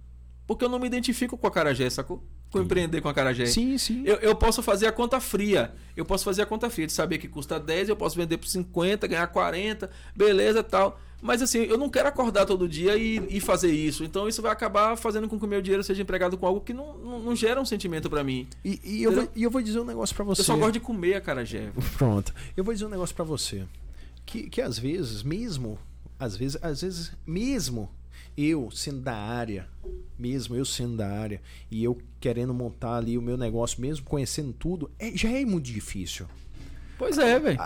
Porque eu não me identifico com a acarajé, sacou? Com empreender com a acarajé. Sim, sim. Eu, eu posso fazer a conta fria. Eu posso fazer a conta fria de saber que custa 10, eu posso vender por 50, ganhar 40, beleza tal. Mas assim, eu não quero acordar todo dia e, e fazer isso. Então isso vai acabar fazendo com que o meu dinheiro seja empregado com algo que não, não, não gera um sentimento pra mim. E, e eu vou, e eu vou dizer um negócio pra você. Eu só gosto de comer acarajé. Pronto. Eu vou dizer um negócio pra você. Que, que às vezes, mesmo, às vezes, às vezes, mesmo eu sendo da área, mesmo eu sendo da área, e eu querendo montar ali o meu negócio, mesmo conhecendo tudo, é- já é muito difícil. Pois é, velho.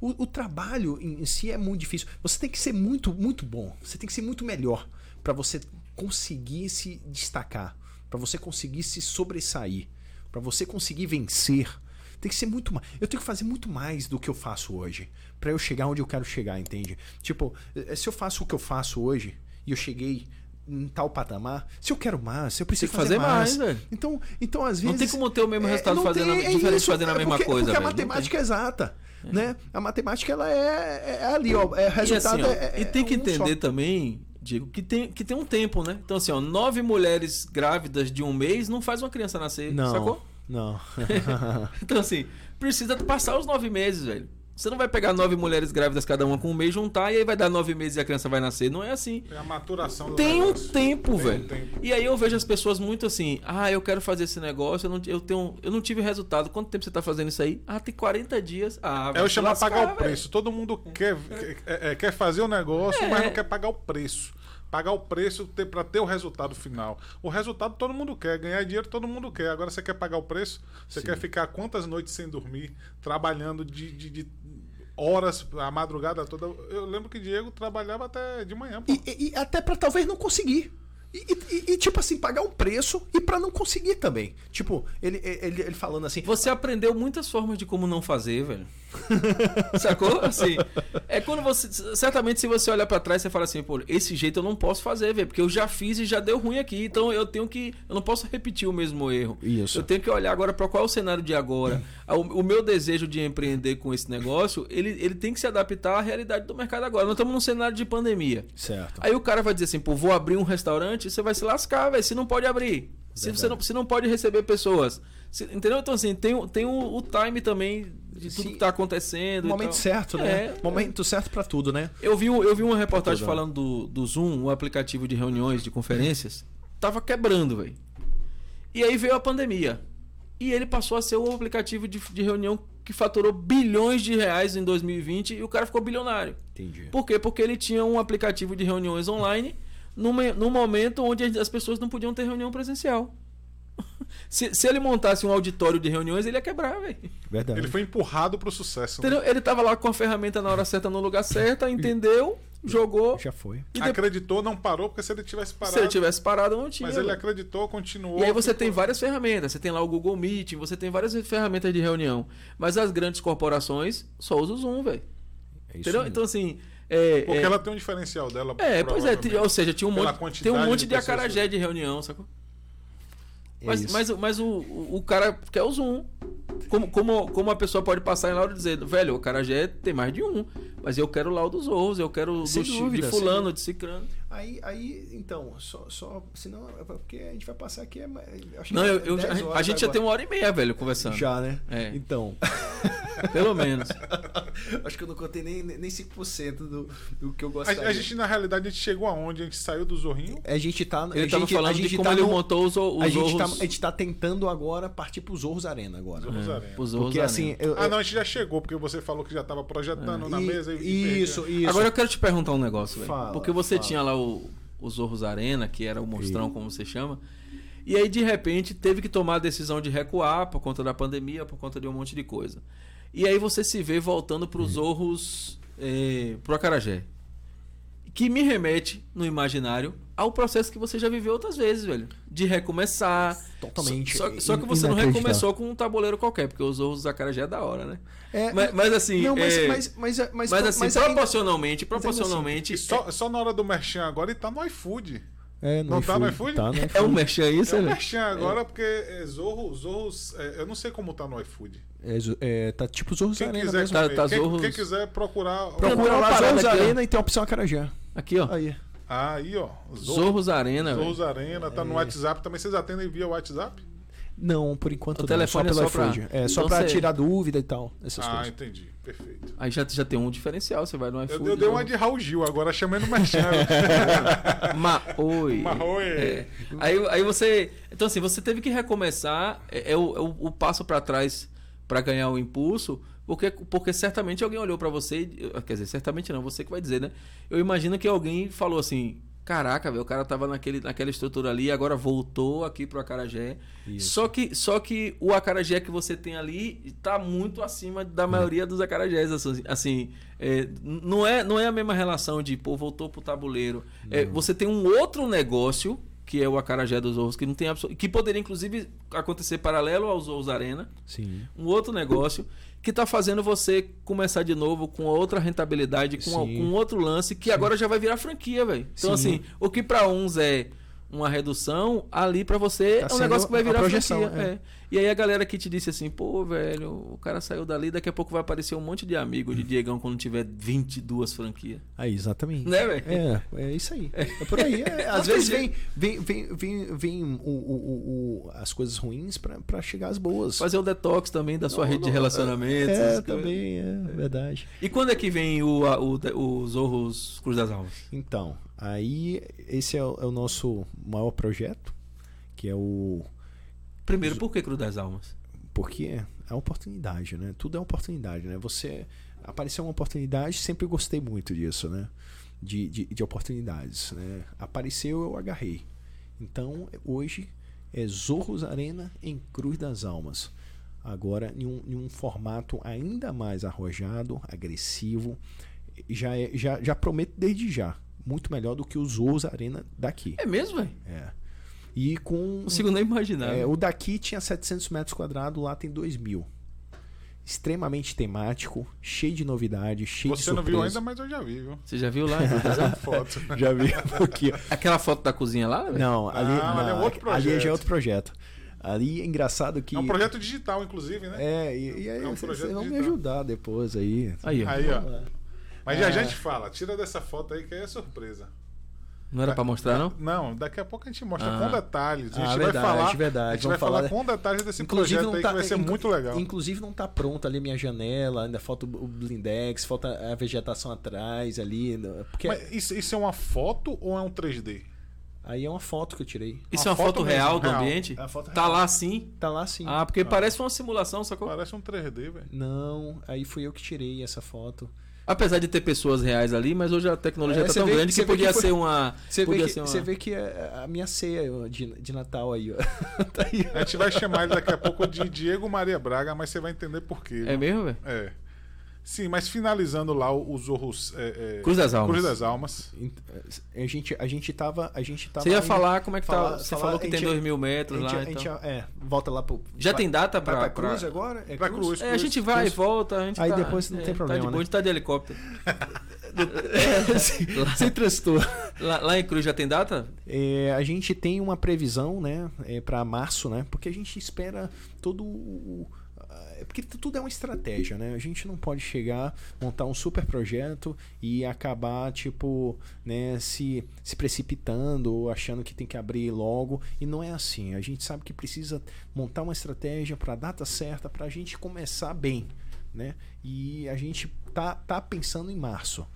O, o trabalho em si é muito difícil. Você tem que ser muito, muito bom. Você tem que ser muito melhor para você conseguir se destacar, para você conseguir se sobressair, para você conseguir vencer. Tem que ser muito mais. Eu tenho que fazer muito mais do que eu faço hoje para eu chegar onde eu quero chegar, entende? Tipo, eh, se eu faço o que eu faço hoje e eu cheguei em tal patamar, se eu quero mais, eu preciso Tem que fazer mais, velho. Então, então às vezes Não tem como ter o mesmo é, resultado não fazendo a- tem, é diferente isso, fazendo a é mesma porque, coisa, Porque a velho. Não matemática é exata, né? A matemática ela é, é ali, ó, é E, resultado assim, ó, é, e tem que é um só. entender também, Diego, que tem, que tem um tempo, né? Então, assim, ó, nove mulheres grávidas de um mês não faz uma criança nascer, Não, sacou? não. Então, assim, precisa passar os nove meses, velho. Você não vai pegar nove mulheres grávidas, cada uma com um mês, juntar e aí vai dar nove meses e a criança vai nascer. Não é assim. É a maturação do Tem um tempo, Tem um velho. tempo. E aí eu vejo as pessoas muito assim, ah, eu quero fazer esse negócio, eu não, eu tenho, eu não tive resultado. Quanto tempo você tá fazendo isso aí? Ah, tem 40 dias. Ah, É o chamar pagar o velho. preço. Todo mundo quer, é, é, quer fazer o negócio, É. mas não quer pagar o preço. Pagar o preço ter, para ter o resultado final. O resultado todo mundo quer, ganhar dinheiro todo mundo quer. Agora você quer pagar o preço? Você quer ficar quantas noites sem dormir, trabalhando de, de- de horas, a madrugada toda. Eu lembro que Diego trabalhava até de manhã. Pô. E, e- e até pra talvez não conseguir. E, e- e, tipo assim, pagar um preço e pra não conseguir também. Tipo, ele, ele, ele falando assim. Você aprendeu muitas formas de como não fazer, velho. Sacou? Assim, é quando você. Certamente, se você olhar pra trás, você fala assim, pô, esse jeito eu não posso fazer, velho, porque eu já fiz e já deu ruim aqui. Então eu tenho que. Eu não posso repetir o mesmo erro. Isso. Eu tenho que olhar agora pra qual é o cenário de agora. O, o meu desejo de empreender com esse negócio, ele, ele tem que se adaptar à realidade do mercado agora. Nós estamos num cenário de pandemia. Certo. Aí o cara vai dizer assim, pô, vou abrir um restaurante, você vai se lascar, velho, se não pode abrir. Se você não, se não pode receber pessoas. Se- entendeu? Então, assim, tem, tem o, o time também de tudo Sim. que tá acontecendo. Momento certo, né? É, Momento certo pra tudo, né? eu vi, um- eu vi uma reportagem Tudo. falando do, do Zoom, o aplicativo de reuniões, de conferências, tava quebrando, velho. E aí veio a pandemia. E ele passou a ser o aplicativo de, de reunião que faturou bilhões de reais em 2020 e o cara ficou bilionário. Entendi. Por quê? Porque ele tinha um aplicativo de reuniões online num, me- num momento onde as pessoas não podiam ter reunião presencial. Se, se ele montasse um auditório de reuniões, ele ia quebrar, velho. Verdade. Ele foi empurrado pro sucesso. né? Entendeu? Ele tava lá com a ferramenta na hora certa, no lugar certo, entendeu? jogou. Já foi. E Acreditou, não parou, porque se ele tivesse parado. se ele tivesse parado, não tinha. Mas ele acreditou, continuou. E aí você ficou- tem várias ferramentas. Você tem lá o Google Meet, você tem várias ferramentas de reunião. Mas as grandes corporações só usam o Zoom, velho. É isso Entendeu? mesmo. Então, assim. É, Porque é, ela tem um diferencial dela. é, pois é. Ou seja, tinha um monte, tem um monte de de, acarajé de reunião, sacou? É Mas, isso. mas, mas o, o, o cara quer o Zoom. Como, como, como a pessoa pode passar em lá e dizer, velho, o Carajé tem mais de um, mas eu quero lá o dos Zorros, eu quero do dúvida, de fulano, de cicrano. Aí, aí, então, só, só. Senão, é porque a gente vai passar aqui. É, Não, eu, é eu- 10 a, horas a gente já agora. tem uma hora e meia, velho, conversando. Já, né? É. Então. Pelo menos. acho que eu não contei nem, nem 5% do, do que eu A, gostaria. a gente, na realidade, a gente chegou aonde? A gente saiu do Zorrinho. A gente tá. Ele a tava gente, falando a gente de como tá ele no- montou os, os a gente, tá, Zorros. a gente tá tentando agora partir pro Zorros Arena agora. Zorros Arena. os Zorros Porque Arena. assim. Eu, Ah, não, a gente já chegou, porque você falou que já estava projetando na e- mesa Isso, isso. Agora eu quero te perguntar um negócio, velho. Porque você fala. tinha lá o, o Zorros Arena, que era o monstrão, como você chama. E aí, de repente, teve que tomar a decisão de recuar por conta da pandemia, por conta de um monte de coisa. E aí você se vê voltando para os Zorros, eh, pro Acarajé. Que me remete, no imaginário, ao processo que você já viveu outras vezes, velho. De recomeçar. Totalmente Só, só- só que você não recomeçou com um tabuleiro qualquer, porque os Zorros do Acarajé é da hora, né? É, Mas, mas assim. não, mas, é, mas, mas, mas, mas assim, mas ainda- proporcionalmente, ainda assim, proporcionalmente. E só, só na hora do merchan agora ele tá no iFood. É, Não tá no iFood? Tá no é, iFood. um merchan isso, É o né? merchan agora, porque é Zorro, Zorros. é, eu não sei como tá no iFood. É, é, tá tipo Zorros Quem Arena quiser, mesmo. Tá- tá quem, Zorros- quem quiser procurar. Procura lá ó. Arena e tem a opção Acarajé. Aqui, ó. Aí. Aí, ó. Zorros Arena. Zorros Arena, tá no WhatsApp também. Vocês atendem via WhatsApp? Não, por enquanto O não. telefone só é pelo só pra- iFood. É, só Então pra você- tirar dúvida e tal. Essas ah, coisas. entendi. Perfeito. Aí já, já tem um diferencial, você vai no Eu, iFood. eu dei uma de Raul Gil, agora chamei no merchan. Ma oi. Ma oi. É. Aí, aí você. Então, assim, você teve que recomeçar. É, é o, é o- o passo pra trás pra ganhar o impulso. Porque, porque certamente alguém olhou pra você. e- Quer dizer, certamente não, você que vai dizer, né? Eu imagino que alguém falou assim. Caraca, velho, o cara tava naquele, naquela estrutura ali, agora voltou aqui pro Acarajé. Isso. Só que, só que o Acarajé que você tem ali tá muito acima da maioria dos Acarajés. Assim, assim, é, não, é, não é a mesma relação de, pô, voltou pro tabuleiro. É, você tem um outro negócio, que é o Acarajé dos Zorros, que não tem absol- que poderia, inclusive, acontecer paralelo aos Zorros Arena. Sim. Um outro negócio que tá fazendo você começar de novo com outra rentabilidade, com, a- Sim. com outro lance que agora já vai virar franquia, velho. Então, Sim. assim, o que pra uns é uma redução, ali pra você Tá é um negócio que vai virar projeção, franquia. é. é. E aí a galera que te disse assim, pô, velho, o cara saiu dali, daqui a pouco vai aparecer um monte de amigo de Diegão quando tiver 22 franquias. Aí, exatamente. Né, velho? É, é isso aí. É por aí. É, às vezes vem, vem, vem, vem, vem o, o, o- as coisas ruins pra, pra chegar às boas. Fazer o detox também da sua Não, rede de não, relacionamentos. É, coisas. também, é verdade. E quando é que vem o, a- o, o Zorros Cruz das Almas? Então, aí esse é o, é o nosso maior projeto, que é o. Primeiro, por que Cruz das Almas? Porque é a oportunidade, né? Tudo é oportunidade, né? Você. Apareceu uma oportunidade, sempre gostei muito disso, né? De, de, de oportunidades, né? Apareceu, eu agarrei. Então, hoje é Zorros Arena em Cruz das Almas. Agora, em um, em um formato ainda mais arrojado, agressivo. Já, é, já, já prometo desde já. Muito melhor do que os Zorros Arena daqui. É mesmo, velho? É. E com. Não consigo nem imaginar. É, o daqui tinha 700 metros quadrados, lá tem 2 mil. Extremamente temático, cheio de novidade, cheio de Você não viu surpresa. ainda, mas eu já vi, viu? Você já viu lá? Foto. Já vi aqui. Aquela foto da cozinha lá? velho? Não, ali, Ah, ali é outro ali já é projeto. outro projeto. Ali é engraçado que. É um projeto digital, inclusive, né? É, e, e aí É um vocês projeto vão me digital. ajudar depois aí. Aí, ó. Aí, ó. Mas já É. já a gente fala. Tira dessa foto aí que aí é surpresa. Não era pra mostrar, não? Não, daqui a pouco a gente mostra Ah. com detalhes. A gente Ah, vai verdade, falar. verdade. A gente Vamos vai falar falar- com detalhes desse Inclusive projeto não aí tá, que vai ser muito legal. Inclusive não tá pronto ali a minha janela, ainda falta o blindex, falta a vegetação atrás ali, né, porque Mas isso, isso é uma foto ou é um 3D? aí é uma foto que eu tirei. Isso é Uma uma foto, foto mesmo, real do real. ambiente? É uma foto tá real. lá sim? Tá lá sim. Ah, porque parece uma simulação, sacou? Parece um 3D, velho. Não, aí fui eu que tirei essa foto. Apesar de ter pessoas reais ali, mas hoje a tecnologia É, tá tão vê- grande que podia que foi- ser uma. Você vê, podia que, ser uma... você vê que é a minha ceia de, de Natal aí, ó. tá aí. A gente vai chamar ele daqui a pouco de Diego Maria Braga, mas você vai entender por quê. É mesmo, velho? É. Sim, mas finalizando lá o- os Zorros. É, é, Cruz das Almas. Cruz das Almas. A gente, a gente tava. A gente tava Você ia falar como é que falar- tá. Você falar- falou que tem gente- 2 mil metros gente, lá. a gente, então. é, volta lá pro. Já vai- tem data pra. pra Cruz pra- agora? É Pra Cruz. É, a gente vai e Cruz. volta. A gente Aí tá- depois não é, tem problema, Tá de boa, né? a gente tá de helicóptero. sem, transtorno. Lá, lá em Cruz já tem data? É, a gente tem uma previsão, né, é, para março, né? Porque a gente espera todo o é porque tudo é uma estratégia, né? A gente não pode chegar, montar um super projeto e acabar, tipo, né, se, se precipitando ou achando que tem que abrir logo. E não é assim. A gente sabe que precisa montar uma estratégia para a data certa para a gente começar bem, né? E a gente tá, tá pensando em março.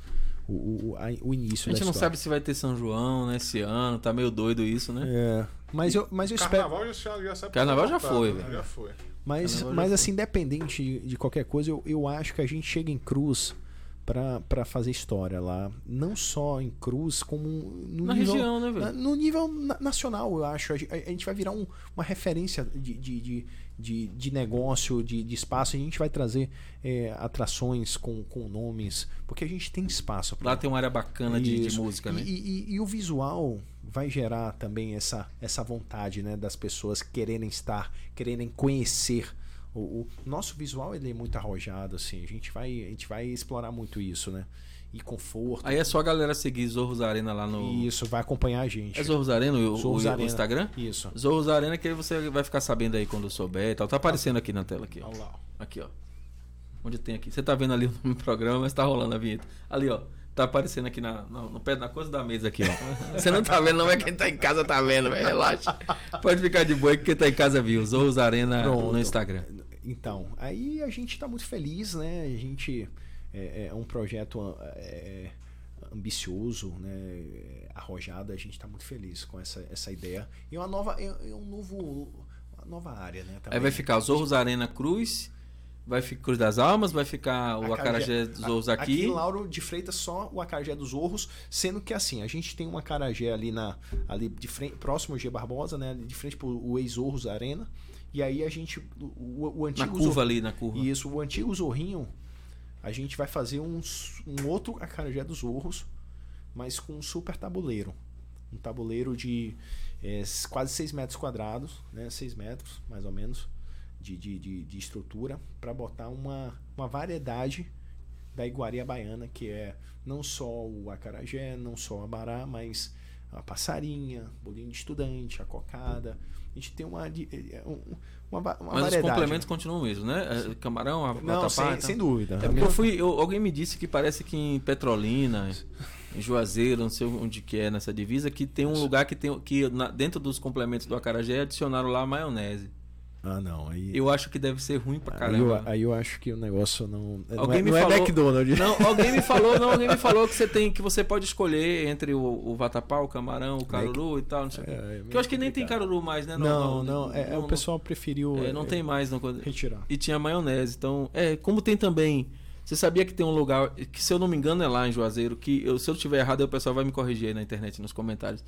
O, o, a- o início A gente da não história. sabe se vai ter São João, né, esse ano. Tá meio doido isso, né? É, mas eu, mas eu espero. Carnaval já, já sabe Carnaval já voltado, foi, né? velho. Já foi. Mas, mas assim, independente de, qualquer coisa, eu, eu acho que a gente chega em Cruz para fazer história lá. Não só em Cruz, como no Na nível, região, né, velho? no nível na- nacional, eu acho. A, gen- a gente vai virar um- uma referência de, de, de, de, negócio, de, de espaço. A gente vai trazer é, atrações com, com nomes, porque a gente tem espaço pra Lá tem uma área bacana de, de música, né? E, e- e o visual vai gerar também essa, essa vontade né, das pessoas quererem estar, quererem conhecer. O, o nosso visual ele é muito arrojado, assim. A gente vai, a gente vai explorar muito isso, né? E conforto. Aí é só a galera seguir Zorros Arena lá no. Isso vai acompanhar a gente. É Zorros Arena o, Zorros o- o Arena. Instagram? Isso. Zorros Arena, que você vai ficar sabendo aí quando souber e tal. Tá aparecendo aqui na tela aqui, ó. Olha lá. Aqui, ó. Onde tem aqui? Você tá vendo ali no programa, mas tá rolando a vinheta. Ali, ó. Tá aparecendo aqui na, no, no pé na coisa da mesa aqui, ó. Você não tá vendo, não é quem tá em casa tá vendo, velho. Relaxa. Pode ficar de boa que quem tá em casa viu. Zorros Arena Pronto. no Instagram. Então, aí a gente está muito feliz, né? A gente é, é um projeto é, ambicioso, né? Arrojado. A gente está muito feliz com essa, essa ideia. E é uma nova, é, é um novo, uma nova área, né? Aí também. vai ficar Zorros Arena Cruz, vai ficar Cruz das Almas, vai ficar o Acarajé dos Zorros a- aqui. Aqui em Lauro de Freitas só o acarajé dos Zorros, sendo que assim, a gente tem um acarajé ali na ali de frente, próximo ao G Barbosa, né, de frente pro o ex-Zorros Arena. E aí a gente o, o- o Na antigo curva Zorro- ali, na curva. Isso, o antigo Zorrinho, a gente vai fazer um, um outro acarajé dos Zorros, mas com um super tabuleiro. Um tabuleiro de é, quase 6 metros quadrados, né? 6 metros, mais ou menos, de, de, de, de estrutura, para botar uma, uma variedade da iguaria baiana, que é não só o acarajé, não só a bará, mas a passarinha, bolinho de estudante, a cocada. A gente tem uma, é, um- uma, uma Mas os variedade. complementos né? continuam mesmo, né? É, Camarão, a Não, sem, sem dúvida. É porque eu fui. eu- alguém me disse que parece que em Petrolina, em Juazeiro, não sei onde que é nessa divisa, que tem um lugar que tem. que na- dentro dos complementos do Acarajé adicionaram lá maionese. Ah, não. Aí, Eu acho que deve ser ruim pra aí, eu, caramba. aí eu acho que o negócio não. não Alguém é, me não é falou- McDonald's. Não, alguém me falou, não, alguém me falou que você tem que você pode escolher entre o, o vatapá, o camarão, o caruru e tal, não sei o quê. É, é Que eu acho que nem tem caruru mais, né? Não, não. é, é, não- o pessoal preferiu. é, não é, tem mais, não. Retirar. E tinha maionese. Então, é, como tem também. Você sabia que tem um lugar, que se eu não me engano é lá em Juazeiro, que eu, se eu estiver errado, o pessoal vai me corrigir aí na internet, nos comentários.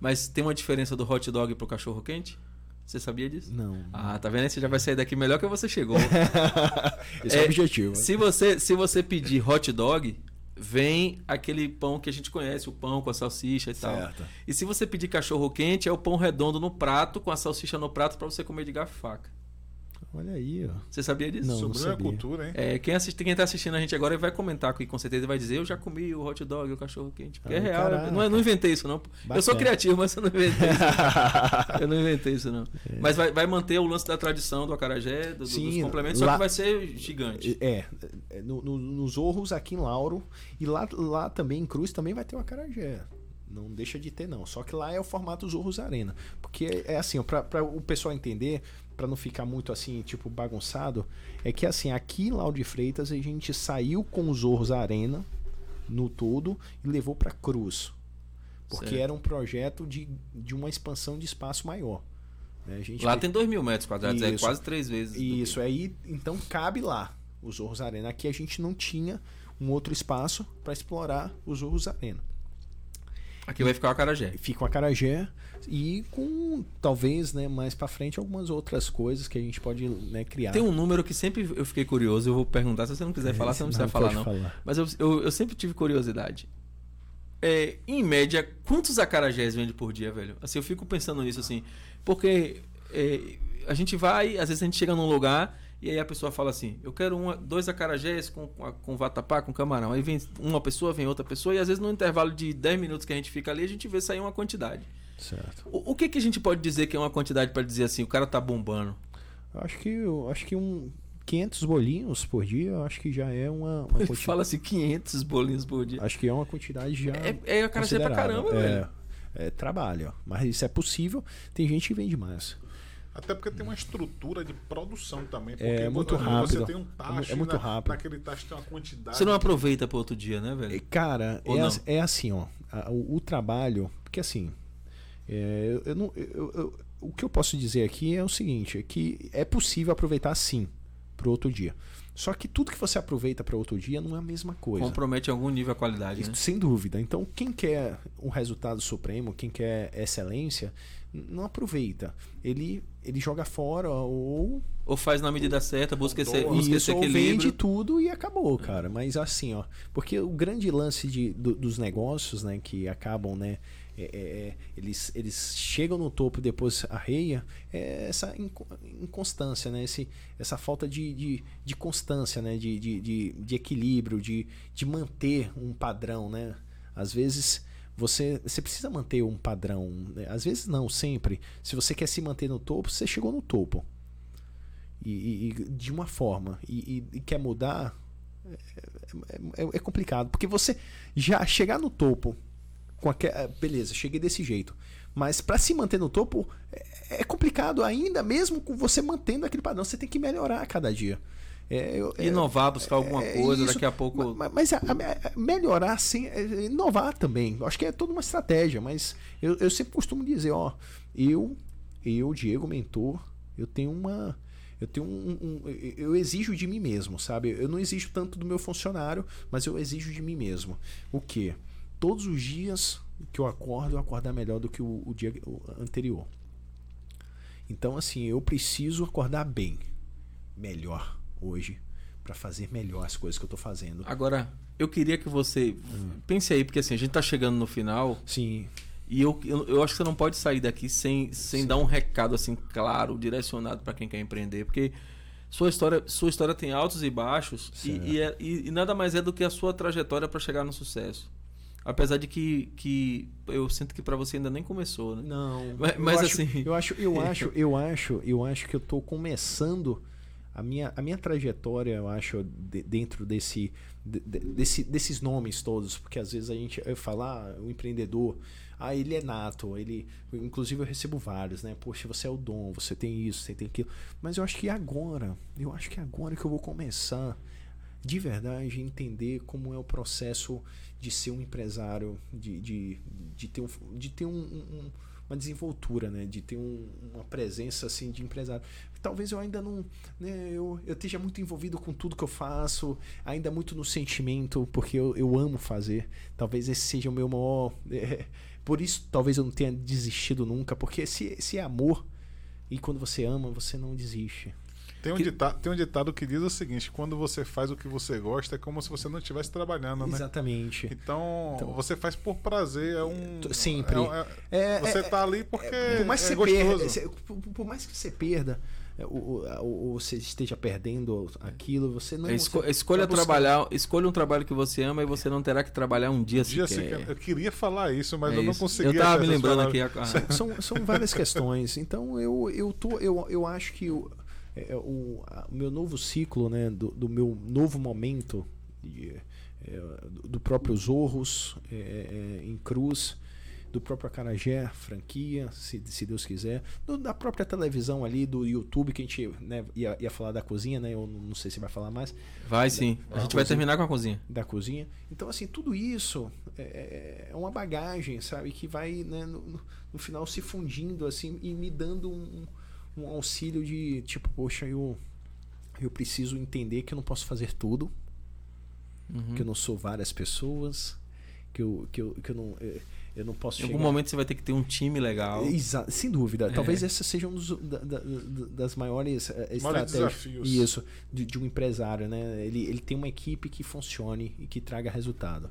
Mas tem uma diferença do hot dog pro cachorro quente? Você sabia disso? Não. Ah, tá vendo? Você já vai sair daqui melhor que você chegou. Esse é, é, o objetivo. se, você, se você pedir hot dog, vem aquele pão que a gente conhece, o pão com a salsicha e tal. Certo. E se você pedir cachorro quente, é o pão redondo no prato, com a salsicha no prato, pra você comer de garfo e faca. Olha aí, ó. Você sabia disso? Não, Sobrou a sabia. cultura, hein? É, quem, assiste, quem tá assistindo a gente agora vai comentar aqui com certeza e vai dizer: Eu já comi o hot dog, o cachorro quente. Porque Ah, é real. caraca. Não, é- não inventei isso, não. Eu sou Bacana. criativo, mas eu não inventei isso. eu não inventei isso, não. Mas vai, vai manter o lance da tradição do acarajé, do, Sim, dos complementos, só lá- que vai ser gigante. É, é, no, no- nos Orros aqui em Lauro e lá, lá também em Cruz também vai ter o acarajé. Não deixa de ter não. Só que lá é o formato Zorros Arena, porque é assim, para o pessoal entender, para não ficar muito assim, tipo bagunçado, é que assim, aqui em Lauro de Freitas a gente saiu com os Zorros Arena no todo e levou para Cruz. Porque Certo. era um projeto de, de uma expansão de espaço maior. né? Lá tem 2 mil metros quadrados, é Isso. quase três vezes. isso, aí então cabe lá os Zorros Arena. Aqui a gente não tinha um outro espaço para explorar os Zorros Arena. Aqui vai ficar o acarajé. Fica o acarajé e com talvez, né, mais para frente algumas outras coisas que a gente pode, né, criar. Tem um número que sempre eu fiquei curioso, eu vou perguntar, se você não quiser falar, você não precisa falar não. Falar. Mas eu, eu, eu, sempre tive curiosidade. É, em média, quantos acarajés vende por dia, velho? Assim, eu fico pensando nisso assim, porque é, a gente vai, às vezes a gente chega num lugar e aí a pessoa fala assim: eu quero uma, dois acarajés com, com vatapá, com camarão. Aí vem uma pessoa, vem outra pessoa, e às vezes no intervalo de 10 minutos que a gente fica ali, a gente vê sair uma quantidade. Certo. O, o que, que a gente pode dizer que é uma quantidade para dizer assim, o cara tá bombando? Eu acho que, acho que um 500 bolinhos por dia, eu acho que já é uma, uma quantidade. Fala assim, 500 bolinhos por dia. Acho que é uma quantidade já. É, é acarajé pra caramba, é, velho. É trabalho, mas isso é possível. Tem gente que vende mais. Até porque tem uma estrutura de produção também. é muito rápido. Você tem um tacho, é muito na, rápido. naquele tacho tem uma quantidade. Você não aproveita para outro dia, né, velho? Cara, é, é, assim, ó. O, o, trabalho, porque assim, é, eu, eu não, eu, eu, o que eu posso dizer aqui é o seguinte, é que é possível aproveitar sim para outro dia. Só que tudo que você aproveita para outro dia não é a mesma coisa. Compromete algum nível a qualidade, né? Sem dúvida. Então, quem quer um resultado supremo, quem quer excelência, não aproveita. Ele, ele joga fora ou. Ou faz na medida certa, busca esse, busca isso, esse equilíbrio. vende tudo e acabou, cara. Mas assim, ó. Porque o grande lance de, do, dos negócios, né, que acabam, né? É, é, é eles, eles chegam no topo e depois arreia, é essa inconstância, né? Esse, essa falta de, de, de constância, né? De, de, de, de equilíbrio, de, de manter um padrão, né? Às vezes você, você precisa manter um padrão. Né? Às vezes não, sempre. Se você quer se manter no topo, você chegou no topo. E, e de uma forma. E, e, e quer mudar, é, é, é, complicado. Porque você já chegar no topo. Com aquel, é, beleza, cheguei desse jeito. Mas para se manter no topo é, é complicado ainda, mesmo com você mantendo aquele padrão. Você tem que melhorar a cada dia. É, eu, é, inovar, buscar alguma é, coisa, isso, daqui a pouco. Mas, mas a, a, melhorar, sim, é, inovar também. Acho que é toda uma estratégia, mas eu, eu sempre costumo dizer, ó, eu, eu, Diego, mentor, eu tenho uma. Eu tenho um, um, Eu exijo de mim mesmo, sabe? Eu não exijo tanto do meu funcionário, mas eu exijo de mim mesmo. O quê? Todos os dias que eu acordo, eu acordar melhor do que o, o dia anterior. Então, assim, eu preciso acordar bem, melhor hoje para fazer melhor as coisas que eu tô fazendo. Agora, eu queria que você hum. pense aí, porque assim, a gente tá chegando no final. Sim. E eu, eu, eu acho que você não pode sair daqui sem, sem dar um recado assim claro, direcionado para quem quer empreender, porque sua história, sua história tem altos e baixos e, e, é, e, e, nada mais é do que a sua trajetória para chegar no sucesso. Apesar de que, que eu sinto que para você ainda nem começou, né? Não. Mas, mas eu assim, acho, eu acho, eu acho, eu acho, eu acho que eu tô começando a minha, a minha trajetória, eu acho, de, dentro desse, de, desse, desses nomes todos, porque às vezes a gente fala, ah, o empreendedor, ah, ele é nato, ele, inclusive eu recebo vários, né? Poxa, você é o dom, você tem isso, você tem aquilo. Mas eu acho que agora, eu acho que agora que eu vou começar de verdade entender como é o processo de ser um empresário, de, de, de ter, um, de ter um, um uma desenvoltura, né? De ter um, uma presença assim de empresário. Talvez eu ainda não, né? Eu, eu esteja muito envolvido com tudo que eu faço, ainda muito no sentimento, porque eu, eu amo fazer. Talvez esse seja o meu maior. É, por isso, talvez eu não tenha desistido nunca, porque se, se é amor e quando você ama, você não desiste. Tem um, que... ditado, tem um ditado que diz o seguinte: quando você faz o que você gosta, é como se você não estivesse trabalhando, né? Exatamente. Então, então, você faz por prazer, é um. Sempre. É, é, você está ali porque. por mais que é você gostoso. perda. Por, por mais que você perda. Ou, ou, você esteja perdendo aquilo, você não. Esco você escolha trabalhar, escolha um trabalho que você ama e você não terá que trabalhar um dia, um dia sequer. sequer. Eu queria falar isso, mas é eu não consegui. Eu estava me lembrando aqui. A... São, são várias questões. Então eu, eu, tô, eu, eu acho que é, é, o, a, meu novo ciclo, né, do, do meu novo momento de, é, do próprio Zorros é, é, em Cruz, do próprio Acarajé, franquia, se, se Deus quiser, do, da própria televisão ali, do YouTube, que a gente né, ia, ia falar da cozinha, né? Eu não sei se vai falar mais. Vai sim. Da, a gente vai terminar com a cozinha. Da cozinha. Então, assim, tudo isso é, é uma bagagem, sabe? Que vai, né, no, no final se fundindo, assim, e me dando um um auxílio de tipo, poxa, eu, eu preciso entender que eu não posso fazer tudo, uhum. que eu não sou várias pessoas, que eu, que eu, que eu não. Eu, Eu não posso Em algum chegar- momento você vai ter que ter um time legal. Exa sem dúvida. É. Talvez essa seja uma da, da- da- das maiores eh, estratégias. desafios. Isso, de, de um empresário, né? Ele, ele tem uma equipe que funcione e que traga resultado.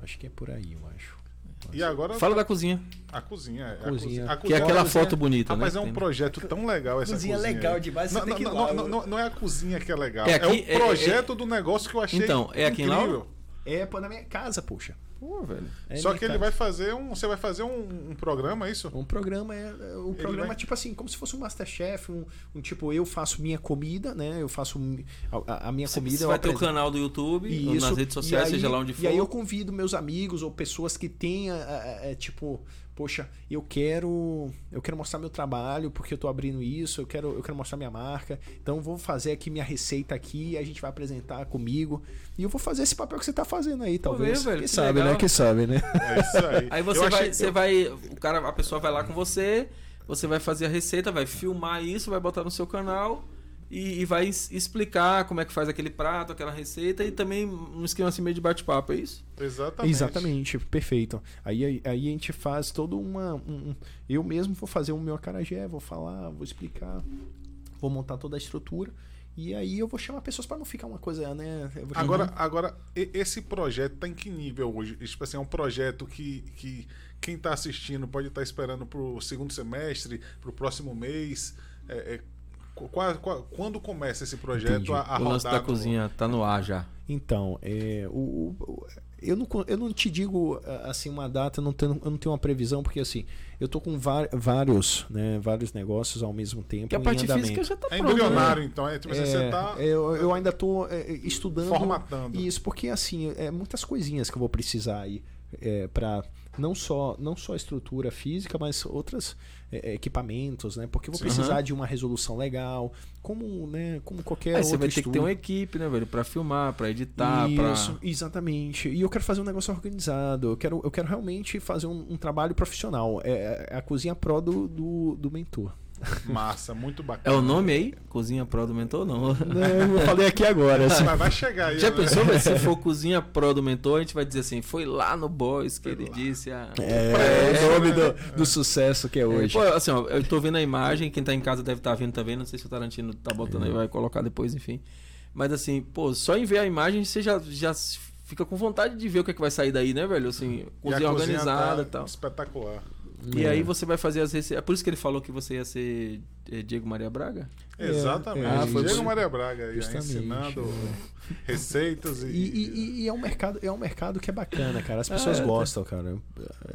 Acho que é por aí, eu acho. E agora Fala da cozinha, a cozinha. é, Cozinha. A que é aquela foto bonita, Rapaz, né? é um projeto tão legal essa Cozinha cozinha. legal aí. demais, você Não, tem que ir não, não, não, não é a cozinha que é legal. É É, aqui- é- o projeto do negócio que eu achei Então, é aqui em Lauro? incrível. É pô, na minha casa, poxa. Pô, velho. É Só que ele vai fazer um. Você vai fazer um, um programa, é isso? Um programa é é um programa vai- tipo assim, como se fosse um Masterchef, um, um tipo eu faço minha comida, né? Eu faço a, a minha Você, comida. você vai ter o canal do YouTube, ou Isso. nas redes sociais, E aí- seja lá onde for. E aí eu convido meus amigos ou pessoas que tenha é, é, tipo, poxa, eu quero eu quero mostrar meu trabalho porque eu tô abrindo isso, eu quero eu quero mostrar minha marca. Então eu vou fazer aqui minha receita aqui, a gente vai apresentar comigo e eu vou fazer esse papel que você tá fazendo aí, talvez. velho, Quem que sabe, legal. né? Quem sabe, né? É isso aí. Aí você Eu vai, achei- você vai, o cara, a pessoa vai lá com você, você vai fazer a receita, vai filmar isso, vai botar no seu canal e, e vai explicar como é que faz aquele prato, aquela receita e também um esquema assim meio de bate-papo, é isso? Exatamente. Exatamente, perfeito. Aí, aí, aí a gente faz todo uma. um- um- eu mesmo vou fazer o meu acarajé, vou falar, vou explicar, vou montar toda a estrutura. E aí eu vou chamar pessoas para não ficar uma coisa, né? eu vou chamar- Agora, agora, esse projeto tá em que nível hoje? Tipo assim, é um projeto que, que quem tá assistindo pode estar esperando pro segundo semestre, pro próximo mês. É, é, qu- qua- qua- quando começa esse projeto Entendi. a, a o lance da no- cozinha tá no ar já. Então, é, o, o- eu, não, eu não te digo assim uma data, eu não tenho, eu não tenho uma previsão, porque assim, eu tô com vários, né, vários negócios ao mesmo tempo. Porque a parte andamento. física já tá É pronta, né? então. É, tipo assim, você É, tá eu, eu ainda tô é, estudando formatando. isso, porque assim, é muitas coisinhas que eu vou precisar aí é, para não só não só a estrutura física, mas outros equipamentos, né? Porque eu vou precisar Aham. de uma resolução legal, como, né, como qualquer Aí você vai ter que ter uma equipe, né, velho, pra filmar, pra editar, Isso, pra... exatamente. E eu quero fazer um negócio organizado. Eu quero, eu quero realmente fazer um, um trabalho profissional. É, é a cozinha pro do, do, do mentor. Massa, muito É bacana. o nome aí? Cozinha Pro do Mentor, não. Não, eu falei aqui agora. assim. Mas vai chegar aí. Já né? pensou, velho, se for Cozinha Pro do Mentor, a gente vai dizer assim, foi lá no Boys que ele disse a... É, o nome do, do sucesso que é hoje. Pô, assim, ó, eu tô vendo a imagem, quem tá em casa deve estar vendo também, não sei se o Tarantino tá botando aí, vai colocar depois, enfim. Mas assim, pô, só em ver a imagem você já, já fica com vontade de ver o que, é que vai sair daí, né, velho? Assim, E a cozinha organizada tá e tal. Espetacular. E É. aí você vai fazer as receitas. É por isso que ele falou que você ia ser eh, Diego Maria Braga? É, Exatamente. é, Ah, foi Diego por- Maria Braga aí, Justamente, ensinando é. receitas e. E, e- e é um mercado, é um mercado que é bacana, cara. As pessoas É, gostam, cara.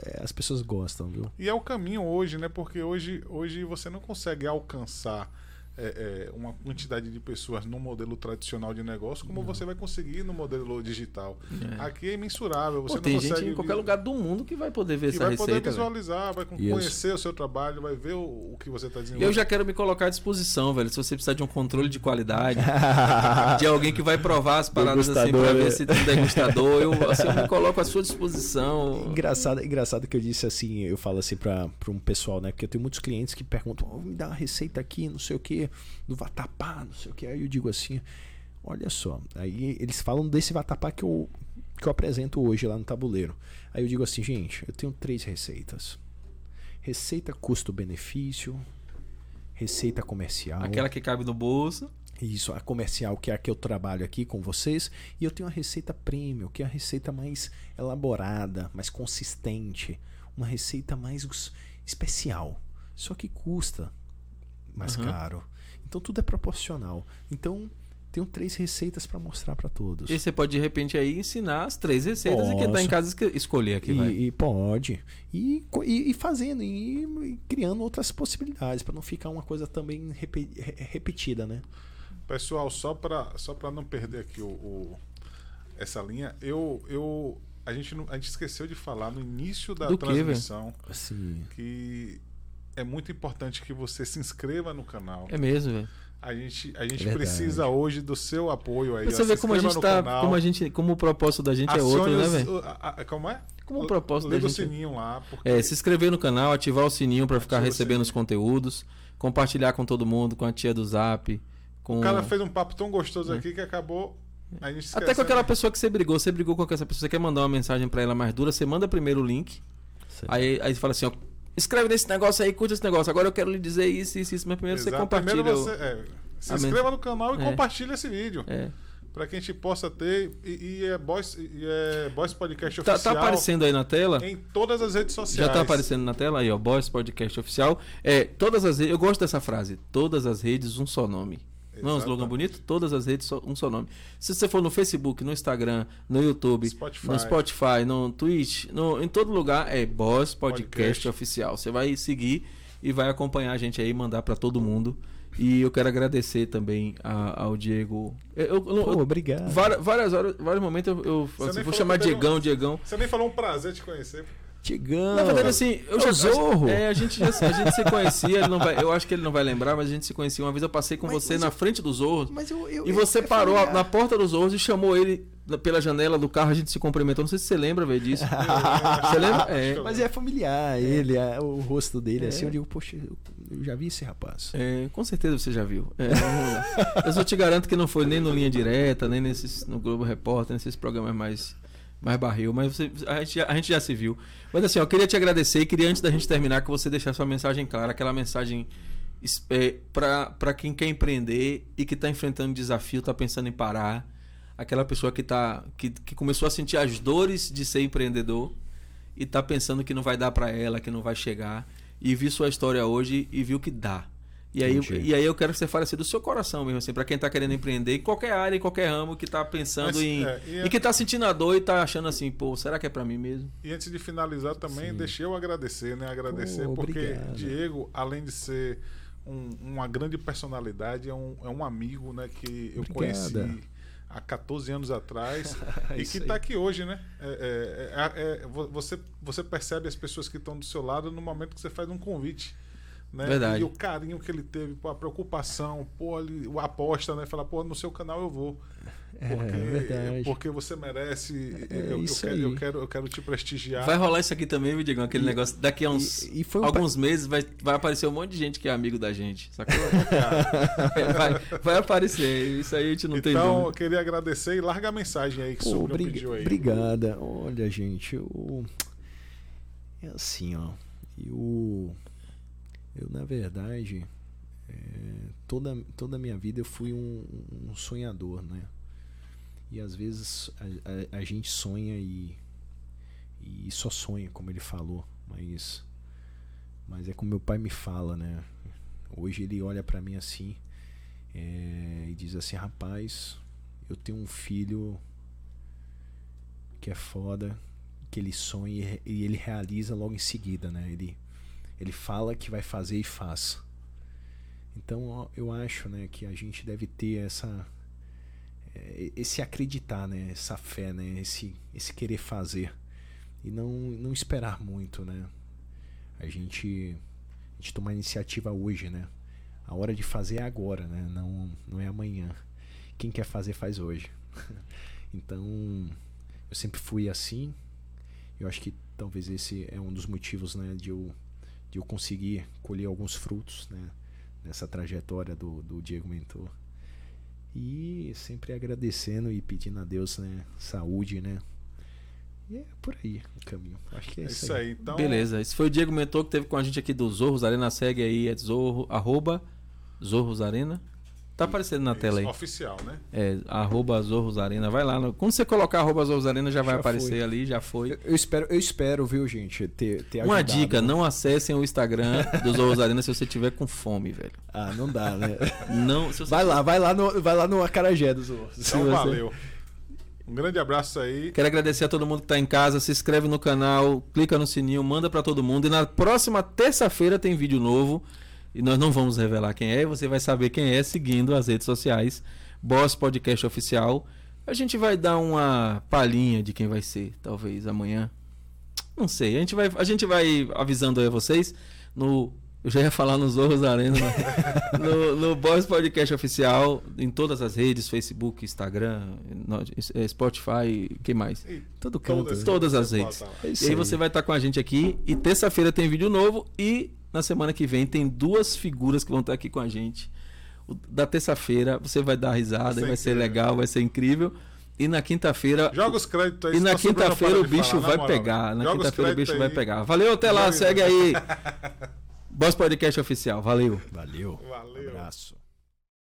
É, As pessoas gostam, viu? E é o caminho hoje, né? Porque hoje, hoje você não consegue alcançar é, é, uma quantidade de pessoas no modelo tradicional de negócio como você vai conseguir no modelo digital. É. Aqui é imensurável. Você Pô, não tem consegue gente em qualquer lugar do mundo que vai poder ver que essa vai poder receita. velho. visualizar, vai Isso. conhecer o seu trabalho, vai ver o, o que você está desenvolvendo. Eu já quero me colocar à disposição, velho. Se você precisar de um controle de qualidade, de alguém que vai provar as paradas assim pra Degustador, ver é. se tem degustador, eu, assim, eu me coloco à sua disposição. Engraçado, engraçado que eu disse assim, eu falo assim pra, pra um pessoal, né? Porque eu tenho muitos clientes que perguntam, "Ô, me dá uma receita aqui, não sei o do vatapá, não sei o que. Aí eu digo assim, olha só, aí eles falam desse vatapá que eu, que eu apresento hoje lá no tabuleiro. Aí eu digo assim, gente, eu tenho três receitas. Receita custo-benefício, receita comercial. Aquela que cabe no bolso. Isso, a comercial, que é a que eu trabalho aqui com vocês. E eu tenho a receita premium, que é a receita mais elaborada, mais consistente. Uma receita mais especial. Só que custa mais Uhum. caro. Então tudo é proporcional. Então tenho três receitas para mostrar para todos. E você pode, de repente, aí ensinar as três receitas e quem tá em Posso. casa escolher aqui, vai. E, pode. E, e, e fazendo, e, e criando outras possibilidades, para não ficar uma coisa também repe- re- repetida, né? Pessoal, só para só pra não perder aqui o, o- essa linha, eu, eu a, gente não, a gente esqueceu de falar no início da Do transmissão Assim, que é muito importante que você se inscreva no canal. É mesmo, velho. A gente, a gente verdade. precisa hoje do seu apoio aí. Pra você ó. Se como a gente tá. canal, Como a gente. Como o propósito da gente é acione outro, né, os- velho? o- a- a- Como é? Como o propósito da Liga o gente. sininho lá, porque É, se inscrever no canal, ativar o sininho pra ficar Ativa recebendo os conteúdos, compartilhar com todo mundo, com a tia do Zap, com o cara fez um papo tão gostoso aqui que acabou. A gente Até com aquela pessoa que você brigou, você brigou com essa pessoa, você quer mandar uma mensagem pra ela mais dura, você manda primeiro o link. Aí, aí você fala assim, ó, escreve nesse negócio aí, curte esse negócio. Agora eu quero lhe dizer isso, isso, isso. Mas primeiro você Exato. compartilha. Primeiro você, é, se Amém. inscreva no canal e É. compartilhe esse vídeo. É. Pra que a gente possa ter. E, e é, Boys, e é Boys Podcast Tá, Oficial tá aparecendo aí na tela? em todas as redes sociais. Já tá aparecendo na tela aí, ó. Boys Podcast Oficial. É, todas as redes. Eu gosto dessa frase. Todas as redes, um só nome. Não é um slogan bonito? Todas as redes, um só nome. Se você for no Facebook, no Instagram, no YouTube, Spotify. no Spotify, no Twitch, no, em todo lugar é Boss Podcast, Podcast. Oficial. Você vai seguir e vai acompanhar a gente aí, mandar pra todo mundo. E eu quero agradecer também a- ao Diego. Eu, eu- eu- Pô, obrigado. várias, várias horas, vários momentos eu, eu assim, vou chamar teve um- Diegão, Diegão. Você nem falou um prazer te conhecer. Tigão. Na verdade, assim, eu É já Zorro. É, a gente, já, a gente se conhecia, ele não vai, eu acho que ele não vai lembrar, mas a gente se conhecia. Uma vez eu passei com Mas- você mas na eu- frente dos Zorros Mas eu, eu- e você é parou na porta dos Zorros e chamou ele pela janela do carro, a gente se cumprimentou. Não sei se você lembra, velho, disso. Você lembra? É. Mas é familiar, ele, é, o rosto dele, É. assim, eu digo, poxa, eu, eu já vi esse rapaz. É, com certeza você já viu. É. Eu só te garanto que não foi nem no Linha Direta, nem nesses, no Globo Repórter, nesses programas mais, mais barril, mas você- a, gente, a gente já se viu. Mas assim, eu queria te agradecer e queria, antes da gente terminar, que você deixasse uma mensagem clara, aquela mensagem é, para quem quer empreender e que está enfrentando desafio, está pensando em parar. Aquela pessoa que, tá, que, que começou a sentir as dores de ser empreendedor e tá pensando que não vai dar para ela, que não vai chegar, e viu sua história hoje e viu que dá. E aí, Entendi. e aí eu quero que você fale assim do seu coração mesmo, assim, para quem tá querendo empreender em qualquer área, em qualquer ramo, que tá pensando Mas, em. é, e e, que tá sentindo a dor e tá achando assim, pô, será que é para mim mesmo? E antes de finalizar também, Sim. deixa eu agradecer, né? Agradecer Pô, porque obrigado. Diego, além de ser um- uma grande personalidade, é um, é um amigo, né? Que eu Obrigada. conheci há 14 anos atrás e Isso que está aqui hoje, né? É- é- é- é- vo- você, você percebe as pessoas que estão do seu lado no momento que você faz um convite. Né? Verdade. E o carinho que ele teve, pô, a preocupação, pô, a aposta, né? Falar, pô, no seu canal eu vou. É, Porque, verdade. porque você merece. É eu, eu quero, eu, quero, eu quero te prestigiar. Vai rolar isso aqui também, viu, Diegão? Aquele E- negócio. Daqui a uns. e- e um alguns meses vai, vai aparecer um monte de gente que é amigo da gente, sacou? vai, vai aparecer. Isso aí a gente não tem então, eu queria agradecer e larga a mensagem aí que Pô, o Sobrinho obrig- pediu aí. Obrigada. Olha, gente, eu... é assim, ó. Eu, eu na verdade, é, toda, toda a minha vida eu fui um, um sonhador, né? E às vezes a, a- a gente sonha e, e só sonha, como ele falou, mas, mas é como meu pai me fala, né? Hoje ele olha pra mim assim é, e diz assim, rapaz, eu tenho um filho que é foda, que ele sonha e ele realiza logo em seguida, né? Ele, ele fala que vai fazer e faz. Então eu acho, né, que a gente deve ter essa eh, esse acreditar, né, essa fé, né, esse esse querer fazer e não não esperar muito, né? A gente a gente tomar iniciativa hoje, né? A hora de fazer é agora, né? Não não é amanhã. Quem quer fazer faz hoje. então, eu sempre fui assim. Eu acho que talvez esse é um dos motivos, né, de eu, de eu conseguir colher alguns frutos, né, nessa trajetória do, do Diego Mentor. E sempre agradecendo e pedindo a Deus, né, saúde, né. E é por aí o caminho. Acho que é, É isso aí. Então, Beleza, esse foi o Diego Mentor que teve com a gente aqui do Zorros Arena. Segue aí, é Zorro, arroba Zorros Arena. Tá aparecendo na isso, tela aí. Oficial, né? É, arroba Zorros Arena. Vai lá. no- Quando você colocar arroba Zorros Arena, já vai Já aparecer foi. ali, já foi. Eu, eu espero, eu espero, viu, gente, ter, ter Uma ajudado. dica, não acessem o Instagram do Zorros Arena se você tiver com fome, velho. Ah, não dá, né? Não, se você Vai lá, vai lá no, vai lá no Acarajé dos outros. Então, você- valeu. Um grande abraço aí. Quero agradecer a todo mundo que tá em casa, se inscreve no canal, clica no sininho, manda pra todo mundo. E na próxima terça-feira tem vídeo novo. E nós não vamos revelar quem é, você vai saber quem é seguindo as redes sociais. Boss Podcast Oficial. A gente vai dar uma palhinha de quem vai ser, talvez amanhã. Não sei, a gente vai, a gente vai avisando aí a vocês no eu já ia falar nos Zorros Arena, né? no, no Boss Podcast Oficial, em todas as redes, Facebook, Instagram, eh, Spotify, que mais? E Todo canto. todas, Todas as redes. É E aí você vai estar com a gente aqui. E terça-feira tem vídeo novo. E na semana que vem tem duas figuras que vão estar aqui com a gente. O da terça-feira você vai dar risada, Vai ser vai legal, vai ser incrível. E na quinta-feira. Joga os créditos aí. E na quinta-feira o bicho falar, vai moral. pegar. Na quinta-feira o bicho vai aí. pegar. Valeu, até lá, Joga- segue aí. Boss Podcast Oficial. Valeu. Valeu. Valeu. Abraço.